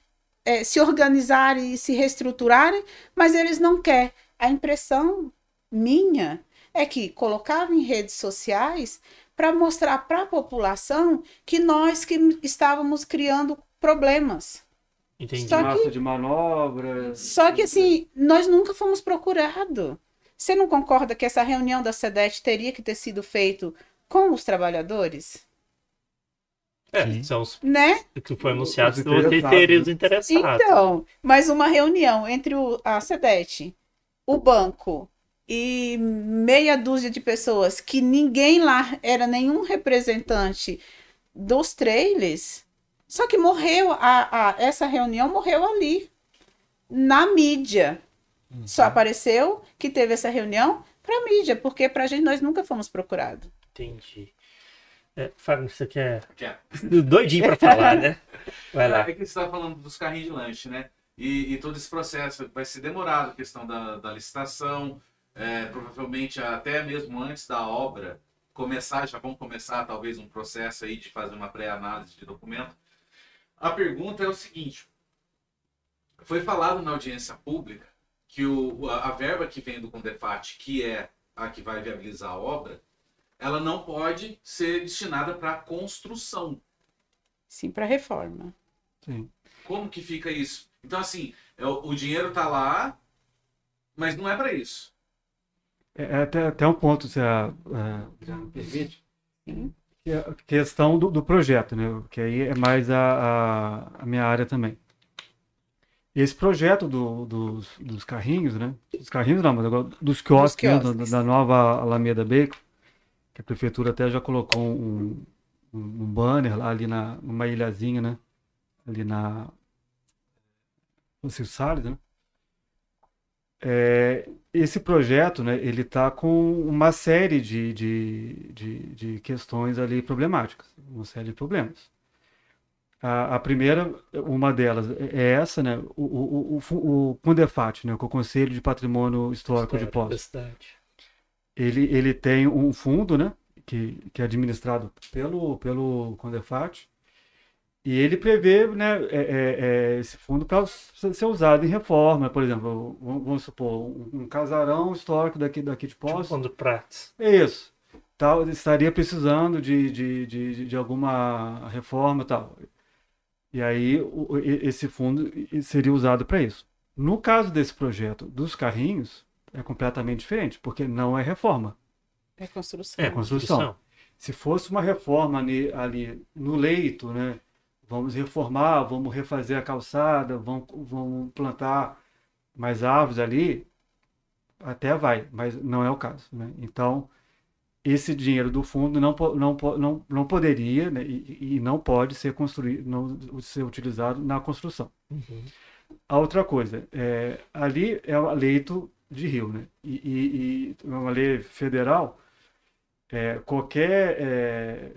é, se organizarem e se reestruturarem, mas eles não querem. A impressão minha é que colocava em redes sociais para mostrar para a população que nós que estávamos criando problemas. Entendi. Só que- Massa de manobra. Só que assim, nós nunca fomos procurados. Você não concorda que essa reunião da SEDET teria que ter sido feito com os trabalhadores? É, Sim. são os Né? que foi anunciado Os que interessados, interessados. Então, mas uma reunião entre o, a SEDET, o banco e meia dúzia de pessoas que ninguém lá era nenhum representante dos trailers, só que morreu, a, a- essa reunião morreu ali, na mídia. Só apareceu que teve essa reunião para mídia, porque para gente nós nunca fomos procurados. Entendi. É, Fábio, você quer. Quer. Doidinho pra falar, né? Vai lá. É que você estava falando dos carrinhos de lanche, né? E, e todo esse processo vai ser demorado, a questão da, da licitação, é, provavelmente até mesmo antes da obra começar, já vão começar talvez um processo aí de fazer uma pré-análise de documento. A pergunta é o seguinte: foi falado na audiência pública que o, a, a verba que vem do Condefat, que é a que vai viabilizar a obra, ela não pode ser destinada para construção. Sim, para reforma. Sim. Como que fica isso? Então, assim, é o, o dinheiro tá lá, mas não é para isso. É é até, até um ponto, se a, a permite, que é a questão do, do projeto, né? Que aí é mais a, a, a minha área também. Esse projeto do- dos, dos carrinhos, né? Dos carrinhos não, mas agora dos quiosques, né? Da, da nova Alameda Bacon, que a prefeitura até já colocou um, um, um banner lá ali na, numa ilhazinha, né? Ali na... Salles, né? É, esse projeto, né, ele está com uma série de, de, de, de questões ali problemáticas, uma série de problemas. A, a primeira, uma delas é essa, né, o, o, o, o, Condefat, né, que é o Conselho de Patrimônio Histórico de cidade. ele, ele tem um fundo, né, que, que é administrado pelo, pelo Condefat, e ele prevê, né, é, é, é, esse fundo para ser usado em reforma, por exemplo, vamos supor, um, casarão histórico daqui, daqui de Tipo Poços, quando Prates. é isso, tal, estaria precisando de, de, de, de alguma reforma e tal. E aí o- esse fundo seria usado para isso. No caso desse projeto dos carrinhos, é completamente diferente, porque não é reforma. É construção. É construção. Se fosse uma reforma ali, ali no leito, né? Vamos reformar, vamos refazer a calçada, vamos, vamos plantar mais árvores ali, até vai, mas não é o caso, né? Então, esse dinheiro do fundo não, não, não, não poderia né? e, e não pode ser construído, não ser utilizado na construção. Uhum. A outra coisa, é, ali é um leito de rio, né? E, e, e uma lei federal, é, qualquer é,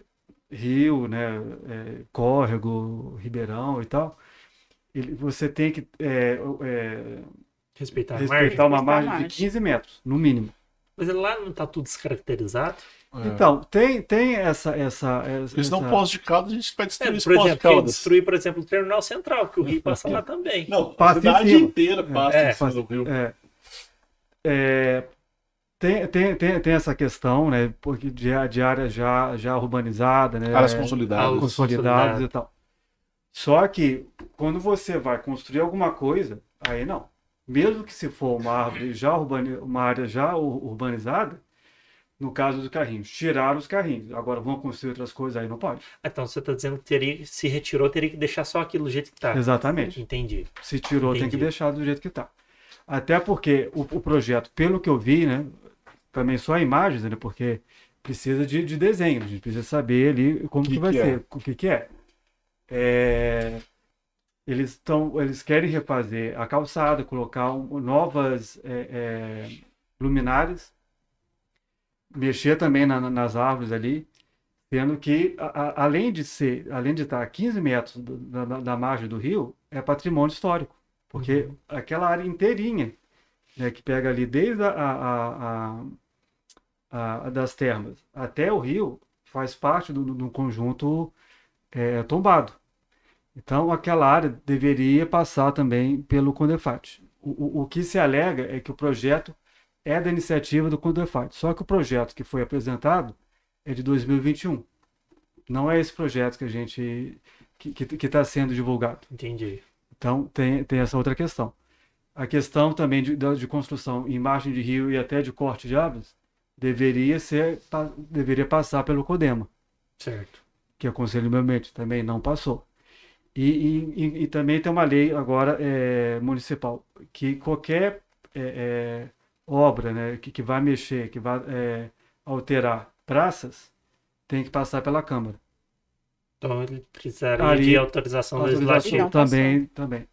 rio, né, é, córrego, ribeirão e tal, ele, você tem que é, é, Respeitar a respeitar margem. uma Respeitar a margem de margem. 15 metros, no mínimo. Mas lá não tá tudo descaracterizado? É. Então, tem, tem essa, essa, essa Eles dão pós de caldas, a gente vai É, destruir esse por pós de caldas. destruir, por exemplo, o terminal central, que o rio passa lá também. Não, a Passa em cidade inteira passa É, em cima do rio. É, é, tem, tem, tem, tem essa questão, né, porque de, de área já, já urbanizada, né, Áreas consolidadas. consolidadas e tal. Só que quando você vai construir alguma coisa, aí não. Mesmo que se for uma árvore já urbani, uma área já ur- urbanizada, no caso dos carrinhos, tirar os carrinhos. Agora vão construir outras coisas, aí não pode. Então você tá dizendo que teria, se retirou, teria que deixar só aquilo do jeito que tá. Exatamente. Entendi. Se tirou, tem que Entendi. deixar do jeito que está. Até porque o, o projeto, pelo que eu vi, né, também só imagens, né, porque precisa de, de desenho, a gente precisa saber ali como Que que, vai que é? ser, o que que é. É, eles estão, eles querem refazer a calçada, colocar um- novas é, é, luminárias, mexer também na- na- nas árvores ali, sendo que a- a- além de ser, além de estar a 15 metros da, da- da margem do rio, é patrimônio histórico, porque aquela área inteirinha né, que pega ali desde a, a, a, a das termas até o rio, faz parte do, do conjunto é, tombado. Então, aquela área deveria passar também pelo Condefat. O, o, o, que se alega é que o projeto é da iniciativa do Condefat. Só que o projeto que foi apresentado é de 2021. Não é esse projeto que a gente que está sendo divulgado. Entendi. Então tem, tem essa outra questão. A questão também de, de construção em margem de rio e até de corte de árvores deveria ser deveria passar pelo CODEMA. Certo. Que é o Conselho de Meio Ambiente, também não passou. E, e, e, também tem uma lei agora é, municipal que qualquer é, é, obra né, que, que vai mexer, que vai é, alterar praças, tem que passar pela Câmara. Então ele precisaria de autorização, Autorização legislativa. também, também.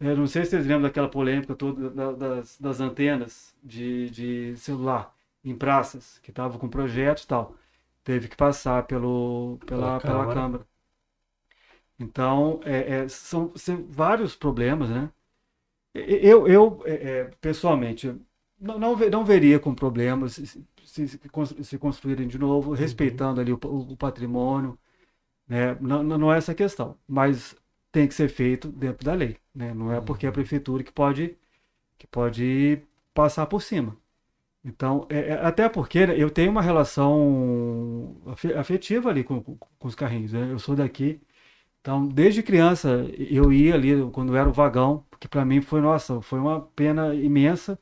Eu não sei se vocês lembram daquela polêmica toda da- das, das antenas de, de celular em praças, que estavam com projeto e tal. Teve que passar pelo, pela, Pela pela, Câmara. Então, é, é, são, são vários problemas, né? Eu, eu é, é, pessoalmente, não, não, não veria com problemas se, se, se constru- se construírem de novo, respeitando ali o, o patrimônio, né? Não, não não é essa a questão, mas tem que ser feito dentro da lei, né? Não é porque é a prefeitura que pode, que pode passar por cima. Então, é- é- até porque né, eu tenho uma relação afe- afetiva ali com, com, com os carrinhos, né? Eu sou daqui, então desde criança eu ia ali quando era o vagão, porque para mim foi, nossa, foi uma pena imensa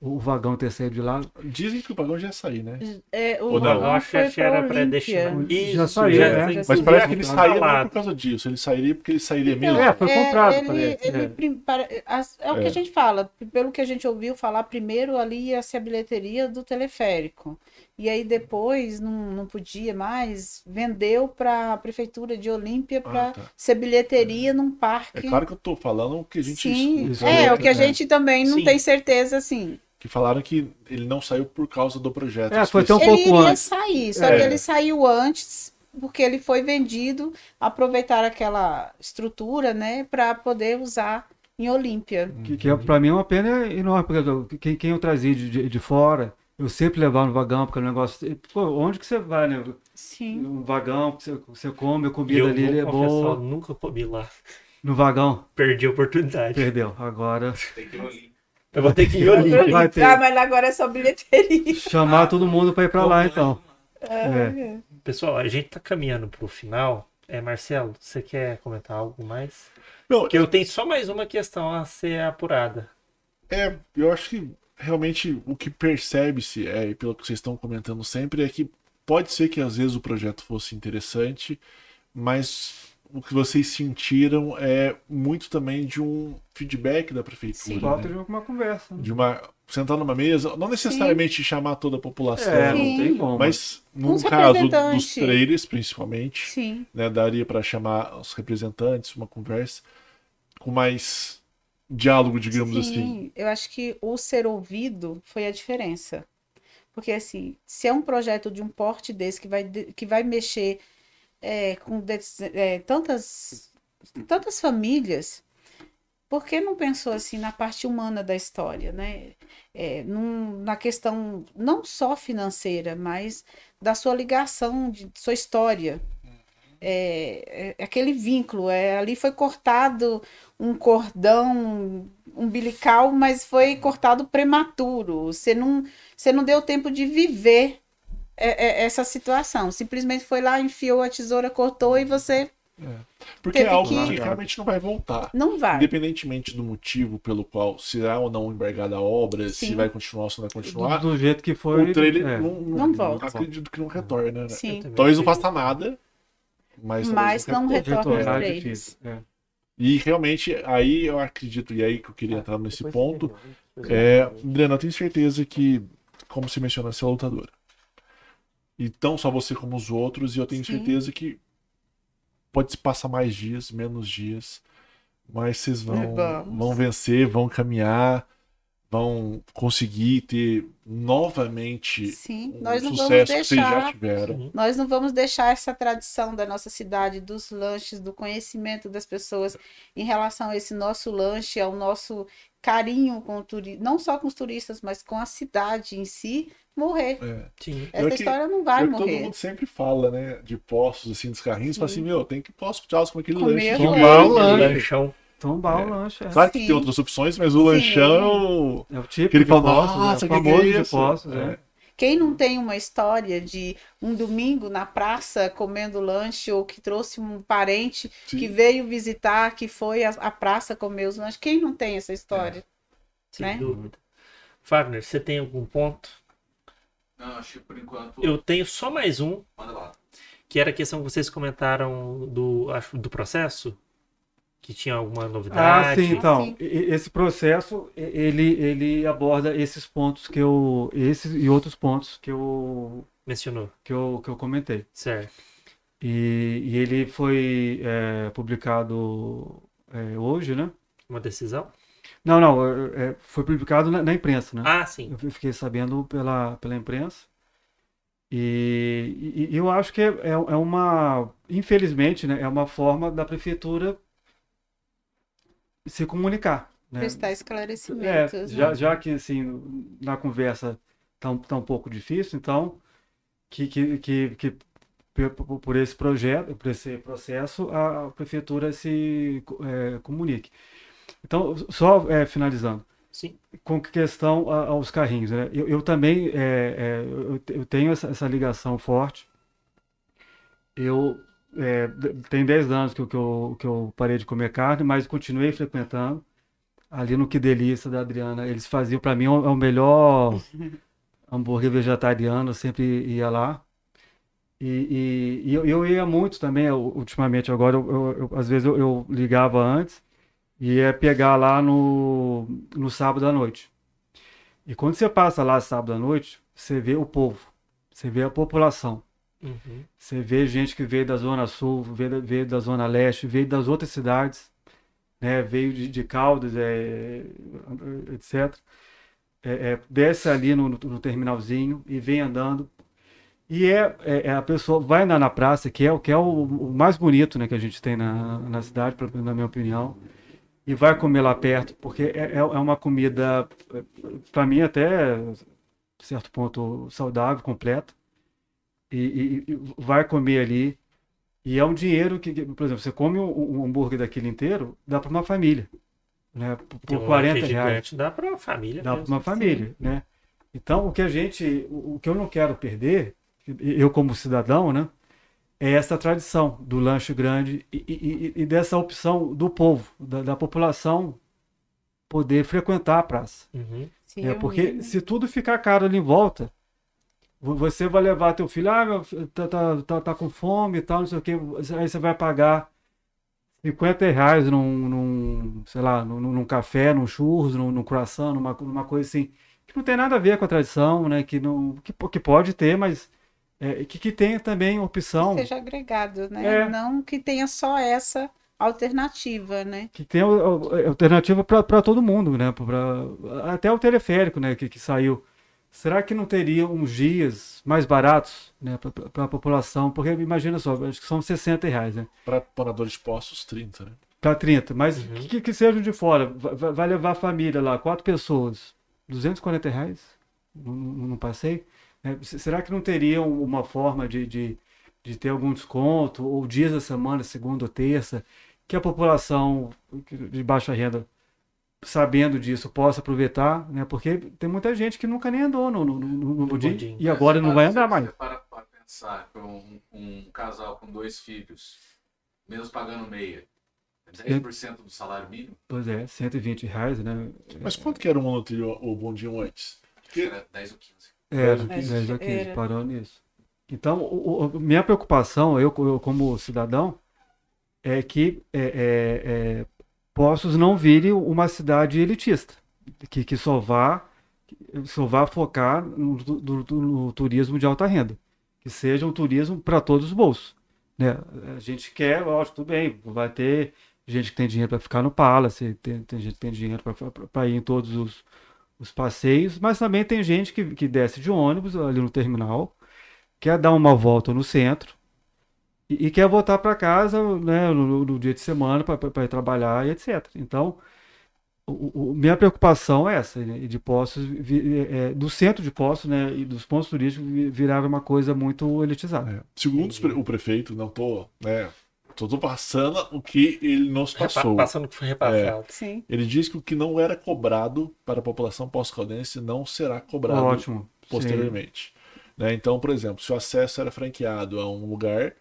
o vagão ter saído de lá. Dizem que o vagão já ia sair, né? É, o Ou não? Eu vagão acho que era predestinado. Olímpia. Isso, Já saiu, né? já Mas saiu. parece que ele sairia não por causa disso. Ele sairia porque ele sairia mesmo. É, foi comprado, ele, parece, ele é. é o que É. a gente fala, pelo que a gente ouviu falar, primeiro ali ia ser a bilheteria do teleférico. E aí depois não, não podia mais, vendeu para a prefeitura de Olímpia para Ah, tá. ser bilheteria num É parque. claro que eu tô falando o que a gente Sim, é, né? o que a gente também não Sim. tem certeza, assim. Que falaram que ele não saiu por causa do projeto. É, foi tão ele pouco iria antes. sair, só É. que ele saiu antes, porque ele foi vendido, aproveitar aquela estrutura, né, para poder usar em Olímpia. Que, que é, pra mim é uma pena enorme, porque quem, quem eu trazia de, de, de fora, eu sempre levava no vagão, porque o negócio. Pô, onde que você vai, né? Sim. Um vagão, você, você come, a comida eu ali vou é confessar, eu boa. nunca comi lá. No vagão, Perdi a oportunidade. perdeu. Agora Tem que ir. Eu vou ter que ir em Olímpia. vai ter. Ah, mas agora é só bilheteria. chamar todo mundo pra ir pra lá, então. É. Pessoal, a gente tá caminhando pro final. É, Marcelo, você quer comentar algo mais? Não, Porque eu tenho só mais uma questão a ser apurada. É, eu acho que realmente o que percebe-se, é, e pelo que vocês estão comentando sempre, é que pode ser que às vezes o projeto fosse interessante, mas o que vocês sentiram é muito também de um feedback da prefeitura. Falta né? de uma conversa. né? De uma. sentar numa mesa, não necessariamente chamar toda a população, É, Sim. não tem como. mas no Uns caso dos trailers, principalmente, Sim. né, daria para chamar os representantes, uma conversa com mais diálogo, digamos assim. Sim, eu acho que o ser ouvido foi a diferença. Porque, assim, se é um projeto de um porte desse que vai, que vai mexer é, com é, tantas, tantas famílias, por que não pensou, assim, na parte humana da história, né? É, num- na questão não só financeira, mas da sua ligação, de sua história. É, é aquele vínculo, é, ali foi cortado um cordão umbilical, mas foi cortado prematuro. Você não, você não deu tempo de viver é, é, essa situação. Simplesmente foi lá, enfiou a tesoura, cortou e você Porque é algo que- que realmente não vai voltar. não vai. Independentemente do motivo pelo qual será ou não embargada a obra, se Sim. vai continuar ou se não vai Do, continuar, do jeito que foi. o trailer é. não, Não volta. acredito que não retorna, né? Sim, Talvez não faça nada, mas, mas não retorne. retorna os é trailers. É. E realmente, aí eu acredito, e aí que eu queria entrar nesse ponto, é, Adriana, eu tenho certeza que, como você mencionou, você é lutadora. E não só você como os outros, e eu tenho Sim. certeza que pode se passar mais dias, menos dias, mas vocês vão, vão vencer, vão caminhar. Vão conseguir ter novamente Sim, um nós não vamos sucesso que vocês já deixar. tiveram. Nós não vamos deixar essa tradição da nossa cidade, dos lanches, do conhecimento das pessoas em relação a esse nosso lanche, ao nosso carinho com o turismo, não só com os turistas, mas com a cidade em si, morrer. É. Sim. Essa que- história não vai É que todo morrer. mundo sempre fala, né? De postos assim dos carrinhos, fala assim, meu, tem que postos de com aquele Comer lanche. aquele Tomar o lanche. Tombar É. o lanche. É, Claro que Sim. tem outras opções, mas o lanchão é o. é o tipo Que ele de fala, nossa, é que o que é famoso de postos. É. É. Quem não tem uma história de um domingo na praça comendo lanche ou que trouxe um parente Sim. que veio visitar, que foi à à praça comer os lanches, quem não tem essa história? Sem Né? dúvida. Wagner, você tem algum ponto? Não, acho que por enquanto. Eu tenho só mais um, Manda lá. que era a questão que vocês comentaram do, acho, do processo. Que tinha alguma novidade. Ah, sim, então, Sim. esse processo, ele, ele aborda esses pontos que eu, esses e outros pontos que eu, Mencionou. que eu, que eu comentei. Certo. E, e ele foi é, publicado é, hoje, né? Uma decisão? Não, não, é, é, foi publicado na, na imprensa, né? Ah, sim. Eu fiquei sabendo pela, pela imprensa. E, e- e eu acho que é, é é uma, infelizmente, né, é uma forma da prefeitura se comunicar. Né? Prestar É, esclarecimentos. já, né? já que assim, na conversa tá um, tá um pouco difícil, então que, que, que, que por esse projeto, por esse processo, a, prefeitura se é, comunique. Então, só é, finalizando, Sim. com questão aos carrinhos, né? Eu, eu também é, é, eu, eu tenho essa, essa ligação forte. Eu é, tem 10 anos que, eu- que, eu, que eu parei de comer carne, mas continuei frequentando. Ali no Que Delícia da Adriana, eles faziam para mim é o é melhor hambúrguer vegetariano, eu sempre ia lá. E, e- e eu, eu ia muito também, eu- ultimamente, agora, eu, às vezes eu, eu ligava antes e ia pegar lá no, no sábado à noite. E quando você passa lá sábado à noite, você vê o povo, você vê a população. Uhum. Você vê gente que veio da Zona Sul, veio da, veio da Zona Leste, veio das outras cidades, né? Veio de, de Caldas, é, etc. É, é, desce ali no, no- terminalzinho e vem andando. E é, é- é a pessoa vai na, na praça, que é, o- que é o, o mais bonito né, que a gente tem na, na cidade, pra- na minha opinião, e vai comer lá perto, porque é, é é uma comida, para mim, até certo ponto saudável, completa e, e- e vai comer ali. E é um dinheiro que, por exemplo, você come um, um hambúrguer daquele inteiro, dá para uma família. Né? Por, Tem por um 40 lanche reais. Dá pra uma família. Dá para uma família, né? Então, o que a gente, o que eu não quero perder, eu como cidadão, né? É essa tradição do lanche grande e, e- e- dessa opção do povo, da, da população poder frequentar a praça. Uhum. Se É, porque reunir, né? se tudo ficar caro ali em volta, vo- você vai levar teu filho, ah, meu filho tá, tá, tá, tá com fome e tal, não sei o quê, aí você vai pagar 50 reais num, num sei lá, num, num café, num churros, num, num croissant, numa, numa coisa assim, que não tem nada a ver com a tradição, né, que, não, que, que pode ter, mas é, que, que tenha também opção, Que seja agregado, né? É. Não que tenha só essa alternativa, né? que tenha alternativa para todo mundo, né, pra, até o teleférico, né, que, que saiu. Será que não teria uns dias mais baratos né, para a população? Porque imagina só, acho que são 60 reais, né? Para moradores de postos, 30, né? Para 30, mas Uhum. que, que sejam de fora. Vai, vai- levar a família lá, quatro pessoas, 240 reais passeio? né? S- Será que não teria uma forma de, de, de ter algum desconto, ou dias da semana, segunda ou terça, que a população de baixa renda, sabendo disso, possa aproveitar, né? Porque tem muita gente que nunca nem andou no, no, no, no budinho. e agora não vai andar Você mais. Para para pensar que um, um casal com dois filhos, mesmo pagando meia, é 10% do salário mínimo, Pois é, 120 reais, né? Mas quanto que era o monotrilho, o bondinho antes? era 10 ou 15. É, Dez ou 10 quinze. ou 15, Era. parou nisso. Então, o- o- minha preocupação, eu, eu como cidadão, é que é, é, é, Poços não vire uma cidade elitista, que, que só vá, só vá focar no, do- do- no turismo de alta renda, que seja um turismo para todos os bolsos. Né? A gente quer, lógico, tudo bem, vai ter gente que tem dinheiro para ficar no Palace, tem, tem gente que tem dinheiro para ir em todos os, os passeios, mas também tem gente que, que desce de ônibus ali no terminal, quer dar uma volta no centro e, e quer voltar para casa né, no, no, dia de semana para ir trabalhar e etc. Então, o, o, minha preocupação é essa, né, de Poços, é, do centro de Poços né, e dos pontos turísticos virar uma coisa muito elitizada. É. Segundo o prefeito, não estou né, Tô passando o que ele nos passou. Passando o que foi repassado. É, ele diz que o que não era cobrado para a população pós-caldense não será cobrado Ótimo. posteriormente. Né? Então, por exemplo, se o acesso era franqueado a um lugar,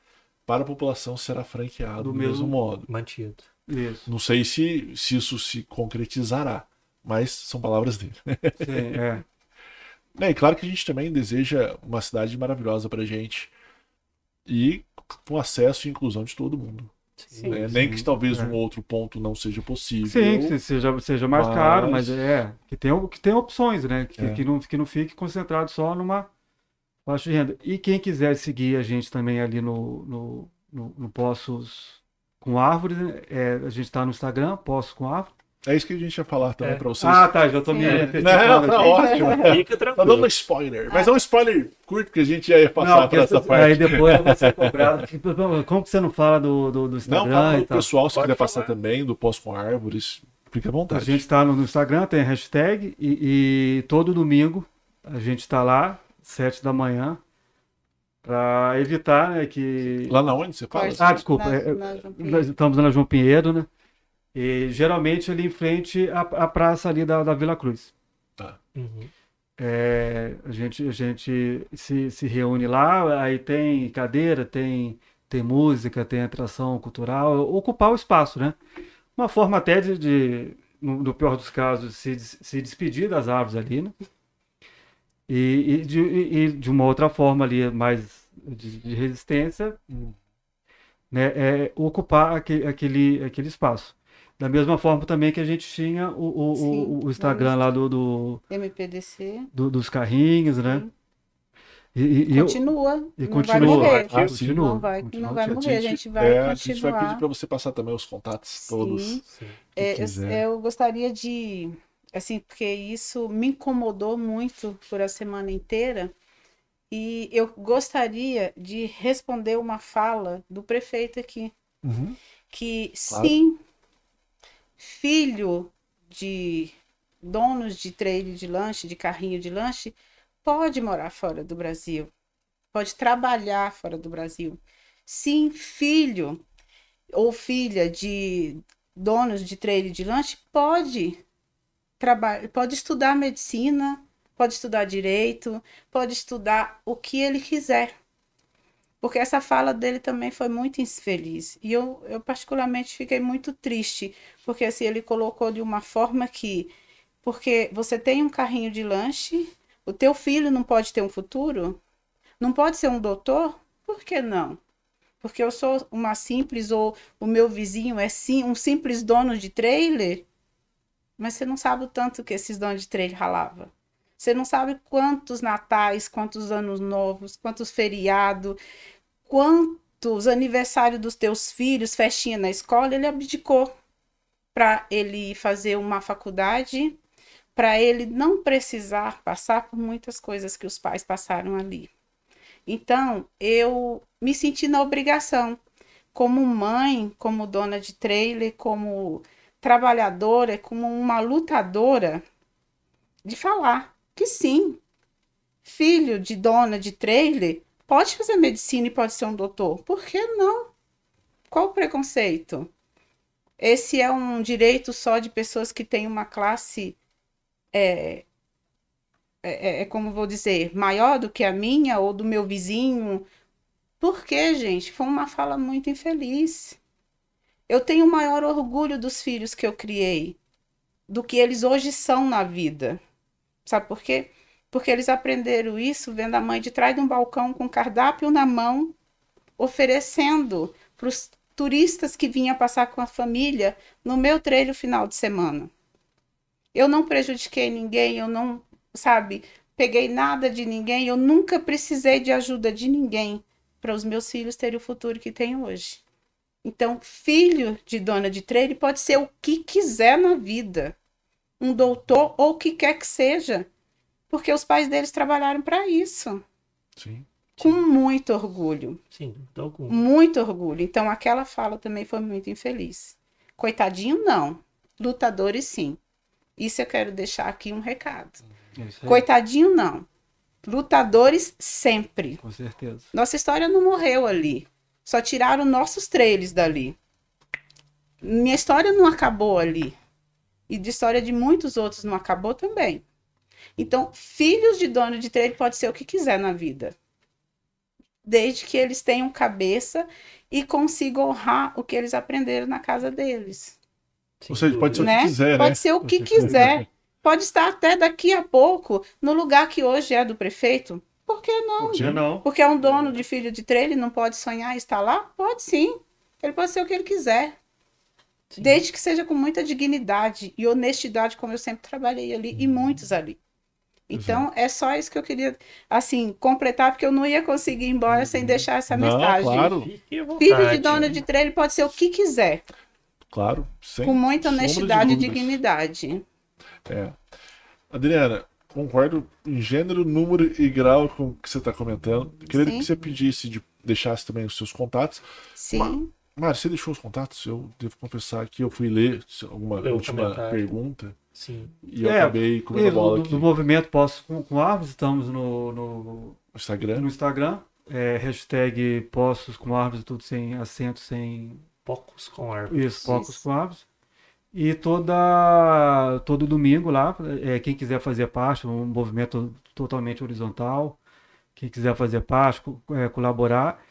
para a população será franqueado do, do mesmo, mesmo modo. Mantido. Isso. Não sei se, se isso se concretizará, mas são palavras dele. Sim, é. é. E claro que a gente também deseja uma cidade maravilhosa para gente e com acesso e inclusão de todo mundo. Sim, né? sim, Nem que talvez é. um outro ponto não seja possível. Sim, que seja, seja mais mas... caro, mas é. Que tem, que tem opções, né? Que, é. que, não, que não fique concentrado só numa faixa de renda. E quem quiser seguir a gente também ali no, no, no, no Poços com Árvores, é, a gente está no Instagram, Poços com Árvores. É isso que a gente ia falar também é. pra vocês. Ah, tá, já tô me é. Não, tá ótimo. Fica tranquilo. Tá dando spoiler. Mas é um spoiler curto, porque a gente ia passar não, pra essa parte. Aí depois vai ser cobrado. Como que você não fala do, do, do Instagram? Não, fala pessoal, se Pode quiser falar. passar também, do Pós com Árvores. Fique à vontade. A gente está no, no, Instagram, tem hashtag, e, e todo domingo a gente está lá, sete da manhã, para evitar né, que. Lá na onde você fala? Ah, desculpa. Na, é, na nós estamos na João Pinheiro, né? E geralmente ali em frente à, à praça ali da, da Vila Cruz. Tá. Uhum. É, a gente, a gente se, se reúne lá, aí tem cadeira, tem, tem música, tem atração cultural, ocupar o espaço, né? Uma forma até de, de no, no, pior dos casos, se, se despedir das árvores ali, né? E, e, de, e de uma outra forma ali, mais de, de resistência, né? É ocupar aquele, aquele, aquele espaço. Da mesma forma também que a gente tinha o, o, Sim, o, o Instagram lá do, do MPDC. Do, dos carrinhos, né? E, e, continua. E continua. Vai morrer. Ah, continua. Não vai, não vai morrer. A gente vai é, continuar. A gente vai pedir para você passar também os contatos Sim. todos. Sim. É, eu, eu gostaria de. Assim, porque isso me incomodou muito por a semana inteira. E eu gostaria de responder uma fala do prefeito aqui. Uhum. Que claro. sim, filho de donos de trailer de lanche, de carrinho de lanche, pode morar fora do Brasil, pode trabalhar fora do Brasil. Sim, filho ou filha de donos de trailer de lanche pode pode estudar medicina, pode estudar direito, pode estudar o que ele quiser. Porque essa fala dele também foi muito infeliz. E eu, eu particularmente fiquei muito triste, porque assim, ele colocou de uma forma que porque você tem um carrinho de lanche, o teu filho não pode ter um futuro? Não pode ser um doutor? Por que não? Porque eu sou uma simples ou o meu vizinho é sim um simples dono de trailer? Mas você não sabe o tanto que esses donos de trailer ralavam. Você não sabe quantos natais, quantos anos novos, quantos feriados, quantos aniversários dos teus filhos, festinha na escola, ele abdicou para ele fazer uma faculdade, para ele não precisar passar por muitas coisas que os pais passaram ali. Então, eu me senti na obrigação, como mãe, como dona de trailer, como trabalhadora, como uma lutadora, de falar que sim, filho de dona de trailer pode fazer medicina e pode ser um doutor. Por que não? Qual o preconceito? Esse é um direito só de pessoas que têm uma classe, é, é, é, como vou dizer, maior do que a minha ou do meu vizinho. Por quê, gente? Foi uma fala muito infeliz. Eu tenho maior orgulho dos filhos que eu criei, do que eles hoje são na vida. Sabe por quê? Porque eles aprenderam isso vendo a mãe de trás de um balcão com cardápio na mão, oferecendo para os turistas que vinham passar com a família no meu treino final de semana. Eu não prejudiquei ninguém, eu não, sabe, peguei nada de ninguém, eu nunca precisei de ajuda de ninguém para os meus filhos terem o futuro que têm hoje. Então, filho de dona de trailer pode ser o que quiser na vida um doutor ou o que quer que seja, porque os pais deles trabalharam para isso, Sim. com muito orgulho, Sim, dá algum. muito orgulho. Então aquela fala também foi muito infeliz. Coitadinho não, lutadores sim. Isso eu quero deixar aqui um recado. É isso aí, Coitadinho não, lutadores sempre. com certeza. Nossa história não morreu ali. Só tiraram nossos trailers dali. Minha história não acabou ali. E de história de muitos outros não acabou também. Então, filhos de dono de trailer pode ser o que quiser na vida. Desde que eles tenham cabeça e consigam honrar o que eles aprenderam na casa deles. Ou seja, pode ser dúvida. o que né? quiser, pode né? ser o que quiser. Pode estar até daqui a pouco no lugar que hoje é do prefeito. Por que não? Por que não? Porque é um dono de filho de trailer, não pode sonhar em estar lá? Pode sim. Ele pode ser o que ele quiser. Sim. Desde que seja com muita dignidade e honestidade, como eu sempre trabalhei ali, e muitos ali. Então, é só isso que eu queria, assim, completar, porque eu não ia conseguir ir embora sem deixar essa Não, mensagem. claro. Filho de dono de trailer pode ser o que quiser, Claro. Sem com muita honestidade e dignidade. É. Adriana, concordo em gênero, número e grau com o que você está comentando. Queria Sim. que você pedisse, de, deixasse também os seus contatos. Sim. Mário, você deixou os contatos? Eu devo confessar que eu fui ler alguma Leu última comentário. pergunta Sim. e eu É, acabei comendo a bola do, aqui do no movimento Posso com, com Árvores, estamos no, no, Instagram. no Instagram. É, hashtag Poços com Árvores, tudo sem acento, sem Pocos com árvores. isso, Pocos Isso. com Árvores. E toda, todo domingo lá, é, quem quiser fazer parte, um movimento totalmente horizontal, quem quiser fazer parte, é, colaborar,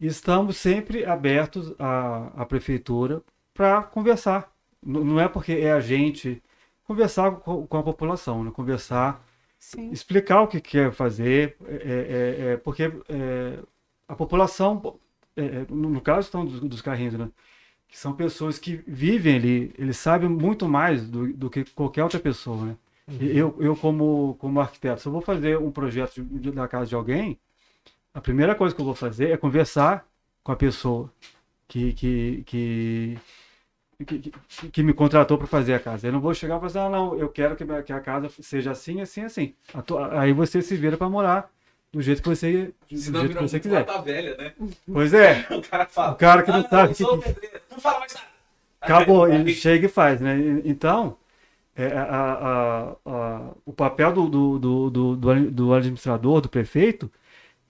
estamos sempre abertos à, à prefeitura para conversar. N- Não é porque é a gente conversar com, com a população, né? conversar Sim. explicar o que quer fazer, é, é, é, porque é, a população, no no caso estão dos, dos carrinhos, né? Que são pessoas que vivem ali, eles sabem muito mais do, do que qualquer outra pessoa, né? E Eu, eu como, como arquiteto, se eu vou fazer um projeto de- de- da casa de alguém, a primeira coisa que eu vou fazer é conversar com a pessoa que, que, que, que, que- me contratou para fazer a casa. Eu não vou chegar e falar assim, ah, não, eu quero que, que a casa seja assim, assim, assim. Aí você se vira para morar do jeito que você, do Senão jeito que você quiser. plata velha, né? Pois é, O cara fala. o cara que não "Ah, sabe eu o que, sou que pedreiro, Não fala mais nada. acabou, ele chega e faz, né? Então, é, a- a- a- o papel do, do, do, do, do- do administrador, do prefeito,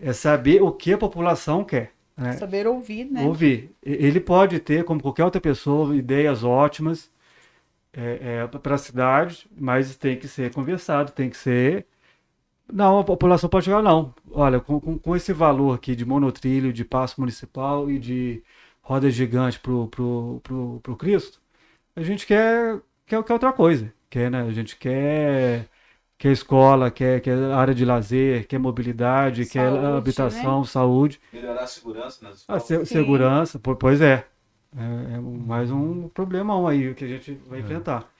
é saber o que a população quer. Né? Saber ouvir, né? Ouvir. Ele pode ter, como qualquer outra pessoa, ideias ótimas para a cidade, mas tem que ser conversado, tem que ser. Não, a população pode chegar, não. Olha, com, com, com esse valor aqui de monotrilho, de passo municipal e de roda gigante pro, pro, pro, pro Cristo, a gente quer, quer, quer outra coisa. Quer, né? A gente quer, quer escola, quer, quer área de lazer, quer mobilidade, quer Saúde, habitação, saúde. Melhorar a segurança nas A escolas. se- segurança, po- pois é. É, é mais um problemão aí que a gente vai enfrentar.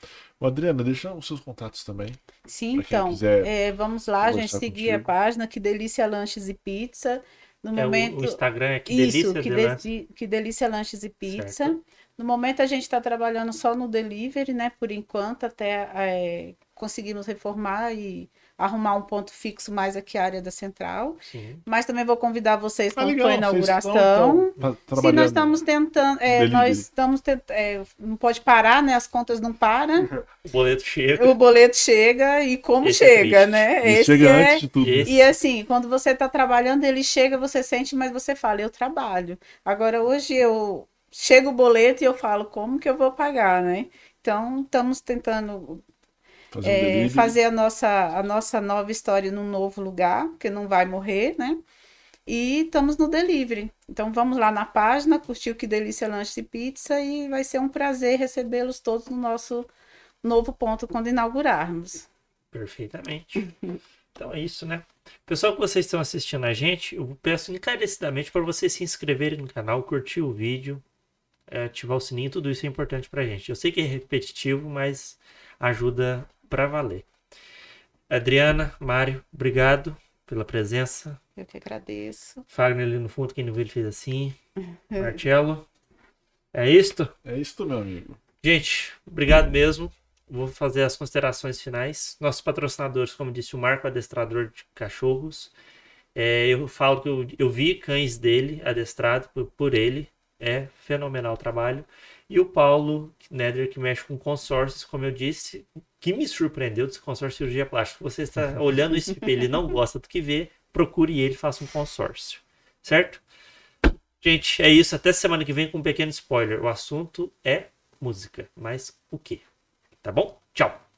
Ô, Adriana, deixa os seus contatos também. Sim, então, quiser é, vamos lá, gente, conversar seguir a contigo. página Que Delícia Lanches e Pizza. No É, o- momento, o, Instagram é que isso, delícia que, de que Delícia Lanches e Pizza. Certo. No momento a gente está trabalhando só no delivery, né? Por enquanto, até é, conseguimos reformar e arrumar um ponto fixo mais aqui a área da central. Sim. Mas também vou convidar vocês Ah, quando legal, for a inauguração. então, Se nós estamos tentando, é, nós estamos tentando, não pode parar, né? As contas não param, O boleto chega. o boleto chega e como Esse é chega, triste. né? Esse chega é, antes de tudo. Esse- e assim, quando você está trabalhando, ele chega, você sente, mas você fala, eu trabalho. Agora, hoje eu chego o boleto e eu falo, como que eu vou pagar, né? Então, estamos tentando Fazer um é, delivery. fazer a nossa, a nossa nova história num novo lugar, que não vai morrer, né? E estamos no delivery. Então, vamos lá na página, curtir o Que Delícia Lanche e Pizza e vai ser um prazer recebê-los todos no nosso novo ponto quando inaugurarmos. Perfeitamente. Então é isso, né? Pessoal que vocês estão assistindo a gente, eu peço encarecidamente para vocês se inscreverem no canal, curtir o vídeo, é, ativar o sininho, tudo isso é importante pra gente. Eu sei que é repetitivo, mas ajuda pra valer. Adriana, Mário, obrigado pela presença. Eu que agradeço. Fagner ali no fundo, quem não viu, ele fez assim. Marcelo. É isto? É isso, meu amigo. Gente, obrigado mesmo. vou fazer as considerações finais. Nossos patrocinadores, como disse o Marco, adestrador de cachorros. É, eu falo que eu, eu, vi cães dele adestrado por, por, ele. É fenomenal o trabalho. E o Paulo Neder, que mexe com consórcios, como eu disse, que me surpreendeu desse consórcio de cirurgia plástica. Você está olhando esse ele não gosta do que vê, procure ele, faça um consórcio. Certo? Gente, é isso. Até semana que vem com um pequeno spoiler. O assunto é música. Mas o quê? Tá bom? Tchau!